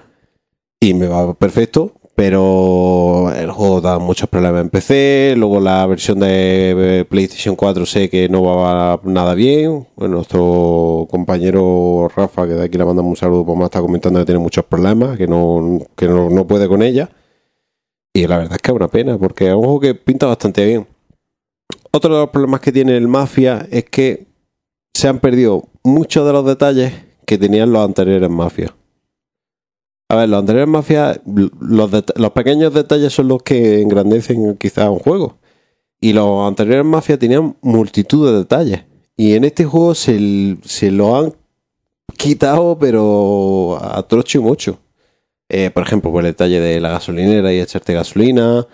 y me va perfecto pero el juego da muchos problemas en PC luego la versión de PlayStation 4 sé que no va nada bien. Nuestro compañero Rafa que de aquí le mandamos un saludo pues me está comentando que tiene muchos problemas que no que no, no puede con ella. Y la verdad es que es una pena porque es un juego que pinta bastante bien. Otro de los problemas que tiene el Mafia es que se han perdido muchos de los detalles que tenían los anteriores Mafia a ver, los anteriores Mafia, los, pequeños detalles son los que engrandecen quizás un juego. Y los anteriores Mafia tenían multitud de detalles. Y en este juego se, se lo han quitado, pero a y mucho. Eh, por ejemplo, el detalle de la gasolinera y echarte gasolina.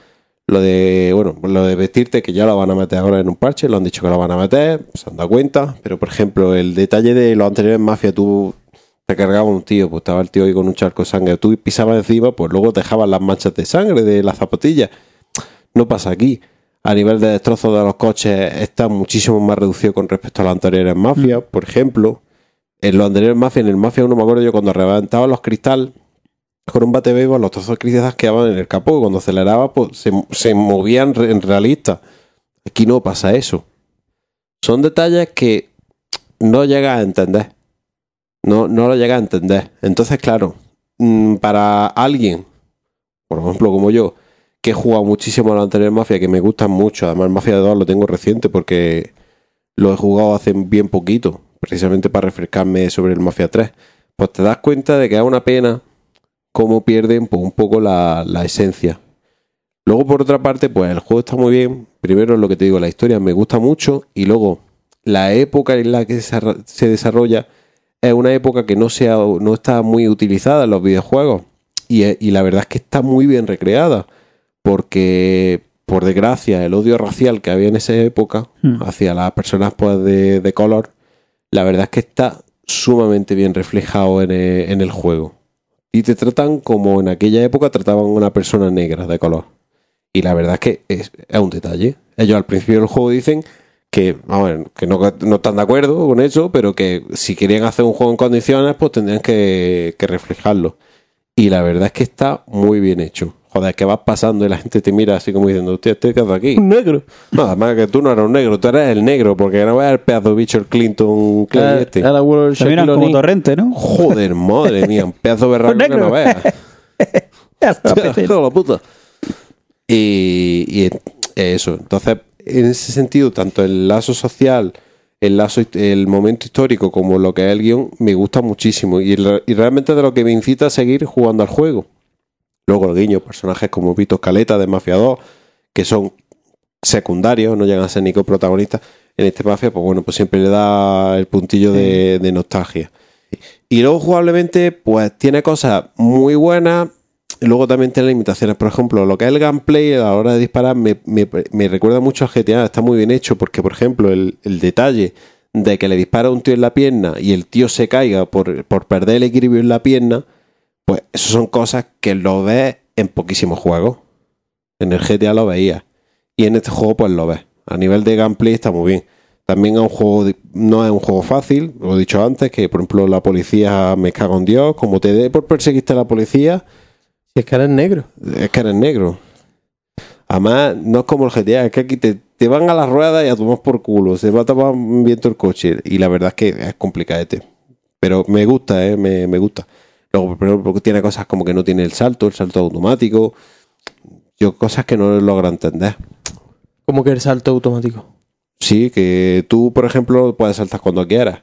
Lo de, bueno, lo de vestirte, que ya lo van a meter ahora en un parche, lo han dicho que lo van a meter, se han dado cuenta. Pero, por ejemplo, el detalle de los anteriores Mafia, tú te cargaba un tío, pues estaba el tío ahí con un charco de sangre, tú pisabas encima, pues luego te dejaban las manchas de sangre de las zapatillas. No pasa aquí. A nivel de destrozos de los coches está muchísimo más reducido con respecto a las anteriores Mafia, por ejemplo. En los anteriores Mafia, en el Mafia 1 me acuerdo yo cuando reventaban los cristal con un bate béisbol, los trozos de cristal quedaban en el capó y cuando aceleraba pues se, se movían en realista. Aquí no pasa eso. Son detalles que no llegas a entender. No, no lo llega a entender. Entonces, claro, mm, para alguien, por ejemplo, como yo, que he jugado muchísimo a la anterior Mafia, que me gustan mucho, además Mafia 2 lo tengo reciente porque lo he jugado hace bien poquito, precisamente para refrescarme sobre el Mafia 3, pues te das cuenta de que es una pena cómo pierden pues, un poco la, la esencia. Luego, por otra parte, pues el juego está muy bien. Primero, lo que te digo, la historia me gusta mucho. Y luego, la época en la que se desarrolla es una época que no, sea, no está muy utilizada en los videojuegos. Y, y la verdad es que está muy bien recreada. Porque, por desgracia, el odio racial que había en esa época Hmm. hacia las personas pues, de, de color, la verdad es que está sumamente bien reflejado en el, en el juego. Y te tratan como en aquella época trataban a una persona negra de color. Y la verdad es que es, es un detalle. Ellos al principio del juego dicen que, vamos, a ver, que no, no están de acuerdo con eso, pero que si querían hacer un juego en condiciones, pues tendrían que, que reflejarlo. Y la verdad es que está muy bien hecho. Joder, que vas pasando y la gente te mira así como diciendo, usted, ¿este hace aquí? Un negro. No, además que tú no eres un negro, tú eres el negro, porque no ves el pedazo de bicho el Clinton Clay Era, este. era Shaquille como torrente, ¿no? Joder, madre mía, un pedazo de berraco que no veas. La puta. Y, y eso, entonces, en ese sentido, tanto el lazo social, el lazo, el momento histórico, como lo que es el guion, me gusta muchísimo. Y realmente de lo que me incita a seguir jugando al juego. Luego el guiño, personajes como Vito Caleta de Mafia 2, que son secundarios, no llegan a ser ni coprotagonistas. En este Mafia, pues bueno, pues siempre le da el puntillo de, de nostalgia. Y luego jugablemente, pues tiene cosas muy buenas. Luego también tiene limitaciones. Por ejemplo, lo que es el gameplay a la hora de disparar me, me- me recuerda mucho al GTA. Está muy bien hecho porque, por ejemplo, el, el detalle de que le dispara a un tío en la pierna y el tío se caiga por, por perder el equilibrio en la pierna, pues eso son cosas que lo ves en poquísimos juegos. En el GTA lo veías. y en este juego pues lo ves. A nivel de gameplay está muy bien. También es un juego, no es un juego fácil, lo he dicho antes, que por ejemplo la policía me cago en Dios, como te dé por perseguirte a la policía, es que eres negro. es que eres negro. Además, no es como el GTA, es que aquí te, te van a las ruedas y a tomar por culo, se va a tomar viento el coche. Y la verdad es que es complicadete. Pero me gusta, ¿eh? me, me gusta. Luego, por ejemplo, tiene cosas como que no tiene el salto, el salto automático. Yo, cosas que no logro entender. Como que el salto automático. Sí, que tú, por ejemplo, puedes saltar cuando quieras.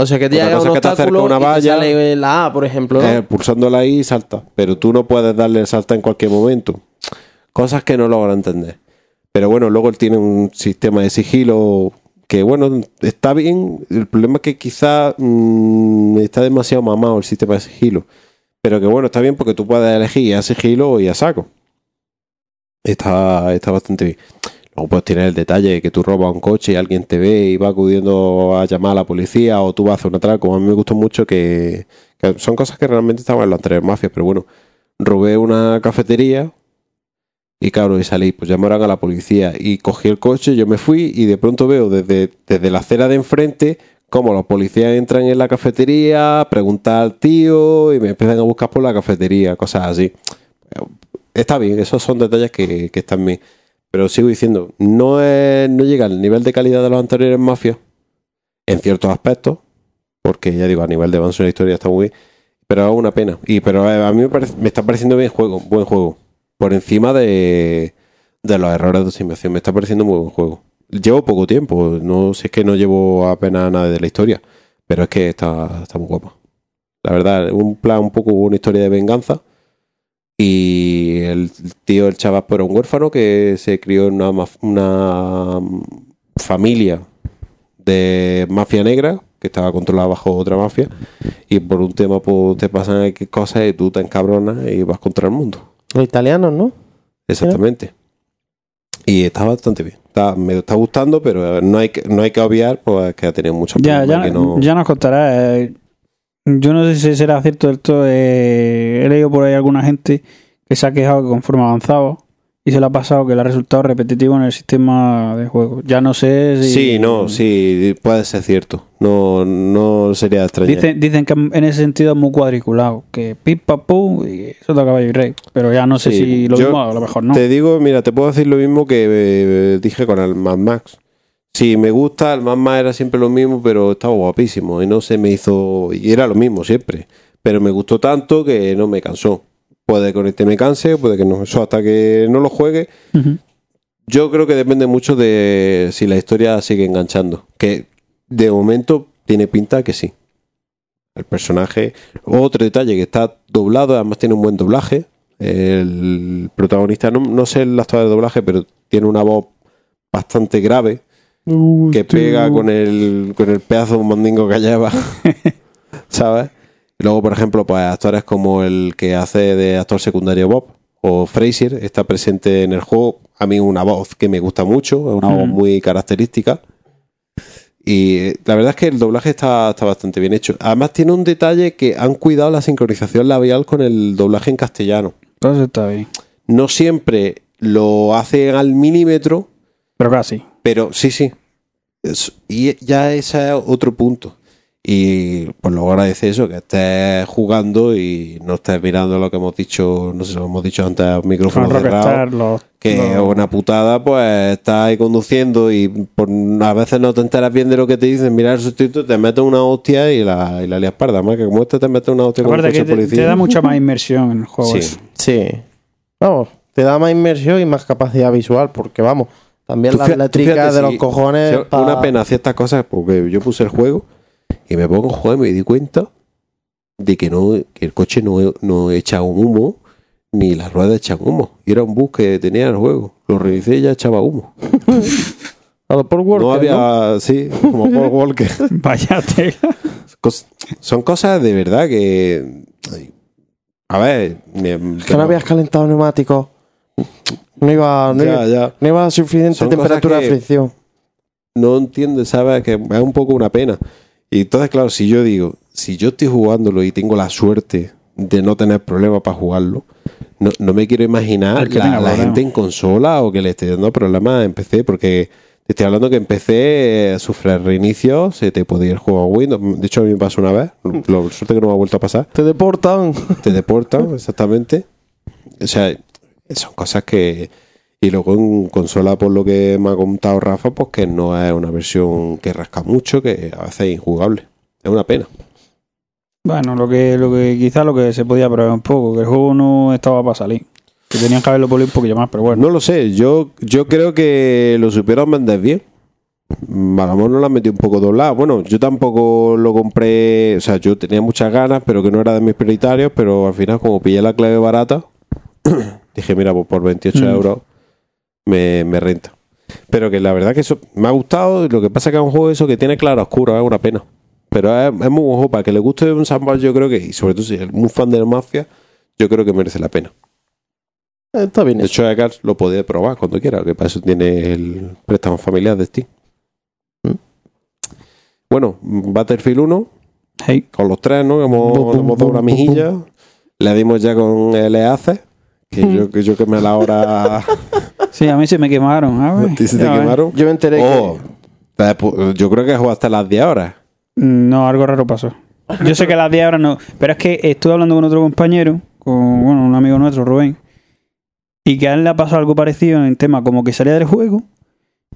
O sea que te llega un que te una y te valla. sale la A, por ejemplo. ¿no? Eh, pulsándola ahí salta. Pero tú no puedes darle el salta en cualquier momento. Cosas que no logro entender. Pero bueno, luego él tiene un sistema de sigilo que, bueno, está bien. El problema es que quizá mm, está demasiado mamado el sistema de sigilo. Pero que bueno, está bien porque tú puedes elegir a sigilo y a saco. Está, está bastante bien. Luego puedes tener el detalle de que tú robas un coche y alguien te ve y va acudiendo a llamar a la policía o tú vas a hacer un atraco. A mí me gustó mucho que, que son cosas que realmente estaban en las anteriores mafias, pero bueno, robé una cafetería y claro, y salí, pues llamaron a la policía y cogí el coche, yo me fui y de pronto veo desde, desde la acera de enfrente como los policías entran en la cafetería, preguntan al tío y me empiezan a buscar por la cafetería, cosas así. Está bien, esos son detalles que, que están bien. Pero sigo diciendo, no, no llega al nivel de calidad de los anteriores mafias, en ciertos aspectos, porque ya digo, a nivel de avance de la historia está muy bien, pero es una pena. Y pero eh, a mí me, parece- me está pareciendo bien juego, buen juego. Por encima de, de los errores de optimización. Me está pareciendo muy buen juego. Llevo poco tiempo, no sé es que no llevo apenas nada de la historia, pero es que está, está muy guapa. La verdad, un plan un poco una historia de venganza. Y el tío, el chaval, pues, era un huérfano que se crió en una, maf- una familia de mafia negra que estaba controlada bajo otra mafia y por un tema pues te pasan X cosas y tú te encabronas y vas contra el mundo. Los italianos, ¿no? Exactamente. Y está bastante bien. Está- me está gustando, pero no hay que, no hay que obviar pues, que ha tenido muchos Ya, problemas ya, que no- ya nos contará. eh, yo no sé si será cierto del todo. eh, he leído por ahí alguna gente que se ha quejado que conforme avanzaba y se le ha pasado que le ha resultado repetitivo en el sistema de juego. Ya no sé si. Sí, no, sí, puede ser cierto. No, no sería extraño. Dicen, dicen que en ese sentido es muy cuadriculado. Que pipa, pum, y eso de caballo y rey. Pero ya no sé Sí, si lo mismo a lo mejor no. Te digo, mira, te puedo decir lo mismo que eh, dije con el Mad Max. Sí, me gusta, el Mad Max era siempre lo mismo, pero estaba guapísimo y no se me hizo... Y era lo mismo siempre, pero me gustó tanto que no me cansó. Puede que con este me canse, puede que no. Eso hasta que no lo juegue. Yo creo que depende mucho de si la historia sigue enganchando. Que de momento tiene pinta que sí. El personaje. Otro detalle que está doblado, además tiene un buen doblaje. El protagonista, no, no sé el actor de doblaje, pero tiene una voz bastante grave que pega con el, con el pedazo de mandingo que lleva. ¿Sabes? Y luego, por ejemplo, pues actores como el que hace de actor secundario Bob o Fraser está presente en el juego. A mí una voz que me gusta mucho, es una voz Mm. muy característica. Y eh, la verdad es que el doblaje está, está bastante bien hecho. Además tiene un detalle que han cuidado la sincronización labial con el doblaje en castellano. Entonces está bien. No siempre lo hacen al milímetro, Pero casi. pero sí, sí. Es- y ya ese es otro punto. Y pues luego agradece eso, que estés jugando y no estés mirando lo que hemos dicho, no sé si lo hemos dicho antes, al micrófono Con cerrado. Que es los- una putada, pues estás ahí conduciendo y por- a veces no te enteras bien de lo que te dicen, mirar el sustituto, te metes una hostia y la, y la lías parda. Más que como este te metes una hostia con que te, policía. te da mucha más inmersión en el juego. Sí. eso. Sí. Vamos, te da más inmersión y más capacidad visual, porque vamos, también las eléctricas de los cojones. pa- Una pena ciertas cosas porque yo puse el juego y me pongo a jugar y me di cuenta de que no que el coche no, no echa un humo ni las ruedas echan humo. Y era un bus que tenía el juego. Lo reinicié y ya echaba humo. A lo Paul Walker, no había, sí, como Paul Walker. Vaya tela. Cos- son cosas de verdad que. ay, A ver. ni- Que no habías calentado neumáticos. No iba, no, Ya, iba, ya. no iba a suficiente Son temperatura de fricción. no entiende, ¿sabes? Que es un poco una pena. Y entonces, claro, si yo digo, si yo estoy jugándolo y tengo la suerte de no tener problemas para jugarlo, no, no me quiero imaginar que la, gente en consola o que le esté dando problemas en PC, porque te estoy hablando que en PC eh, sufre reinicio, se te puede ir el juego a Windows. De hecho, a mí me pasó una vez, lo suerte que no me ha vuelto a pasar. Te deportan. Te deportan, exactamente. O sea, son cosas que. Y luego en consola, por lo que me ha contado Rafa, pues que no es una versión que rasca mucho, que a veces es injugable. Es una pena. Bueno, lo que, lo que quizá lo que se podía probar un poco, que el juego no estaba para salir. Que tenían que haberlo pulido un poquillo más, pero bueno. No lo sé, yo, yo creo que lo supieron vender bien. Mejor no lo han metido un poco doblado. Bueno, yo tampoco lo compré, o sea, yo tenía muchas ganas, pero que no era de mis prioritarios, pero al final como pillé la clave barata, dije, mira, pues por 28 Mm. euros me, me renta. Pero que la verdad que eso me ha gustado, lo que pasa es que es un juego eso que tiene claro oscuro, es una pena. Pero es, es muy buen para que le guste un sandbox yo creo que, y sobre todo si es muy fan de la mafia, yo creo que merece la pena. Está bien De hecho. Edgar lo puede probar cuando quiera, que para eso tiene el préstamo familiar de Steam. ¿Mm? Bueno, Battlefield 1, Hey, con los tres, ¿no? Hemos, hemos dado una mijilla. Le dimos ya con el EACE, que Mm. yo, que yo quemé la hora. sí, a mí se me quemaron. A ver, ¿A ti se te quemaron? Yo me enteré Oh, eh, pues, yo creo que jugó hasta las 10 horas. No, algo raro pasó. Yo sé que a las 10 horas no. Pero es que estuve hablando con otro compañero, con bueno, un amigo nuestro, Rubén, y que a él le ha pasado algo parecido en tema como que salía del juego,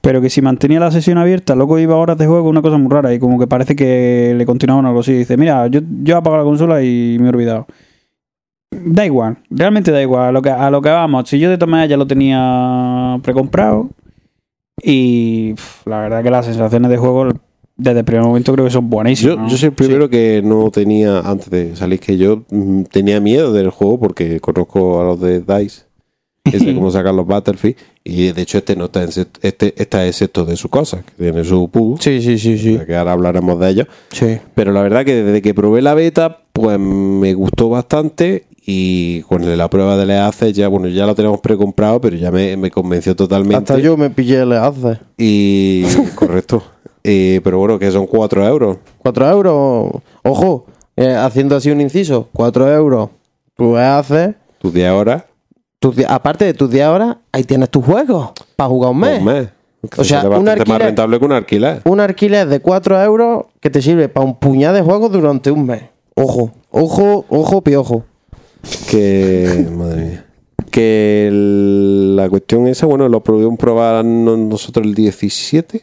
pero que si mantenía la sesión abierta, loco iba horas de juego, una cosa muy rara, y como que parece que le continuaban algo así. Dice, mira, yo, yo he apagado la consola y me he olvidado. Da igual, realmente da igual a lo que, a lo que vamos. Si yo de maneras ya lo tenía precomprado, y la verdad que las sensaciones de juego desde el primer momento creo que son buenísimas. Yo, ¿no? yo soy el primero que no tenía, antes de salir, que yo mm, tenía miedo del juego porque conozco a los de DICE, que sé cómo sacar los Battlefield, y de hecho este no está en este está excepto de su cosa, que tiene su PUG, Sí, sí, sí, sí. que ahora hablaremos de ello. Sí. Pero la verdad que desde que probé la beta, pues me gustó bastante y con la prueba de hace ya, bueno, ya lo tenemos precomprado, pero ya me, me convenció totalmente. Hasta yo me pillé el hace. Y correcto. Eh, pero bueno, que son 4 euros. 4 euros. Ojo, eh, haciendo así un inciso. 4 euros. Tú haces. Tus 10 horas, tus aparte de tus 10 horas, ahí tienes tus juegos. Para jugar un mes. un mes. O sea, un bastante más alquiler- rentable que un alquiler. Un alquiler de 4 euros que te sirve para un puñado de juegos durante un mes. Ojo, ojo, ojo, piojo. Que. Madre mía. Que el- la cuestión esa, bueno, lo pudimos probar no- nosotros el 17.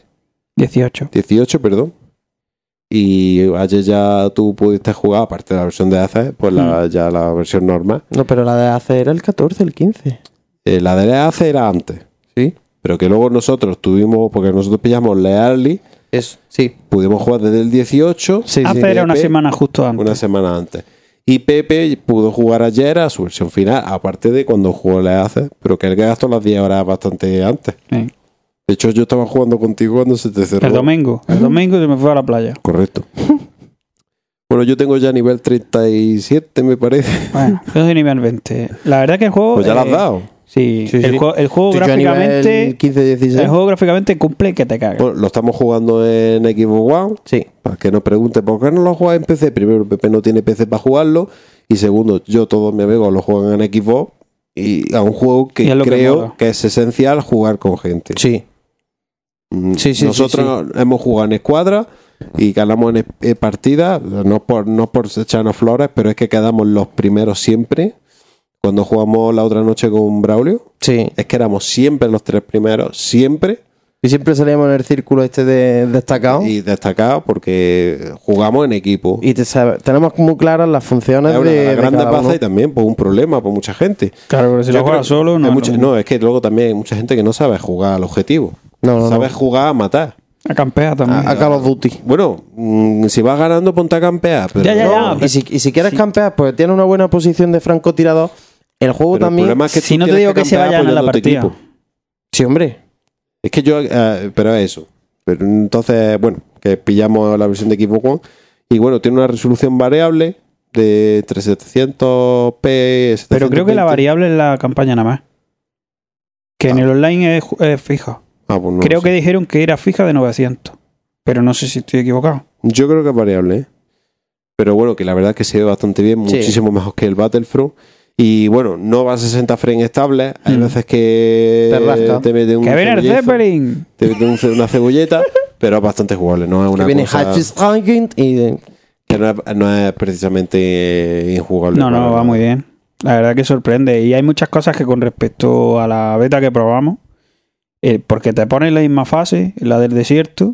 18. 18, perdón. Y ayer ya tú pudiste jugar, aparte de la versión de AC, pues la, ya la versión normal. No, pero la de hace era el 14, el 15. Eh, la de AC era antes, Sí. pero que luego nosotros tuvimos, porque nosotros pillamos Learly, Es, sí. pudimos jugar desde el 18, Sí, sí. Hace era una semana justo antes. una semana antes. Y Pepe pudo jugar ayer a su versión final, aparte de cuando jugó la AC, pero que él gastó las 10 horas bastante antes. Sí. De hecho, yo estaba jugando contigo cuando se te cerró. El domingo. El domingo se me fue a la playa. Correcto. bueno, yo tengo ya nivel 37, me parece. Bueno, yo soy nivel 20. La verdad que el juego. Pues ya lo has eh, dado. Sí, Sí, el, sí. Juego, el gráficamente. 15, 16. El juego gráficamente cumple que te cagas. Bueno, lo estamos jugando en Xbox One. Sí. Para que nos pregunte por qué no lo juegas en PC. Primero, Pepe no tiene PC para jugarlo. Y segundo, yo todos mis amigos lo juegan en Xbox. Y a un juego que creo que, es esencial jugar con gente. Sí. Mm, Sí, sí, Nosotros hemos jugado en escuadra y ganamos en, en partida. No por, no por echarnos flores, pero es que quedamos los primeros siempre. Cuando jugamos la otra noche con Braulio, Sí. es que éramos siempre los tres primeros, siempre. Y siempre salíamos en el círculo este de destacado. Y, Y destacados porque jugamos en equipo. te sabe- tenemos muy claras las funciones Es una de, de las de uno. y también pues, un problema para mucha gente. Claro, pero si Yo lo juegas solo, no. mucha- no, es que luego también hay mucha gente que no sabe jugar al objetivo. No, no, sabe no. jugar a matar. A campear también. A, a Call of Duty. Bueno, mm, si vas ganando, ponte a campear. Pero Ya, ya, no. ya. Y si, y si quieres campear, pues tienes una buena posición de francotirador. El juego Pero también. es que Si no te digo que se campear vayan a la partida. equipo. Sí, hombre. Es que yo, eh, pero es eso. Pero entonces, bueno, que pillamos la versión de Xbox One y bueno, tiene una resolución variable de entre 700p, Pero creo que la 720. variable es la campaña nada más. Que en el online es, es fija. Ah, pues no creo que sé. dijeron que era fija de 900. Pero no sé si estoy equivocado. Yo creo que es variable, ¿eh? Pero bueno, que la verdad es que se ve bastante bien, Sí. muchísimo mejor que el Battlefront. Y bueno, no va a 60 frames estables. Hay Mm. veces que Te rasca. te mete un ¡Que viene el Zeppelin! Te mete una cebolleta, pero es bastante jugable. No es una Que viene cosa y de- que no es, no es precisamente injugable. No, no, va muy bien. La verdad que sorprende. Y hay muchas cosas que con respecto a la beta que probamos, eh, porque te ponen la misma fase, la del desierto,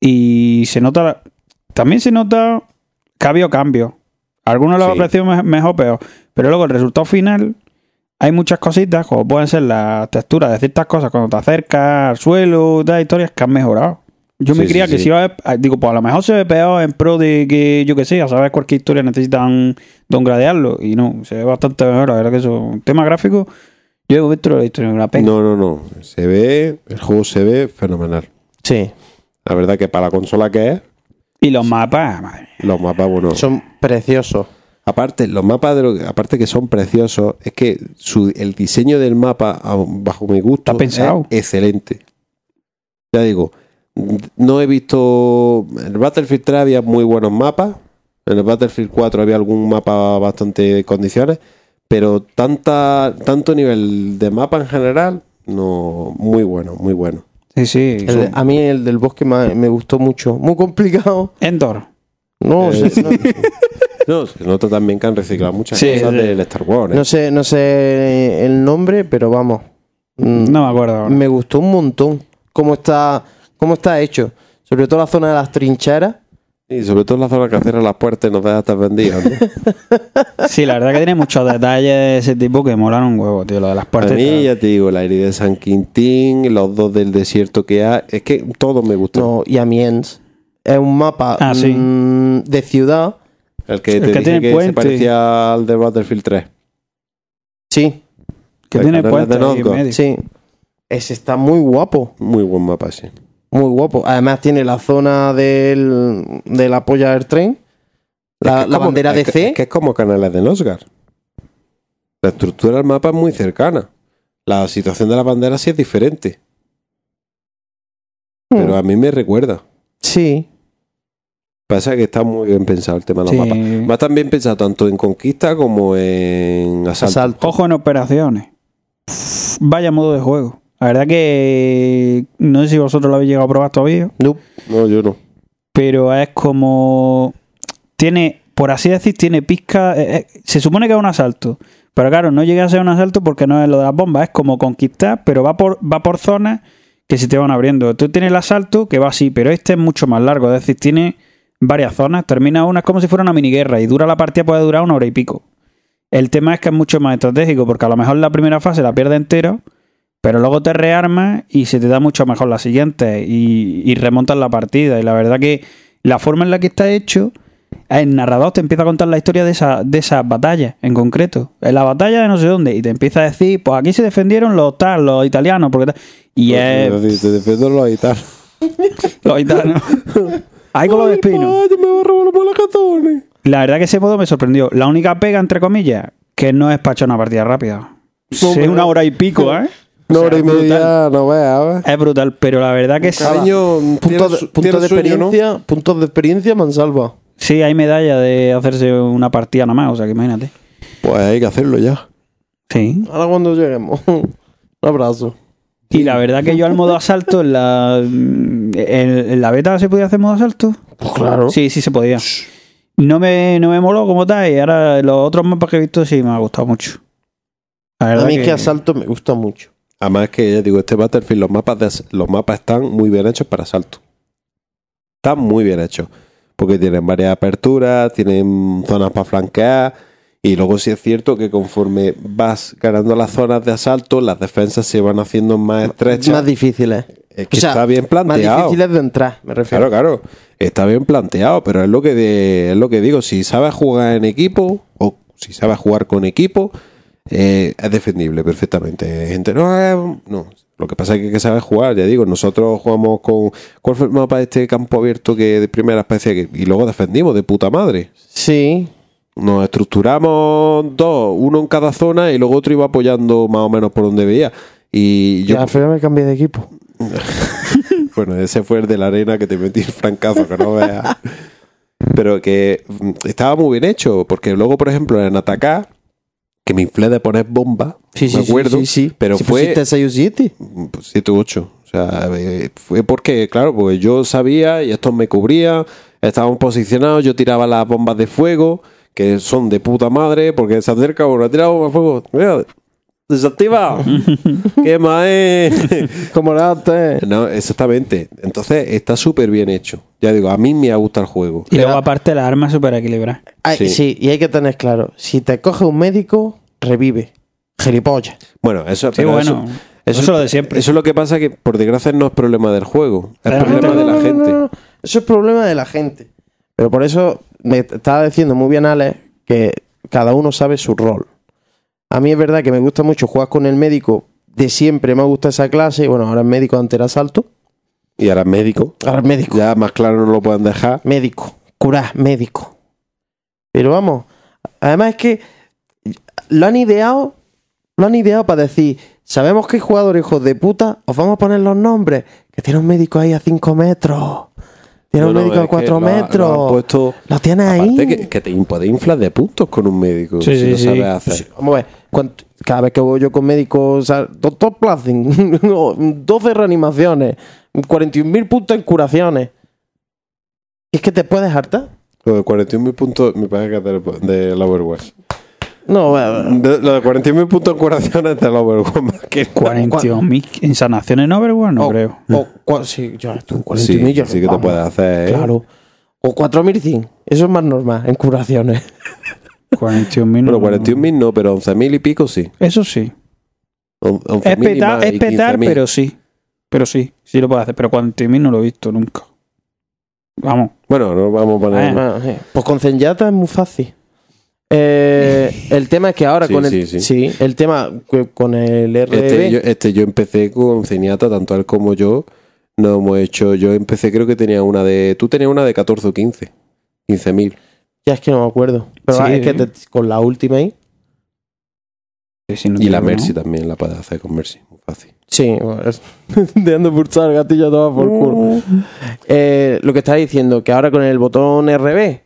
y se nota, la- también se nota que ha habido cambios. Algunos Sí. parecido me- mejor o peor, pero luego el resultado final, hay muchas cositas, como pueden ser las texturas de ciertas cosas cuando te acercas al suelo, tal, historias que han mejorado. Yo me creía sí, que sí. si iba a, digo, pues a lo mejor se ve peor en pro de que, yo que sé, a saber cualquier historia necesitan downgradearlo. Y no, se ve bastante mejor. La verdad que eso, un tema gráfico, yo he visto la historia de una pena. No, no, no. Se ve, el juego se ve fenomenal. Sí, La verdad que para la consola que es, Y los mapas, madre los mapas, bueno. son preciosos. Aparte, los mapas de lo que- aparte que son preciosos, es que su- el diseño del mapa, bajo mi gusto, Está pensado. es excelente. Ya digo, no he visto. En el Battlefield 3 había muy buenos mapas. En el Battlefield 4 había algún mapa bastante de condiciones. Pero tanta, tanto nivel de mapa en general, no. Muy bueno, muy bueno. Sí, sí. El a mí el del bosque me, me gustó mucho. Muy complicado. Endor. No, Eh, sé, no, No, se nota también que han reciclado muchas Sí, cosas del Star Wars. ¿eh? no sé, no sé el nombre, pero vamos. Mm, No me acuerdo ahora. Me gustó un montón cómo está, cómo está hecho. Sobre todo la zona de las trincheras. Y sobre todo la zona que cierra las puertas y nos deja estar vendidos. ¿no? Sí, la verdad que tiene muchos detalles de ese tipo que molan un huevo, tío. Lo de las A puertas. y mí, ya te digo, el aire de San Quintín, los dos del desierto que hay, es que todo me gusta. No, y Amiens. Es un mapa Ah, sí. mm, de ciudad. El que El te que dije tiene que se puente. parecía al de Battlefield 3. Sí, que el tiene de medio. sí. Ese está muy guapo. Muy buen mapa, sí. Muy guapo. Además tiene la zona del, de la polla del tren. La, Es que es la como- bandera de C. Es que es como canales de Nosgar. La estructura del mapa es muy cercana. La situación de la bandera sí es diferente. Pero a mí me recuerda. Sí. Pasa que está muy bien pensado el tema de los Sí. mapas. Va tan bien pensado tanto en conquista como en asalto. Asalto. Ojo en operaciones. Vaya modo de juego. La verdad que no sé si vosotros lo habéis llegado a probar todavía, No. No, yo no. pero es como tiene, por así decir, tiene pizca. eh, eh, se supone que es un asalto, pero claro, no llega a ser un asalto porque no es lo de las bombas, es como conquistar, pero va por va por zonas que se te van abriendo. Tú tienes el asalto que va así, pero este es mucho más largo, es decir, tiene varias zonas, termina una es como si fuera una miniguerra y dura la partida puede durar una hora y pico. El tema es que es mucho más estratégico porque a lo mejor la primera fase la pierde entero, pero luego te rearmas y se te da mucho mejor la siguiente y, y remontas la partida. Y la verdad que la forma en la que está hecho, el narrador te empieza a contar la historia de esa, de esas batallas en concreto. En la batalla de no sé dónde, y te empieza a decir, pues aquí se defendieron los tal, los italianos, porque tal. Y es Es te defiendo los los italianos. Ahí con los espinos. Ay, me va a robar los. La verdad que ese modo me sorprendió. La única pega, entre comillas, que no es para echar una partida rápida. Sí, es una hora y pico, ¿eh? Una O sea, hora y media, no veas. Es brutal, pero la verdad que sí. Cariño, Puntos de, puntos de sueño, ¿no? experiencia, puntos de experiencia me han salvado. Sí, hay medalla de hacerse una partida nada más, o sea que imagínate. Pues hay que hacerlo ya. Sí. Ahora cuando lleguemos. Un abrazo. Y la verdad que yo al modo asalto, en la, en, en la beta se podía hacer modo asalto. Pues claro. Sí, sí se podía. No me, no me moló como tal, y ahora los otros mapas que he visto sí me ha gustado mucho. A mí es que asalto me gusta mucho. Además que ya digo, este Battlefield, los mapas, de los mapas están muy bien hechos para asalto. Están muy bien hechos. Porque tienen varias aperturas, tienen zonas para flanquear. Y luego sí es cierto que conforme vas ganando las zonas de asalto, las defensas se van haciendo más estrechas. Más difíciles. es que o sea, está bien Más planteado. difíciles de entrar, me refiero. Claro, claro. Está bien planteado, pero es lo que de- es lo que digo. Si sabes jugar en equipo o si sabes jugar con equipo, eh, es defendible perfectamente. Gente, no, eh, no. Lo que pasa es que hay que saber jugar, ya digo. Nosotros jugamos con. ¿Cuál fue el mapa de este campo abierto que de primera especie? Que, y luego defendimos de puta madre. Sí. Nos estructuramos dos, uno en cada zona y luego otro iba apoyando más o menos por donde veía. Y Y yo, al final me cambié de equipo. Bueno, ese fue el de la arena que te metí el francazo, que no veas. Pero que mm, estaba muy bien hecho, porque luego, por ejemplo, en atacar, que me inflé de poner bombas, Sí, sí, me sí, acuerdo, sí, sí. pero Si fue pusiste 6 o 7. 7 u 8. O sea, eh, fue porque, claro, pues yo sabía y estos me cubrían, estaban posicionados, yo tiraba las bombas de fuego, que son de puta madre, porque se acerca uno, tira bomba de fuego, mira, desactiva, quema, eh. Como era antes. No, exactamente. Entonces está súper bien hecho. Ya digo, a mí me gusta el juego. Y luego, aparte, las armas súper equilibradas. Ay, Sí. sí. y hay que tener claro, si te coge un médico, revive. Gilipollas. Bueno, eso, Sí, pero bueno. eso- Eso, es lo de siempre. Eso es lo que pasa que, por desgracia, no es problema del juego. Es problema no, de No, la no, gente. no, no. Eso es problema de la gente. Pero por eso me estaba diciendo muy bien Alex que cada uno sabe su rol. A mí es verdad que me gusta mucho jugar con el médico. De siempre me gusta esa clase. Bueno, ahora es médico ante el asalto. Y ahora es médico. Ahora es médico. Ya más claro no lo pueden dejar. Médico. Curar, médico. Pero vamos, además es que lo han ideado, lo han ideado para decir, sabemos que hay jugadores hijos de puta, os vamos a poner los nombres, que tiene un médico ahí a 5 metros, tiene un No, no, médico es a 4 que lo ha- lo metros, han puesto- lo tienes ahí. Aparte que, que te puede inflar de puntos con un médico. Sí, si sí, lo sí. sabes hacer. Vamos a ver, cada vez que voy yo con médicos, o sea, doctor Placing, 12 reanimaciones, 41.000 puntos en curaciones. Es que te puedes hartar. Lo de 41.000 puntos me parece que es de, de la Overwatch. No, bueno, De- lo de 41.000 puntos en curaciones de la Overwatch. más que nada. 42.000 en sanaciones en Overwatch, no o, creo. o cua- sí, ya, tú, 40 Sí, millones. sí que te vamos, puedes hacer, ¿eh? Claro. O 4.100. Eso es más normal en curaciones. 41.000 Bueno, no- 41.000 no, pero 11.000 y pico sí. Eso sí. On- 11.000 Es y petar, más, es petar 15.000. pero sí. Pero sí, sí lo puede hacer. Pero 40.000 no lo he visto nunca. Vamos. Bueno, no vamos a poner... Bueno, sí. Pues con Zenyatta es muy fácil. Eh, el tema es que ahora Sí, con el sí, sí. el tema con el RB Este yo, este yo empecé con Ceniata, tanto él como yo. No hemos hecho. Yo empecé, creo que tenía una de. Tú tenías una de 14 o 15. 15.000. ya es que no me acuerdo. Pero Sí. es que te- con la última ahí. Sí, sí, no Y la Mercy ¿no? también la puedes hacer con Mercy. Muy fácil. Sí, bueno, es- dejando pulsar gatillo todo por culo. Eh, lo que estás diciendo, que ahora con el botón RB,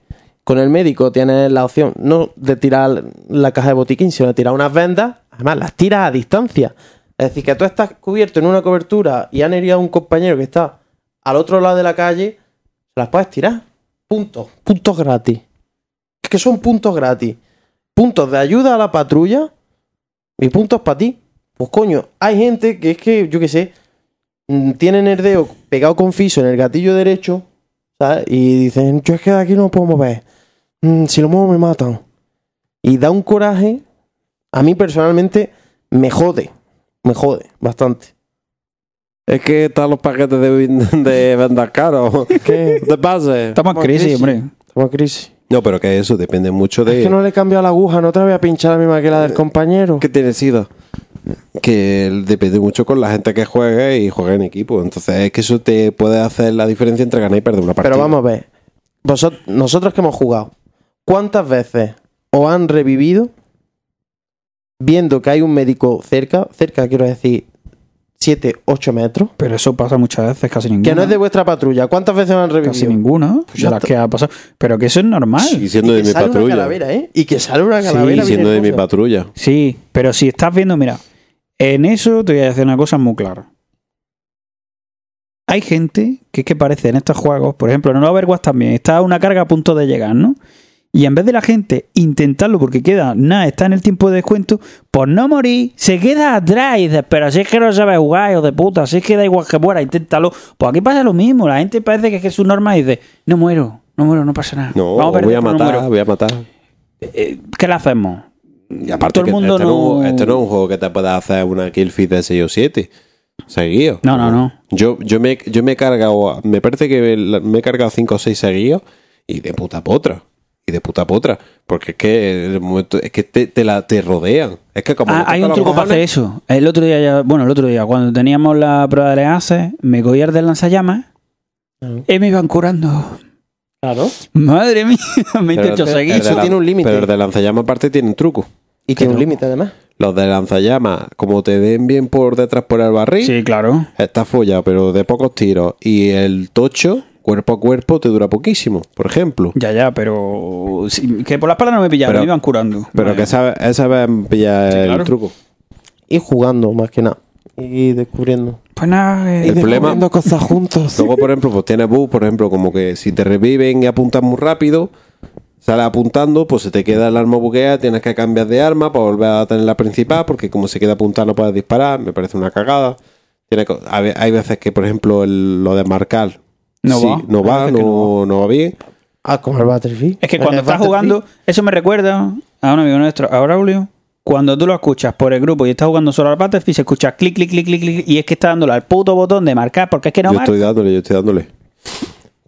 con el médico, tienes la opción no de tirar la caja de botiquín, sino de tirar unas vendas. Además, las tiras a distancia. Es decir, que tú estás cubierto en una cobertura y han herido a un compañero que está al otro lado de la calle, las puedes tirar. Puntos. Puntos gratis. Es que son puntos gratis. Puntos de ayuda a la patrulla y puntos para ti. Pues coño, hay gente que es que, yo qué sé, mm, tienen el pegado con fiso en el gatillo derecho, ¿sabes? Y dicen, yo es que de aquí no puedo mover. Mm, si lo muevo me matan. Y da un coraje, a mí personalmente me jode, me jode bastante. Es que están los paquetes de, de vendas caros. ¿Qué? No te pases. Estamos en Estamos en crisis, crisis. hombre. Estamos en crisis. No, pero que eso depende mucho de. Es que no le he cambiado la aguja, no te la voy a pinchar la misma que la del compañero. ¿Qué tiene sido? Que depende mucho con la gente que juegue y juegue en equipo. Entonces es que eso te puede hacer la diferencia entre ganar y perder una partida. Pero vamos a ver, vosot- nosotros que hemos jugado, ¿cuántas veces os han revivido viendo que hay un médico cerca, cerca quiero decir 7, 8 metros, Pero eso pasa muchas veces, casi ninguna. que no es de vuestra patrulla? ¿Cuántas veces han Casi revivido? ninguna. Pues ya las que ha pasado. Pero que eso es normal. Y siendo Y de que mi sale una patrulla. calavera, ¿eh? Y que sale una Sí, calavera. Bien siendo de mi patrulla. Sí, pero si estás viendo, mira, en eso te voy a decir una cosa muy clara. Hay gente que es que parece en estos juegos, por ejemplo, en el Overwatch también, está una carga a punto de llegar, ¿no? Y en vez de la gente intentarlo porque queda, nada, está en el tiempo de descuento, por no morir, se queda atrás y dices, pero si es que no sabes jugar, hijo de puta, si es que da igual que muera, inténtalo. Pues aquí pasa lo mismo, la gente parece que es que es su norma y dice, no muero, no muero, no pasa nada. No, Vamos perder, voy a no matar, muero". voy a matar. ¿Qué le hacemos? Y aparte, Todo el que mundo este, no... no- este no es un juego que te pueda hacer una kill feed de 6 o 7. Seguido. No, no, no. Yo, yo, me, yo me he cargado, me parece que me he cargado 5 o 6 seguidos y de puta potra. Y de puta potra. Porque es que el momento, es que te, te la, te rodean. Es que como. Ah, hay un truco para hacer eso. El otro día, ya- bueno, el otro día, cuando teníamos la prueba de leases, me cogía el del lanzallamas y me iban curando. Claro. Madre mía, me he hecho seguir. Eso tiene un límite. Pero el de lanzallamas aparte tiene un truco. Y tiene un límite además. Los de lanzallamas, como te den bien por detrás por el barril, Sí, claro. está follado, pero de pocos tiros. Y el tocho cuerpo a cuerpo te dura poquísimo, por ejemplo. Ya, ya, pero. sí, que por las palas no me pillaron, Pero- me iban curando. Pero Vale. que sabes, esa vez pillar Sí, el claro. truco. Y jugando, más que nada. Y descubriendo. Pues nada, eh, El problema- Descubriendo cosas juntos. Luego, por ejemplo, pues tienes bug, por ejemplo, como que si te reviven y apuntas muy rápido, sales apuntando, pues se te queda el arma buguea, tienes que cambiar de arma para volver a tener la principal, porque como se queda apuntada no puedes disparar, me parece una cagada. Tiene co- a ve- hay veces que, por ejemplo, el- lo de marcar No sí, va. no va, no, no va bien. Ah, como el Battlefield. Es que cuando estás jugando, eso me recuerda a un amigo nuestro, a Braulio. Cuando tú lo escuchas por el grupo y estás jugando solo al Battlefield, se escucha clic, clic, clic, clic, clic, y es que está dándole al puto botón de marcar, porque es que no yo marca. estoy dándole, yo estoy dándole.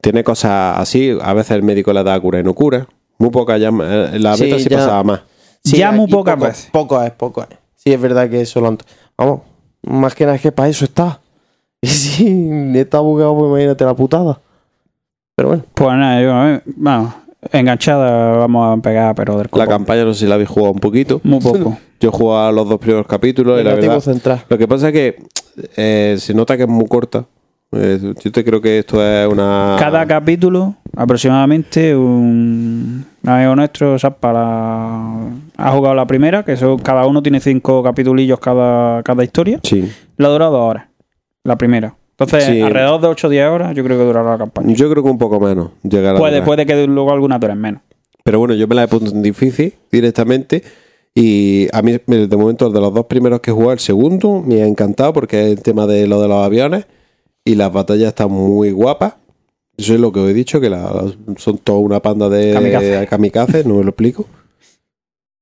Tiene cosas así, a veces el médico le da cura y no cura. Muy poca ya, eh, la Sí, beta sí ya. pasaba más. Ya muy pocas poco- veces. Poco es, poco es. Sí, es verdad que eso lo han... Vamos, más que nada es que para eso está. Y si está bugado, pues imagínate la putada. Pero bueno. Pues nada, yo, a ver, vamos, enganchada vamos a pegar, pero del La copón. campaña no sé si la habéis jugado un poquito. Muy poco. Yo he jugado los dos primeros capítulos y la verdad... central. Lo que pasa es que eh, se nota que es muy corta. Eh, yo te creo que esto es una... Cada capítulo, aproximadamente, un, un amigo nuestro, Sapa, la- ha jugado la primera, que son, cada uno tiene cinco capitulillos cada, cada historia. Sí. La ha durado dos horas, la primera. Entonces, Sí. alrededor de 8 o 10 horas, yo creo que durará la campaña. Yo creo que un poco menos llegar a Puede, puede que luego algunas duren menos. Pero bueno, yo me la he puesto en difícil directamente. Y a mí, de momento, de los dos primeros que he jugado, el segundo me ha encantado porque es el tema de lo de los aviones. Y las batallas están muy guapas. Eso es lo que os he dicho, que la- son toda una panda de Kamikaze. kamikazes, no me lo explico.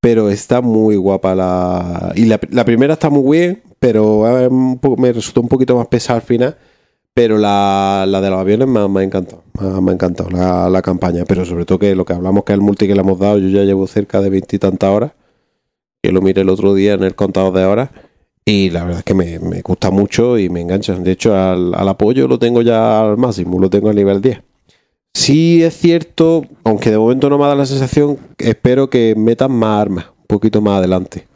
Pero está muy guapa la... Y la, primera está muy bien, pero poco- me resultó un poquito más pesada al final. Pero la, la de los aviones me, ha- encantado. Me ha, encantado la, la campaña. Pero sobre todo que lo que hablamos que es el multi que le hemos dado, yo ya llevo cerca de veintitantas horas. Que lo miré el otro día en el contador de horas. Y la verdad es que me, me gusta mucho y me engancha. De hecho, al, al apoyo lo tengo ya al máximo, lo tengo al nivel 10. Sí es cierto, aunque de momento no me da la sensación, espero que metan más armas, un poquito más adelante.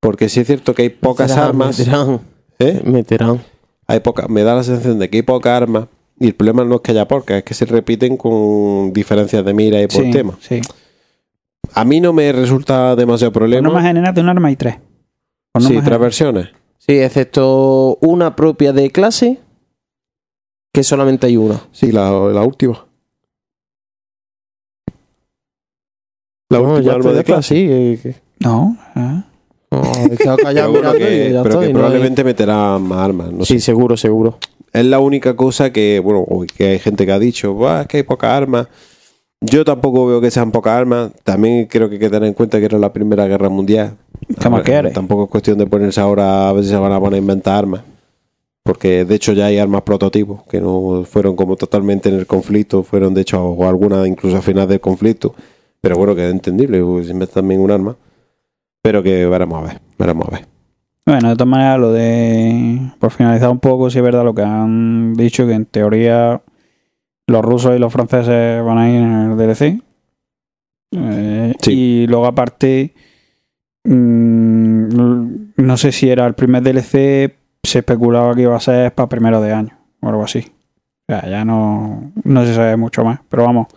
Porque sí es cierto que hay pocas Meterán, armas. Meterán. ¿eh? Meterán. hay poca, me da la sensación de que hay pocas armas y el problema no es que haya pocas, es que se repiten con diferencias de mira y por Sí, tema. sí. A mí no me resulta demasiado Por problema. norma general de un arma hay tres. Por sí, tres versiones. Sí, excepto una propia de clase, que solamente hay una. Sí, la, la última. La No, última ya arma está, ya de clase. sí, que- que- No, ah. No, Pero, bueno, que, y ya pero que no hay- probablemente meterá más armas. No Sí, sé. seguro, seguro. Es la única cosa que, bueno, que hay gente que ha dicho, "Buah, es que hay pocas armas. Yo tampoco veo que sean pocas armas. También creo que hay que tener en cuenta que era la Primera Guerra Mundial. ¿Qué más Ahora, quieres? Tampoco es cuestión de ponerse ahora a ver si se van a poner a inventar armas. Porque de hecho ya hay armas prototipos que no fueron como totalmente en el conflicto, fueron de hecho o algunas incluso al final del conflicto. Pero bueno, que es entendible, pues, si inventan también un arma. Pero que veremos a ver, veremos a ver. Bueno, de todas maneras, lo de. Por finalizar un poco, sí es verdad lo que han dicho, que en teoría los rusos y los franceses van a ir en el DLC. Eh, Sí. Y luego, aparte, mm, no sé si era el primer DLC, se especulaba que iba a ser para primero de año o algo así. O sea, ya no, no se sabe mucho más. Pero vamos,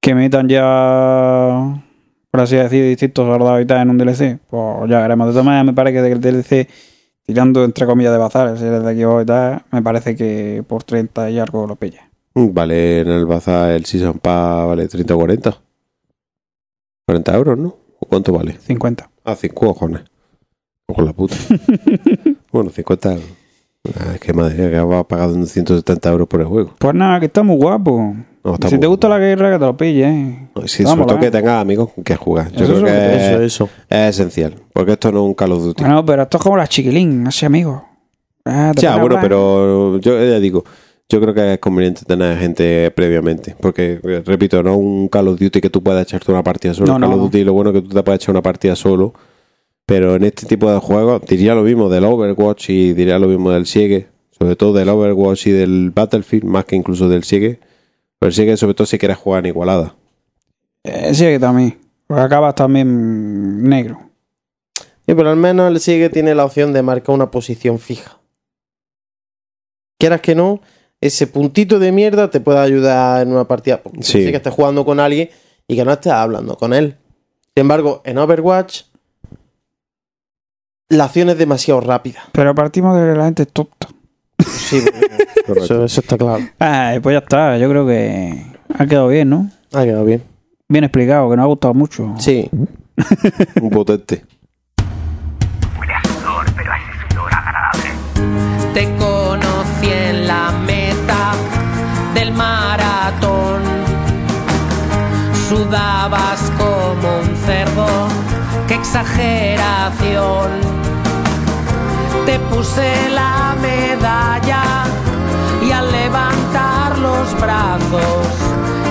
que metan ya, por así decir, distintos soldados y tal en un DLC, pues ya veremos. De todas maneras, me parece que del DLC, tirando entre comillas de bazar, si eres de aquí y tal, me parece que por 30 y algo lo pilla. Vale, en el bazar el Season Pass vale 30 o 40. 40 euros, ¿no? ¿O cuánto vale? 50. Ah, 5 cojones. Con la puta. bueno, 50 euros. Ah, es que madre que va pagando 170 euros por el juego. Pues nada, que está muy guapo. No, está si muy te gusta guapo. la guerra, que te lo pille. ¿eh? Sí, sobre todo va. que tengas amigos con que jugar. Yo Eso creo que es, Eso, eso. es esencial. Porque esto no es un Call of Duty. Bueno, pero esto es como la chiquilín, así amigo. Ah, Ya, bueno, hablar. pero yo ya digo, yo creo que es conveniente tener gente previamente. Porque, eh, repito, no es un Call of Duty que tú puedas echarte una partida solo. No, Call no, of no. Duty lo bueno es que tú te puedes echar una partida solo. Pero en este tipo de juegos diría lo mismo del Overwatch y diría lo mismo del Siege. Sobre todo del Overwatch y del Battlefield, más que incluso del Siege. Pero el Siege sobre todo si quieres jugar en igualada. Eh, sí, que también. Porque acabas también negro. Sí, pero al menos el sigue tiene la opción de marcar una posición fija. Quieras que no, ese puntito de mierda te puede ayudar en una partida. Porque Sí. sí que estés jugando con alguien y que no estés hablando con él. Sin embargo, en Overwatch, la acción es demasiado rápida. Pero partimos de que la gente es tonta. Sí, eso, eso está claro. Ay, pues ya está. Yo creo que ha quedado bien, ¿no? Ha quedado bien. Bien explicado, que nos ha gustado mucho. Sí. Un potente. Te conocí en la meta del maratón. Sudabas como un cerdo, exageración. Te puse la medalla y al levantar los brazos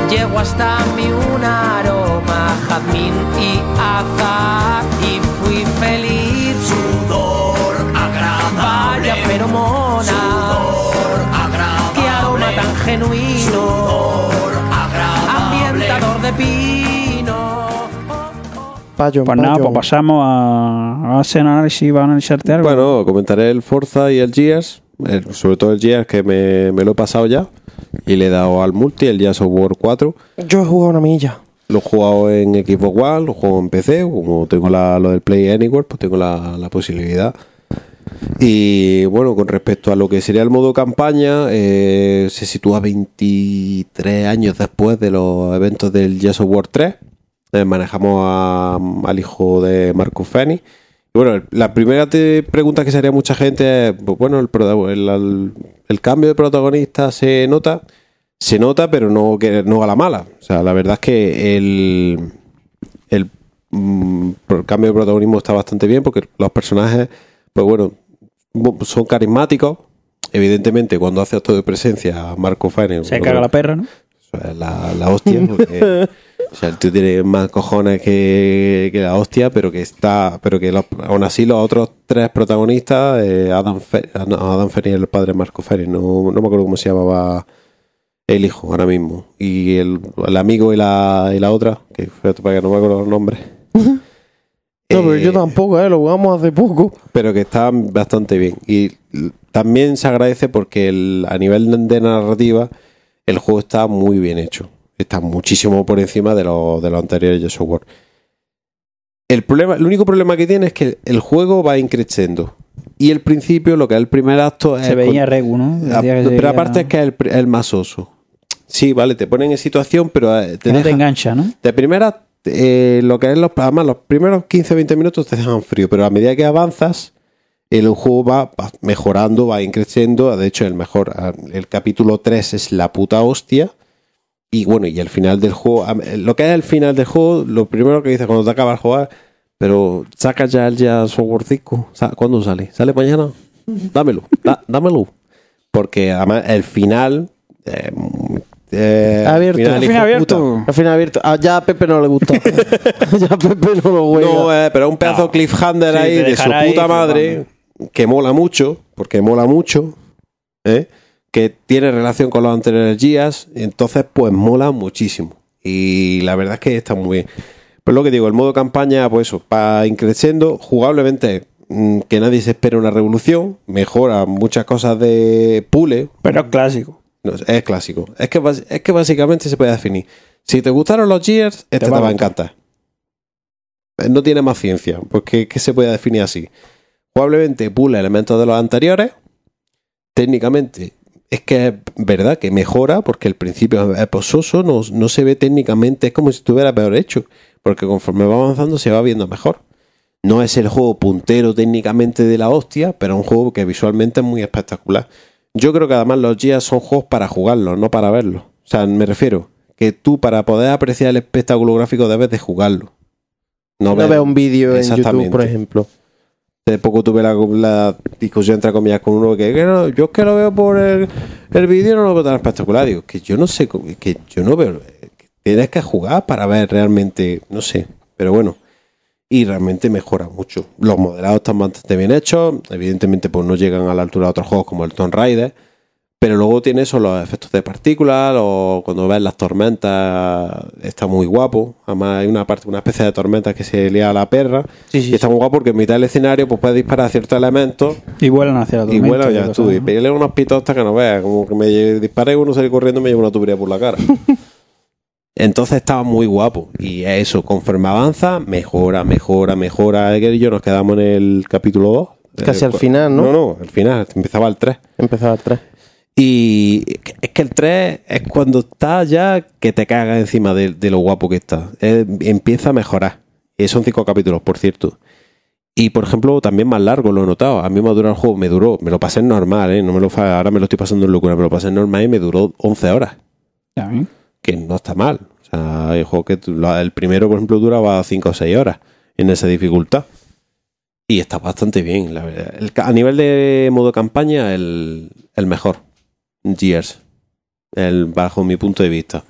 llegó hasta mí un aroma, jazmín y azar y fui feliz. Sudor agradable. Vaya feromona. Sudor agradable. Qué aroma tan genuino. Sudor agradable. Ambientador de pino. Payo, Pues nada, pues pasamos a, a hacer un análisis, va a analizarte algo. Bueno, comentaré el Forza y el Gears. el- sobre todo el Gears que me, me lo he pasado ya. Y le he dado al multi, el Gears of War 4. Yo he jugado una milla. Lo he jugado en Xbox One, lo juego en PC. Como tengo la, lo del Play Anywhere, pues tengo la, la posibilidad. Y bueno, con respecto a lo que sería el modo campaña, eh, se sitúa 23 años después de los eventos del Gears of War 3. Eh, manejamos a- al hijo de Marcus Fenix. Y bueno, la primera te- pregunta que se haría mucha gente es, pues bueno, el, cambio de protagonista se nota, se nota, pero no, que, no a la mala. O sea, la verdad es que el, el mm, el cambio de protagonismo está bastante bien porque los personajes, pues bueno, son carismáticos. Evidentemente, cuando hace acto de presencia Marco Fenix, Se caga la perra, ¿no? la, la hostia, porque o sea, el tío tiene más cojones que, que la hostia, pero que está, pero que los- aún así los otros tres protagonistas, eh, Adam, Fe, ah, no, Adam Fenix, el padre Marco Fenix, no, no me acuerdo cómo se llamaba el hijo ahora mismo, y el, el amigo y la, y la otra, que para que no me acuerdo los nombres. No, pero yo Eh, tampoco, ¿eh? Lo jugamos hace poco. pero que está bastante bien. Y también se agradece porque el- a nivel de narrativa el juego está muy bien hecho. Está muchísimo por encima de los de los anteriores Gears of War. El, problema, el único problema que tiene es que el juego va increciendo. Y el principio, lo que es el primer acto, es Se con- veía Regu, ¿no? Ah, pero aparte es que es el, el más oso. Sí, vale, te ponen en situación, pero eh, te que no te engancha, ¿no? de primera, eh, lo que es los, además, los primeros 15-20 minutos te dejan frío, pero a medida que avanzas, el juego va, mejorando, va increciendo. De hecho, el mejor, el capítulo 3 es la puta hostia. Y bueno, y el final del juego, a- lo que es el final del juego, lo primero que dices cuando te acabas de jugar, pero saca ya el ya software 5. Sa- ¿Cuándo sale? ¿Sale mañana? Dámelo, da- dámelo. Porque además el final. Eh, eh, Abierto. final, Al final abierto. puta. Al final abierto. Ah, ya a Pepe no le gusta. ya a Pepe no lo juega. No, eh, pero un pedazo No. de cliffhanger Sí, ahí de su ahí puta madre que mola mucho, porque mola mucho, ¿eh? Que tiene relación con los anteriores Gears, entonces pues mola muchísimo. Y la verdad es que está muy bien. Pues lo que digo, el modo campaña, pues eso, va increciendo, jugablemente mm, que nadie se espera una revolución, mejora muchas cosas de pule, Pero es clásico. no, es clásico. Es que, es que básicamente se puede definir. Si te gustaron los Gears, este te, va a va a gustar. encantar. Eh, No tiene más ciencia, porque ¿qué se puede definir así? Jugablemente pula elementos de los anteriores. Técnicamente, es que es verdad que mejora, porque el principio es pososo, no, no se ve técnicamente, es como si estuviera peor hecho, porque conforme va avanzando se va viendo mejor. No es el juego puntero técnicamente de la hostia, pero es un juego que visualmente es muy espectacular. Yo creo que además los Gears son juegos para jugarlos, no para verlos. O sea, me refiero que tú para poder apreciar el espectáculo gráfico debes de jugarlo. No, No un vídeo en. YouTube, por ejemplo. Hace poco tuve la, discusión entre comillas con uno que, que no, yo es que lo veo por el, el vídeo no lo veo tan espectacular. Digo, que yo no sé, que yo no veo. tienes que jugar para ver realmente, no sé, pero bueno. Y realmente mejora mucho. Los modelados están bastante bien hechos. Evidentemente, pues no llegan a la altura de otros juegos como el Tomb Raider. Pero luego tiene eso, los efectos de partículas, o cuando ves las tormentas, está muy guapo. Además hay una parte, una especie de tormenta que se lía a la perra. Sí, sí, y está muy guapo porque en mitad del escenario pues puedes disparar ciertos elementos Y vuelan hacia la tormenta. y ya cosas, tú. Y peguéle unos pitos hasta que no veas. Como que me disparé uno, salí corriendo y me llevo una tubería por la cara. Entonces estaba muy guapo. Y eso, conforme avanza, mejora, mejora, mejora. Edgar y yo nos quedamos en el capítulo 2. Casi al final, ¿no? No, no, al final. Empezaba el 3. Empezaba el 3. Y es que el 3 es cuando está ya que te cagas encima de, de lo guapo que está. Empieza a mejorar. Y son cinco capítulos, por cierto. Y por ejemplo, también más largo, lo he notado. A mí me ha durado el juego, me duró, me lo pasé en normal, ¿eh? No me lo ahora me lo estoy pasando en locura, me lo pasé en normal y me duró 11 horas. ¿eh? Que no está mal. O sea, hay juegos que el primero, por ejemplo, duraba 5 o 6 horas en esa dificultad. Y está bastante bien, la verdad. El a nivel de modo campaña, el, el mejor. Gears. El, bajo mi punto de vista.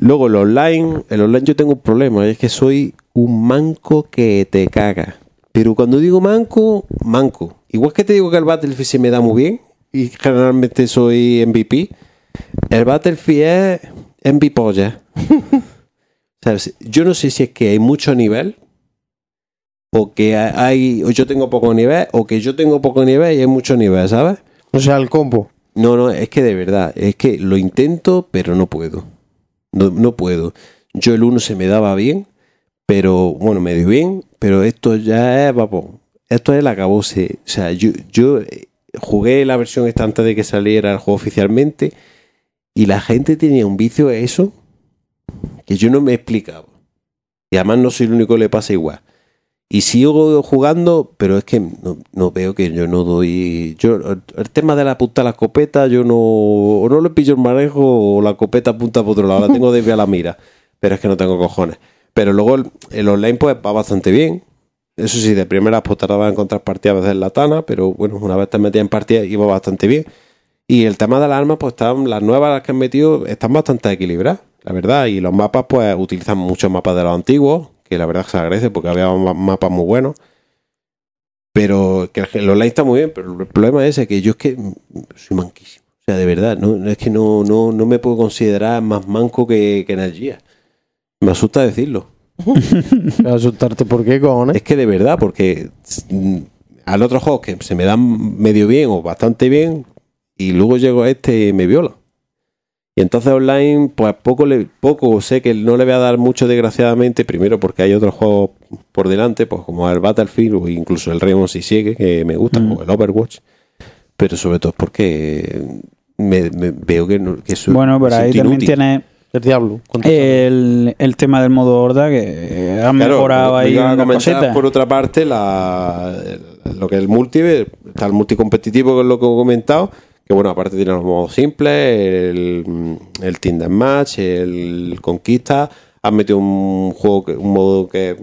Luego el online, el online yo tengo un problema, es que soy un manco que te caga. Pero cuando digo manco, manco. Igual que te digo que el Battlefield se me da muy bien y generalmente soy MVP, el Battlefield es MVP. Yo no sé si es que hay mucho nivel o que hay o yo tengo poco nivel o que yo tengo poco nivel y hay mucho nivel, ¿sabes? O sea, el combo. No, no, es que de verdad, es que lo intento, pero no puedo. No, puedo. Yo el 1 se me daba bien, pero bueno, me dio bien, pero esto ya es, vamos, esto es el acabose. O sea, yo, yo eh, jugué la versión esta antes de que saliera el juego oficialmente y la gente tenía un vicio a eso que yo no me explicaba. Y además no soy el único que le pasa igual. Y sigo jugando, pero es que no, veo que yo no doy. Yo, el, tema de la punta de la escopeta, yo no. O no le pillo el manejo o la escopeta apunta por otro lado. La tengo desviada la mira. Pero es que no tengo cojones. Pero luego el, el online, pues va bastante bien. Eso sí, de primeras, pues tardaba en encontrar partidas a veces en la tana. Pero bueno, una vez te metías en partida, iba bastante bien. Y el tema de las armas, pues están, las nuevas que han metido están bastante equilibradas, la verdad. Y los mapas, pues utilizan muchos mapas de los antiguos, que la verdad se agradece porque había ma- mapas muy buenos. Pero que el- online está muy bien, pero el problema es ese, que yo es que soy manquísimo. O sea, de verdad, no, es que no, no, no me puedo considerar más manco que, que en el Gears. Me asusta decirlo. Asustarte, ¿por qué, cojones? Es que de verdad, porque mm, al otro juego que se me dan medio bien o bastante bien, y luego llego a este y me viola. Y entonces online, pues poco le, poco sé que no le voy a dar mucho desgraciadamente, primero porque hay otros juegos por delante, pues como el Battlefield o incluso el Rainbow Six Siege, que me gustan, Mm. o el Overwatch, pero sobre todo porque me, me veo que, no, que soy, Bueno, pero ahí también tiene El diablo. el, el tema del modo horda que Claro, mejorado ahí a comentar, por otra parte, la, el- lo que es el multi, está el multicompetitivo, que es lo que he comentado, que bueno, aparte tiene los modos simples, el, el Team Deathmatch, el Conquista, han metido un juego, que- un modo que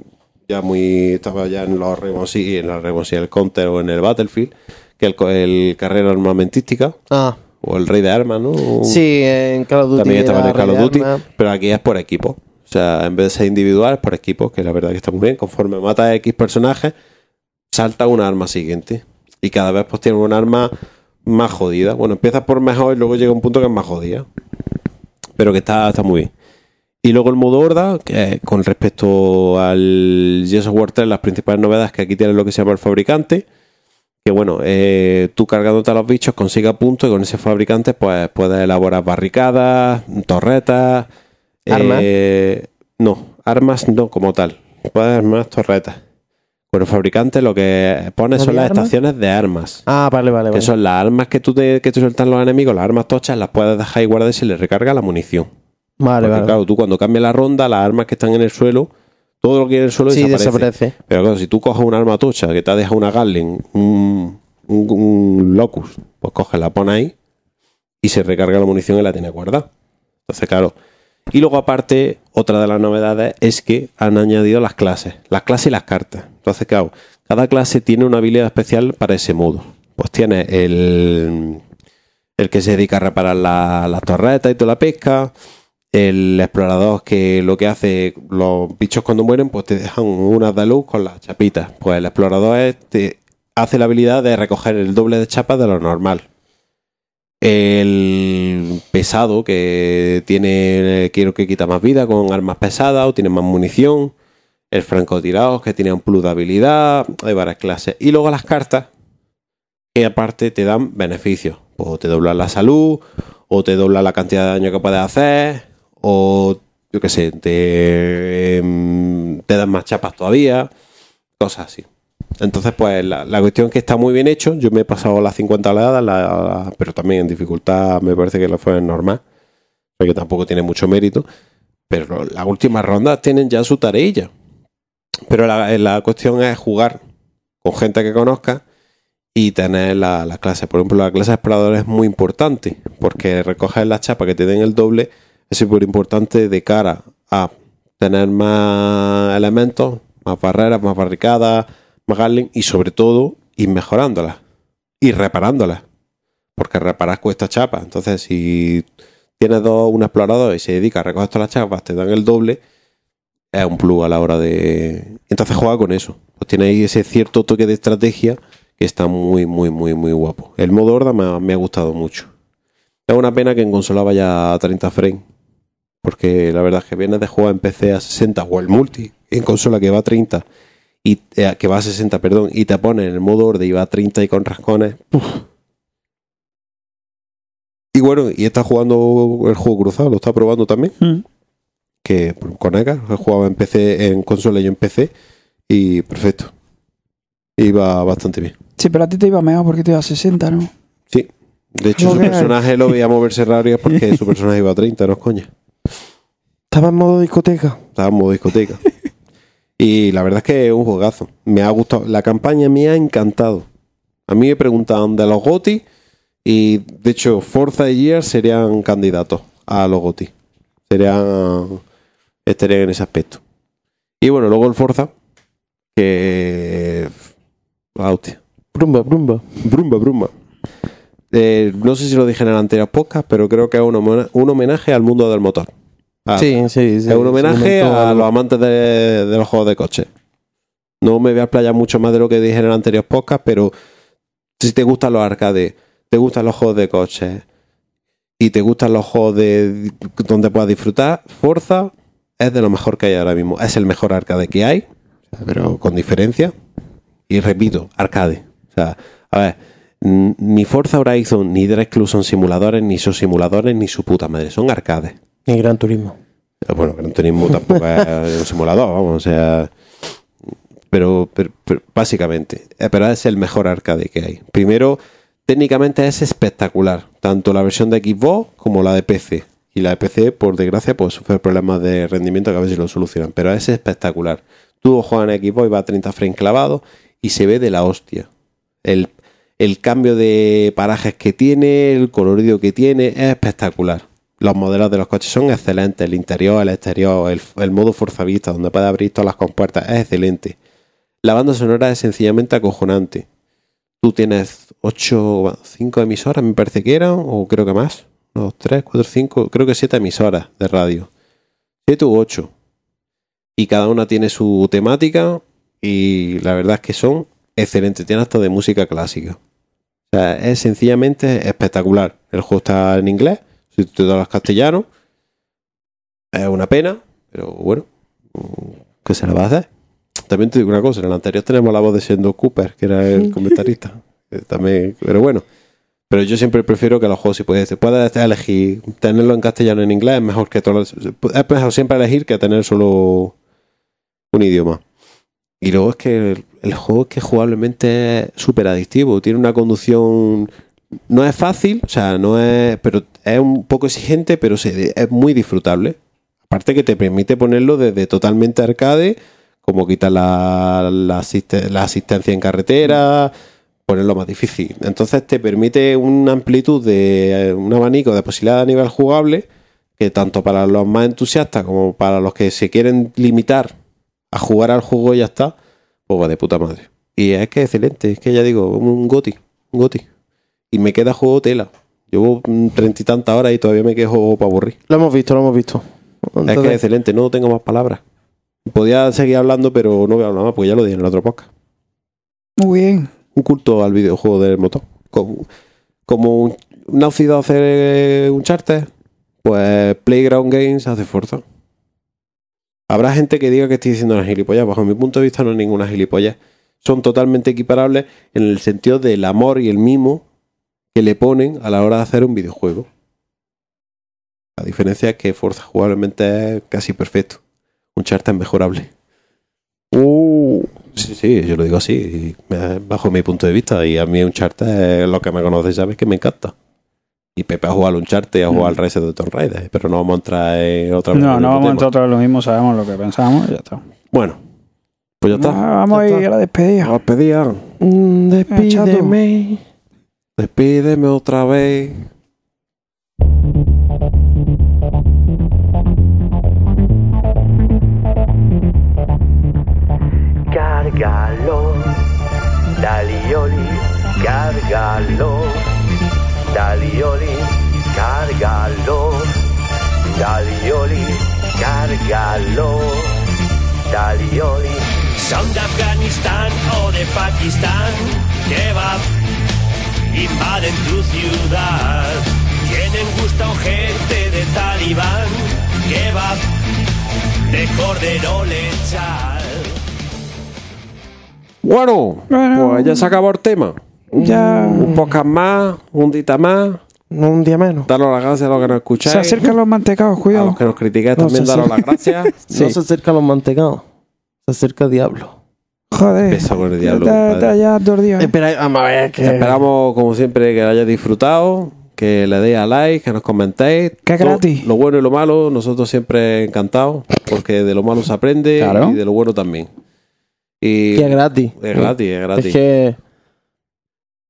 ya muy estaba ya en los Six, en la Six, el Counter o en el Battlefield, que el, el carrera armamentística, Ah, o el Rey de Armas, ¿no? sí, en Call of Duty. También estaban era en Call of Duty, pero aquí es por equipo. O sea, en vez de ser individual, es por equipos, que la verdad que está muy bien. Conforme matas a X personajes, salta una arma siguiente. Y cada vez pues tiene un arma más jodida. Bueno, empiezas por mejor y luego llega un punto que es más jodida. Pero que está, está muy bien. Y luego el modo horda, que con respecto al Gears of War 3, las principales novedades que aquí tiene lo que se llama el fabricante. Que bueno, eh, tú cargándote a los bichos consigues puntos y con ese fabricante pues puedes elaborar barricadas, torretas. ¿Armas? eh, no, armas no como tal. Puedes armar torretas. Con el fabricante lo que pones ¿No son las armas? estaciones de armas. Ah, vale, vale, Que vale. son las armas que tú te, que te sueltan los enemigos, las armas tochas, las puedes dejar y guardar y se les recarga la munición. Vale, Porque vale. claro, tú cuando cambias la ronda, las armas que están en el suelo, todo lo que hay en el suelo sí, desaparece. desaparece. Pero claro, si tú coges un arma tocha que te ha dejado una Gatling, un, un, un Locus, pues coges, la pones ahí y se recarga la munición y la tiene guardada. Entonces, claro. Y luego, aparte, otra de las novedades es que han añadido las clases, las clases y las cartas. Entonces, claro, cada clase tiene una habilidad especial para ese modo. Pues tiene el, el que se dedica a reparar la- las torretas y toda la pesca. El explorador que lo que hace, los bichos cuando mueren, pues te dejan unas de luz con las chapitas. Pues el explorador es- te hace la habilidad de recoger el doble de chapas de lo normal. El pesado que tiene, quiero que quita más vida con armas pesadas o tiene más munición. El francotirado que tiene un plus de habilidad. Hay varias clases. Y luego las cartas que aparte te dan beneficios. O te doblan la salud, o te doblan la cantidad de daño que puedes hacer, o yo qué sé, te, em, te dan más chapas todavía, cosas así. Entonces, pues la, la cuestión es que está muy bien hecho. Yo me he pasado las 50 oleadas, la- pero también en dificultad me parece que lo fue normal, porque tampoco tiene mucho mérito. Pero las últimas rondas tienen ya su tareilla. Pero la, la cuestión es jugar con gente que conozca y tener la, la clase. Por ejemplo, la clase de explorador es muy importante porque recoger la chapa que te den el doble es súper importante de cara a tener más elementos, más barreras, más barricadas, más gatling y sobre todo ir mejorándolas y reparándolas. Porque reparar cuesta chapa. Entonces, si tienes dos, un explorador y se dedica a recoger todas las chapas, te dan el doble, es un plus a la hora de. Entonces juega con eso. Pues tiene ahí ese cierto toque de estrategia que está muy, muy, muy, muy guapo. El modo horda me ha, me ha gustado mucho. Es una pena que en consola vaya a 30 frames. Porque la verdad es que vienes de jugar en PC a 60 o el multi en consola que va a 30 y eh, que va a 60, perdón, y te ponen en el modo horda y va a 30 y con rascones. Y bueno, y está jugando el juego cruzado, lo está probando también Mm. Que con Eka, he jugado en PC, en consola y en PC, y perfecto. Iba bastante bien. Sí, pero a ti te iba mejor porque te iba a 60, ¿no? Sí. De hecho, su hay. personaje lo veía moverse raro y es porque su personaje iba a 30, no es coña. Estaba en modo discoteca. Estaba en modo discoteca. y la verdad es que es un juegazo. Me ha gustado. La campaña me ha encantado. A mí me preguntaban de los GOTI y de hecho Forza y Gears serían candidatos a los GOTI. Serían estarían en ese aspecto. Y bueno, luego el Forza que ah, hostia. Brumba, brumba. Brumba, brumba. Eh, no sé si lo dije en el anterior podcast, pero creo que es un, homena- un homenaje al mundo del motor. Ah, sí, sí, sí. es un homenaje a los amantes de, de los juegos de coche. No me voy a explayar mucho más de lo que dije en el anterior podcast, pero si te gustan los arcades, te gustan los juegos de coche y te gustan los juegos de donde puedas disfrutar, Forza es de lo mejor que hay ahora mismo. Es el mejor arcade que hay, pero con diferencia. Y repito, arcade. O sea, a ver, ni Forza Horizon ni Direct Club son simuladores, ni son simuladores, ni su puta madre. Son arcades. Ni Gran Turismo. Eh, Bueno, Gran Turismo tampoco es un simulador, vamos, o sea. Pero, pero- pero básicamente, eh, pero es el mejor arcade que hay. Primero, técnicamente es espectacular, tanto la versión de Xbox como la de PC. Y la de PC, por desgracia, pues sufre problemas de rendimiento que a si lo solucionan, pero es espectacular. Tú juegas en Xbox y va a 30 frames clavados y se ve de la hostia. El, cambio de parajes que tiene, el colorido que tiene, es espectacular. Los modelos de los coches son excelentes, el interior, el exterior, el, el modo Forza Vista, donde puedes abrir todas las compuertas, es excelente. La banda sonora es sencillamente acojonante. Tú tienes 8, 5 emisoras, me parece que eran, o creo que más. 2, 3, 4, 5, creo que 7 emisoras de radio. 7 u 8. Y cada una tiene su temática y la verdad es que son excelentes. Tienen hasta de música clásica. O sea, es sencillamente espectacular. El juego está en inglés, si tú te hablas castellano. Es una pena, pero bueno, ¿qué se le va a hacer? También te digo una cosa, en el anterior tenemos la voz de Sendo Cooper, que era el comentarista. Eh, También, pero bueno. Pero yo siempre prefiero que los juegos, si puedes, elegir tenerlo en castellano en inglés, es mejor que todo. Es mejor siempre elegir que tener solo un idioma. Y luego es que el, juego es que jugablemente es súper adictivo. Tiene una conducción. No es fácil, o sea, no es. Pero es un poco exigente, pero se- es muy disfrutable. Aparte que te permite ponerlo desde totalmente arcade, como quitar la, la asistencia en carretera, ponerlo más difícil. Entonces te permite una amplitud de eh, un abanico de posibilidades a nivel jugable que tanto para los más entusiastas como para los que se quieren limitar a jugar al juego y ya está, pues va de puta madre. Y es que es excelente, es que ya digo, un goti, un goti. Y me queda juego tela. Llevo mm, treinta y tantas horas y todavía me quedo para aburrir. Lo hemos visto, lo hemos visto. Es que es excelente, no tengo más palabras. Podía seguir hablando, pero no voy a hablar más porque ya lo dije en el otro podcast. Muy bien. Un culto al videojuego del motor. Como, como un, Naughty hace un charter, pues Playground Games hace Forza. Habrá gente que diga que estoy diciendo una gilipollas. Bajo mi punto de vista no es ninguna gilipollas. Son totalmente equiparables en el sentido del amor y el mimo que le ponen a la hora de hacer un videojuego. La diferencia es que Forza jugablemente es casi perfecto. Un charter es mejorable. Uh, Sí, sí, yo lo digo así, me- bajo mi punto de vista. Y a mí un charter, lo que me conoce sabes que me encanta. Y Pepe ha jugado un charter y ha jugado al Reset de Tomb Raider, pero no vamos a entrar en otra vez No, no otro vamos a entrar otra vez lo mismo, sabemos lo que pensamos y ya está. Bueno, pues ya está. Ah, vamos Ya a ir está. a la despedida. A pedir. ah. mm, despídeme. Despídeme otra vez. Cárgalo, Dalioli, cárgalo, Dalioli, cárgalo, Dalioli, cárgalo, Dalioli. Son de Afganistán o de Pakistán, que va, invaden tu ciudad. Tienen gusto gente de talibán, que va, de cordero lechal. Bueno, Bueno. pues ya se acabó el tema. Ya Un podcast más, un dita más. No, un día menos. Daros las gracias a los que nos escucháis. se acercan los mantecados, A cuidado. los que nos criticáis No, también daros las gracias. No se acerca a los mantecados. Se acerca el diablo. Joder. Pesa con el diablo, Ya- compadre. ya- dos días. Espera, vamos a ver que. Esperamos, como siempre, que lo hayáis disfrutado, que le deis a like, que nos comentéis. Que gratis. Lo bueno y lo malo, nosotros siempre encantados, porque de lo malo se aprende Claro. y de lo bueno también. Y Que es gratis. es gratis, es gratis. Es que.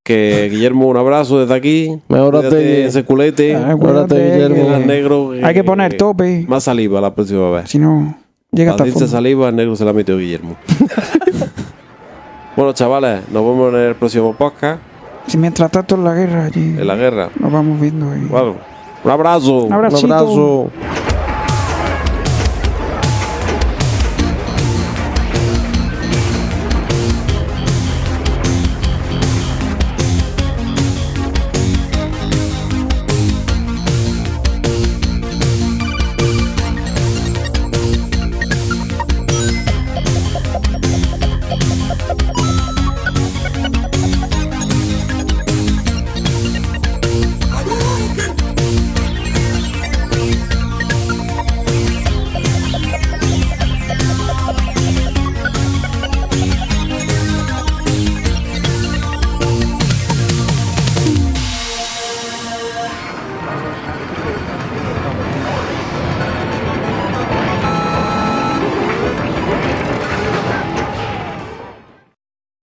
Que Guillermo, un abrazo desde aquí. Cuídate ese culete. Ah, Guillermo. el negro. Hay que poner tope. Más saliva la próxima vez. Si no, llega hasta fondo. saliva, el negro se la metió Guillermo. bueno, chavales, nos vemos en el próximo podcast, Si mientras tanto en la guerra allí en la guerra. nos vamos viendo. Y... Bueno, un abrazo. Un Un abracito. abrazo.